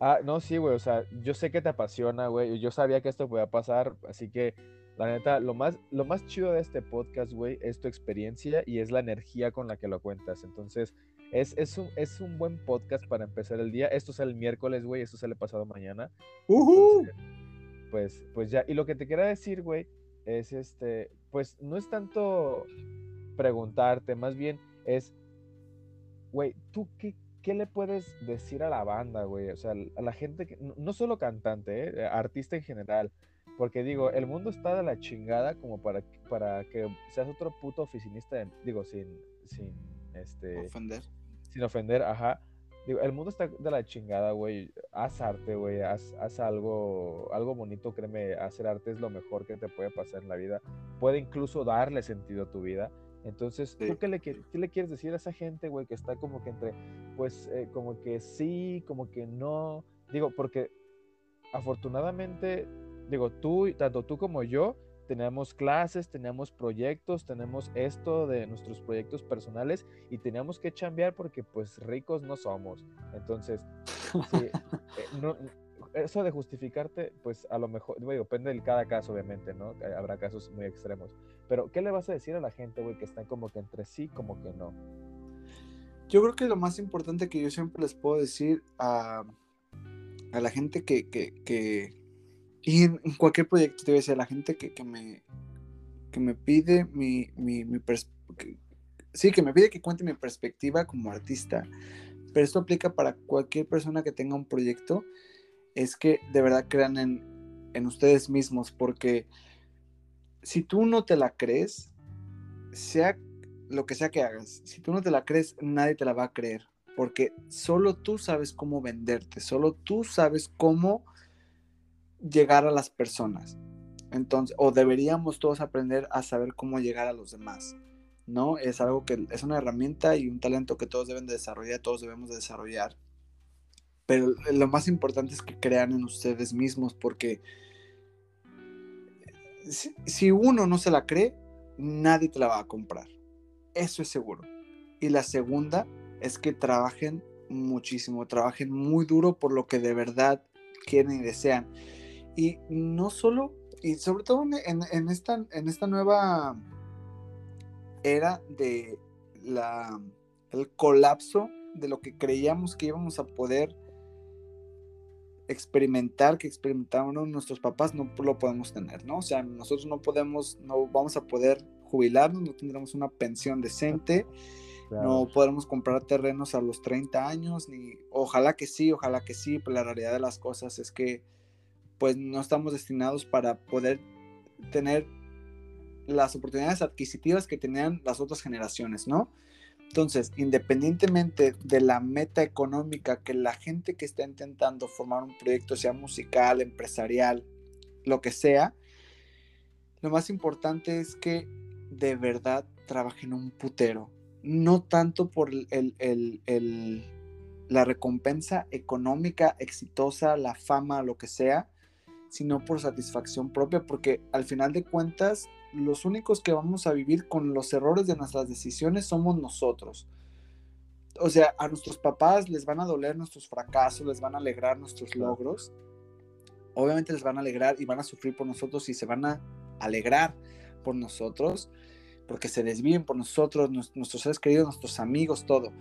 Ah, no, sí, güey, o sea, yo sé que te apasiona, güey, yo sabía que esto podía pasar, así que la neta, lo más, lo más chido de este podcast, güey, es tu experiencia y es la energía con la que lo cuentas. Entonces, es, es, un, es un buen podcast para empezar el día. Esto sale el miércoles, güey, esto sale pasado mañana. Uh Entonces, pues, pues ya, y lo que te quería decir, güey, es este, pues no es tanto preguntarte, más bien es, güey, ¿tú qué, qué le puedes decir a la banda, güey? O sea, a la gente, que, no solo cantante, ¿eh? artista en general. Porque digo, el mundo está de la chingada como para, para que seas otro puto oficinista, de, digo, sin, sin, este... Ofender. Sin ofender, ajá. Digo, el mundo está de la chingada, güey. Haz arte, güey. Haz, haz, algo, algo bonito, créeme. Hacer arte es lo mejor que te puede pasar en la vida. Puede incluso darle sentido a tu vida. Entonces, Sí. ¿tú qué le, qué le quieres decir a esa gente, güey, que está como que entre, pues, eh, como que sí, como que no? Digo, porque afortunadamente, digo, tú, tanto tú como yo, teníamos clases, teníamos proyectos, tenemos esto de nuestros proyectos personales y teníamos que chambear porque, pues, ricos no somos. Entonces, sí, eh, no, eso de justificarte, pues a lo mejor, güey, depende de cada caso, obviamente, ¿no? Eh, Habrá casos muy extremos. Pero, ¿qué le vas a decir a la gente, güey, que están como que entre sí, como que no? Yo creo que lo más importante que yo siempre les puedo decir a, a la gente que, que, que y en, cualquier proyecto, te voy a decir, a la gente que, que me, que me pide mi, mi, mi que, sí, que me pide que cuente mi perspectiva como artista, pero esto aplica para cualquier persona que tenga un proyecto, es que de verdad crean en, en ustedes mismos, porque si tú no te la crees, sea lo que sea que hagas, si tú no te la crees, nadie te la va a creer, porque solo tú sabes cómo venderte, solo tú sabes cómo llegar a las personas. Entonces, o deberíamos todos aprender a saber cómo llegar a los demás, ¿no? Es algo que es una herramienta y un talento que todos deben de desarrollar, todos debemos de desarrollar. Pero lo más importante es que crean en ustedes mismos, porque si, uno no se la cree, nadie te la va a comprar. Eso es seguro. Y la segunda es que trabajen muchísimo, trabajen muy duro por lo que de verdad quieren y desean. Y no solo, y sobre todo en, esta, nueva era de el colapso de lo que creíamos que íbamos a poder experimentar, que experimentaron nuestros papás, no lo podemos tener, ¿no? O sea, nosotros no podemos, no vamos a poder jubilarnos, no tendremos una pensión decente, claro. no podremos comprar terrenos a los 30 años, ni ojalá que sí, ojalá que sí, pero la realidad de las cosas es que pues no estamos destinados para poder tener las oportunidades adquisitivas que tenían las otras generaciones, ¿no? Entonces, independientemente de la meta económica que la gente que está intentando formar un proyecto, sea musical, empresarial, lo que sea, lo más importante es que de verdad trabajen un putero. No tanto por el, la recompensa económica exitosa, la fama, lo que sea, sino por satisfacción propia, porque al final de cuentas, los únicos que vamos a vivir con los errores de nuestras decisiones somos nosotros. O sea, a nuestros papás les van a doler nuestros fracasos, les van a alegrar nuestros logros. Obviamente les van a alegrar y van a sufrir por nosotros y se van a alegrar por nosotros, porque se desvíen por nosotros, nuestros seres queridos, nuestros amigos, todo.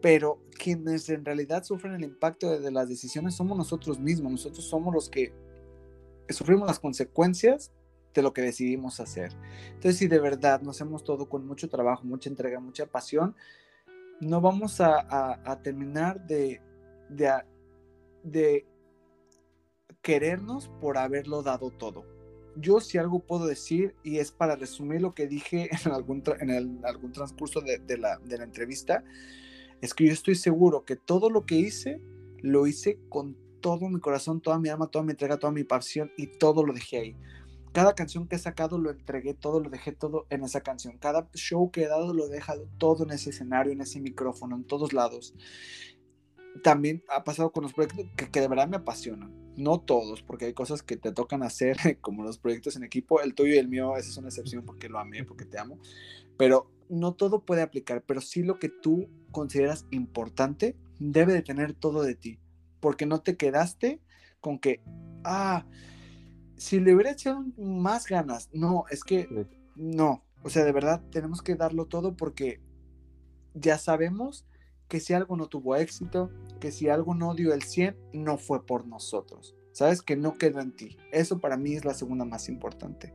Pero quienes en realidad sufren el impacto de, las decisiones somos nosotros mismos, nosotros somos los que sufrimos las consecuencias de lo que decidimos hacer. Entonces, si de verdad nos hacemos todo con mucho trabajo, mucha entrega, mucha pasión, no vamos a, terminar de, querernos por haberlo dado todo. Yo si algo puedo decir, y es para resumir lo que dije en algún, en algún transcurso de, la, de la entrevista, es que yo estoy seguro que todo lo que hice, lo hice con todo mi corazón, toda mi alma, toda mi entrega, toda mi pasión y todo lo dejé ahí. Cada canción que he sacado lo entregué todo, lo dejé todo en esa canción. Cada show que he dado lo he dejado todo en ese escenario, en ese micrófono, en todos lados. También ha pasado con los proyectos que, de verdad me apasionan. No todos, porque hay cosas que te tocan hacer, como los proyectos en equipo. El tuyo y el mío, esa es una excepción porque lo amé, porque te amo. Pero no todo puede aplicar, pero sí lo que tú consideras importante debe de tener todo de ti. Porque no te quedaste con que, ah, si le hubiera echado más ganas, no, es que no, o sea, de verdad tenemos que darlo todo porque ya sabemos que si algo no tuvo éxito, que si algo no dio el 100, no fue por nosotros. Sabes que no quedó en ti. Eso para mí es la segunda más importante.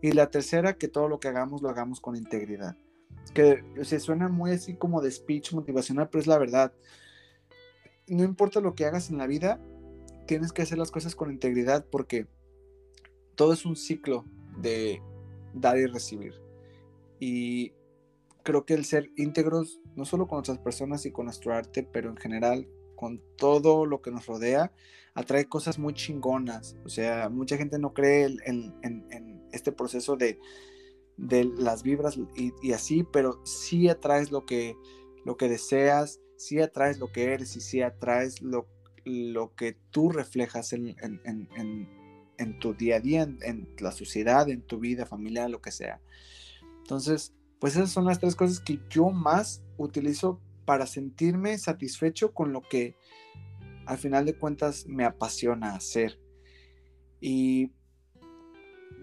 Y la tercera, que todo lo que hagamos lo hagamos con integridad. Que se suena muy así como de speech motivacional, pero es la verdad. No importa lo que hagas en la vida, tienes que hacer las cosas con integridad porque todo es un ciclo de dar y recibir. Y creo que el ser íntegros, no solo con otras personas y con nuestro arte, pero en general con todo lo que nos rodea, atrae cosas muy chingonas. O sea, mucha gente no cree en, este proceso de, las vibras y, así, pero sí atraes lo que, deseas, sí atraes lo que eres y sí atraes lo, lo que tú reflejas en, en tu día a día, en, la sociedad, en tu vida familiar, lo que sea. Entonces, pues esas son las tres cosas que yo más utilizo para sentirme satisfecho con lo que al final de cuentas me apasiona hacer. Y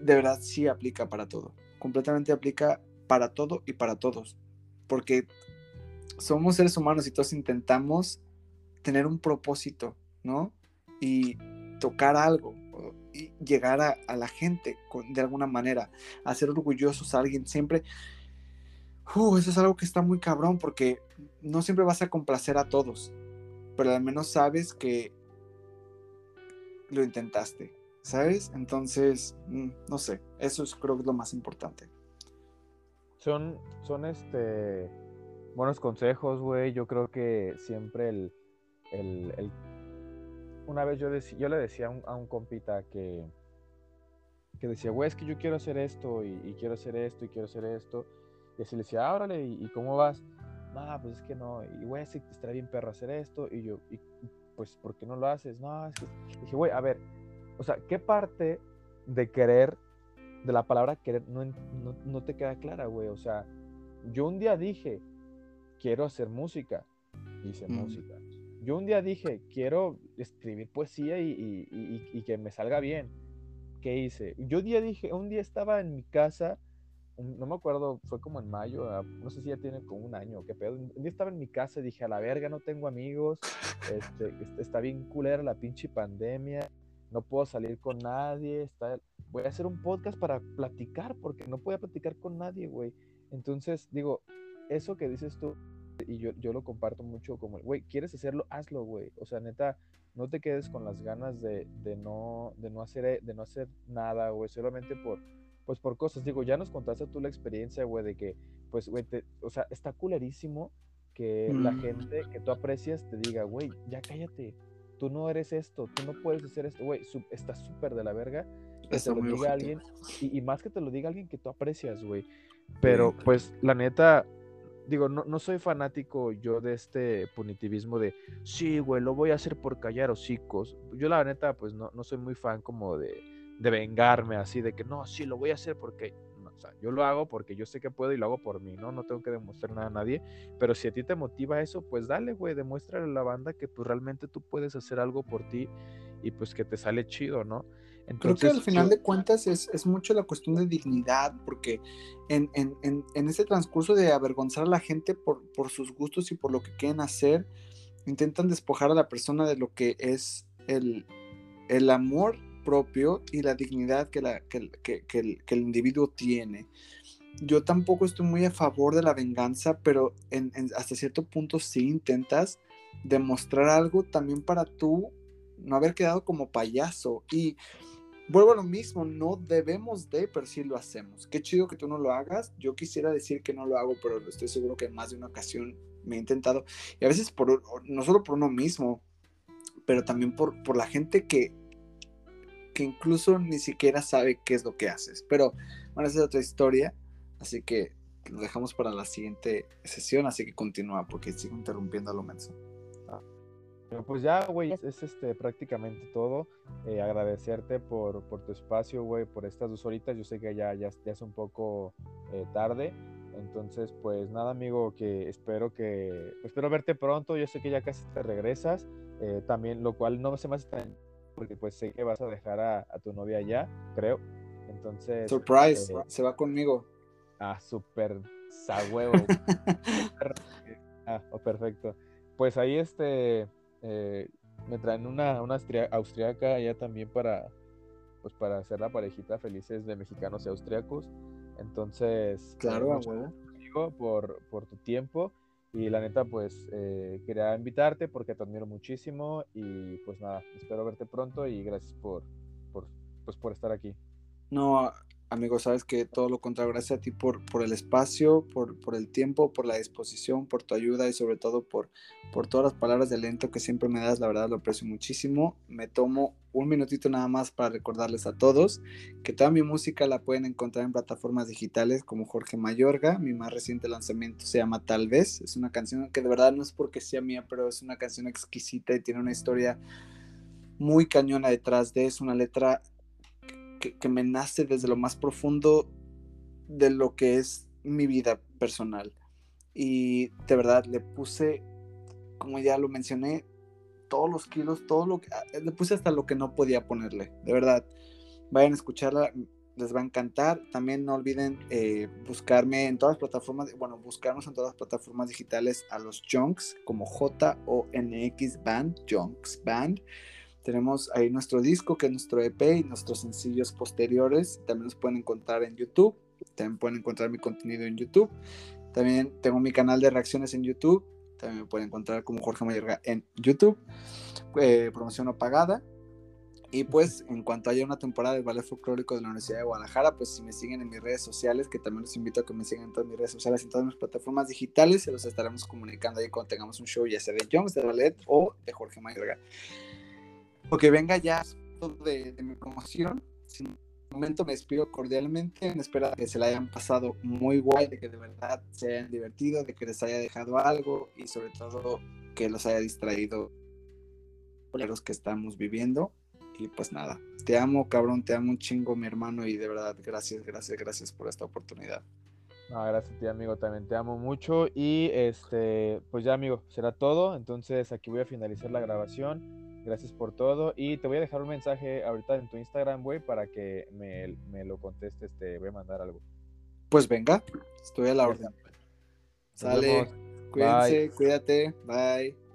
de verdad sí aplica para todo. Completamente aplica para todo y para todos. Porque somos seres humanos y todos intentamos tener un propósito, ¿no? Y tocar algo, llegar a, la gente de alguna manera, hacer orgullosos a alguien siempre. Uh, eso es algo que está muy cabrón porque no siempre vas a complacer a todos, pero al menos sabes que lo intentaste, ¿sabes? Entonces, mm, no sé, eso es creo que es lo más importante. Son, son este buenos consejos, güey. Yo creo que siempre el una vez yo, yo le decía a un, compita que, que decía, güey, es que yo quiero hacer esto y, quiero hacer esto y quiero hacer esto. Y así le decía, árale, ¿y, cómo vas? No, pues es que no. Y güey, sí, estaría bien perro hacer esto. Y yo, y, pues, ¿por qué no lo haces? No, es que. Dije, güey, a ver, o sea, ¿qué parte de querer, de la palabra querer, no, no te queda clara, güey? O sea, yo un día dije, quiero hacer música. Hice mm. música yo un día dije, quiero escribir poesía y, que me salga bien. ¿Qué hice? Yo un día dije, un día estaba en mi casa, no me acuerdo, fue como en mayo, ah, no sé si ya tiene como un año, qué pedo. Un día estaba en mi casa y dije, a la verga, no tengo amigos, este, está bien culera la pinche pandemia, no puedo salir con nadie, está, voy a hacer un podcast para platicar, porque no puedo platicar con nadie, güey. Entonces, digo, eso que dices tú, y yo, yo lo comparto mucho como, güey, ¿quieres hacerlo? Hazlo, güey. O sea, neta, no te quedes con las ganas de, de, no, de, no, hacer, de no hacer nada, güey, solamente por, pues por cosas. Digo, ya nos contaste tú la experiencia, güey, de que, pues, güey, o sea, está culerísimo que la mm. gente que tú aprecias te diga, güey, ya cállate, tú no eres esto, tú no puedes hacer esto, güey, está súper de la verga que te lo diga alguien, y, y, más que te lo diga alguien que tú aprecias, güey. Pero, pues, la neta, digo, no, no, soy fanático yo de este punitivismo de, sí, güey, lo voy a hacer por callar hocicos. Yo la neta, pues no, no soy muy fan como de, de vengarme así, de que no, sí, lo voy a hacer porque, o sea, yo lo hago porque yo sé que puedo y lo hago por mí, ¿no? No tengo que demostrar nada a nadie, pero si a ti te motiva eso, pues dale, güey, demuéstrale a la banda que pues realmente tú puedes hacer algo por ti y pues que te sale chido, ¿no? Creo que al final de cuentas es, mucho la cuestión de dignidad, porque en, ese transcurso de avergonzar a la gente por, sus gustos y por lo que quieren hacer, intentan despojar a la persona de lo que es el, el amor propio y la dignidad que, la, que, el, el, individuo tiene. Yo tampoco estoy muy a favor de la venganza, pero hasta cierto punto sí intentas demostrar algo también para tú no haber quedado como payaso. Y vuelvo a lo mismo, no debemos de, pero sí lo hacemos. Qué chido que tú no lo hagas. Yo quisiera decir que no lo hago, pero estoy seguro que en más de una ocasión me he intentado. Y a veces por, no solo por uno mismo, pero también por, por la gente que, que incluso ni siquiera sabe qué es lo que haces. Pero bueno, esa es otra historia. Así que lo dejamos para la siguiente sesión, así que continúa porque sigo interrumpiendo a lo menos. Pues ya, güey, es, este, prácticamente todo. Eh, agradecerte por, por, tu espacio, güey, por estas dos horitas. Yo sé que ya, ya, ya es un poco eh, tarde. Entonces, pues nada, amigo, que espero que espero verte pronto. Yo sé que ya casi te regresas. Eh, también, lo cual no se me hace tan porque pues sé que vas a dejar a, tu novia ya, creo. Entonces. Surprise, se va conmigo. Ah, súper huevo. ah, oh, perfecto. Pues ahí este eh, me traen una, una austriaca allá también para, pues para hacer la parejita felices de mexicanos y austriacos. Entonces, claro, por, por tu tiempo. Y la neta, pues eh, quería invitarte porque te admiro muchísimo. Y pues nada, espero verte pronto y gracias por, por, pues, por estar aquí. No, amigo, sabes que todo lo contrario, gracias a ti por, por el espacio, por, por, el tiempo, por la disposición, por tu ayuda y sobre todo por, por todas las palabras de aliento que siempre me das, la verdad lo aprecio muchísimo. Me tomo un minutito nada más para recordarles a todos que toda mi música la pueden encontrar en plataformas digitales como Jorge Mayorga, mi más reciente lanzamiento se llama Tal vez, es una canción que de verdad no es porque sea mía, pero es una canción exquisita y tiene una historia muy cañona detrás de, es una letra que, me nace desde lo más profundo de lo que es mi vida personal. Y de verdad le puse, como ya lo mencioné, todos los kilos, todo lo que... Ah, le puse hasta lo que no podía ponerle. De verdad, vayan a escucharla, les va a encantar. También no olviden eh, buscarme en todas las plataformas, bueno, buscarnos en todas las plataformas digitales a los Junks, como J-O-N-X Band, Junks Band. Tenemos ahí nuestro disco, que es nuestro EP y nuestros sencillos posteriores. También los pueden encontrar en YouTube. También pueden encontrar mi contenido en YouTube. También tengo mi canal de reacciones en YouTube. También me pueden encontrar como Jorge Mayorga en YouTube. Eh, promoción no pagada. Y pues en cuanto haya una temporada del ballet folclórico de la Universidad de Guadalajara, pues si me siguen en mis redes sociales, que también los invito a que me sigan en todas mis redes sociales, en todas mis plataformas digitales, se los estaremos comunicando ahí cuando tengamos un show, ya sea de Jones, de ballet o de Jorge Mayorga porque venga ya de, de mi promoción. Sin momento me despido cordialmente en espera de que se la hayan pasado muy guay, de que de verdad se hayan divertido, de que les haya dejado algo y sobre todo que los haya distraído los que estamos viviendo. Y pues nada, te amo, cabrón, te amo un chingo, mi hermano, y de verdad, gracias, gracias, gracias por esta oportunidad. No, gracias a ti, amigo, también te amo mucho. Y este, pues ya, amigo, será todo. Entonces aquí voy a finalizar la grabación. Gracias por todo. Y te voy a dejar un mensaje ahorita en tu Instagram, güey, para que me, me, lo contestes. Te voy a mandar algo. Pues venga, estoy a la orden. Sale, cuídense, cuídate, bye.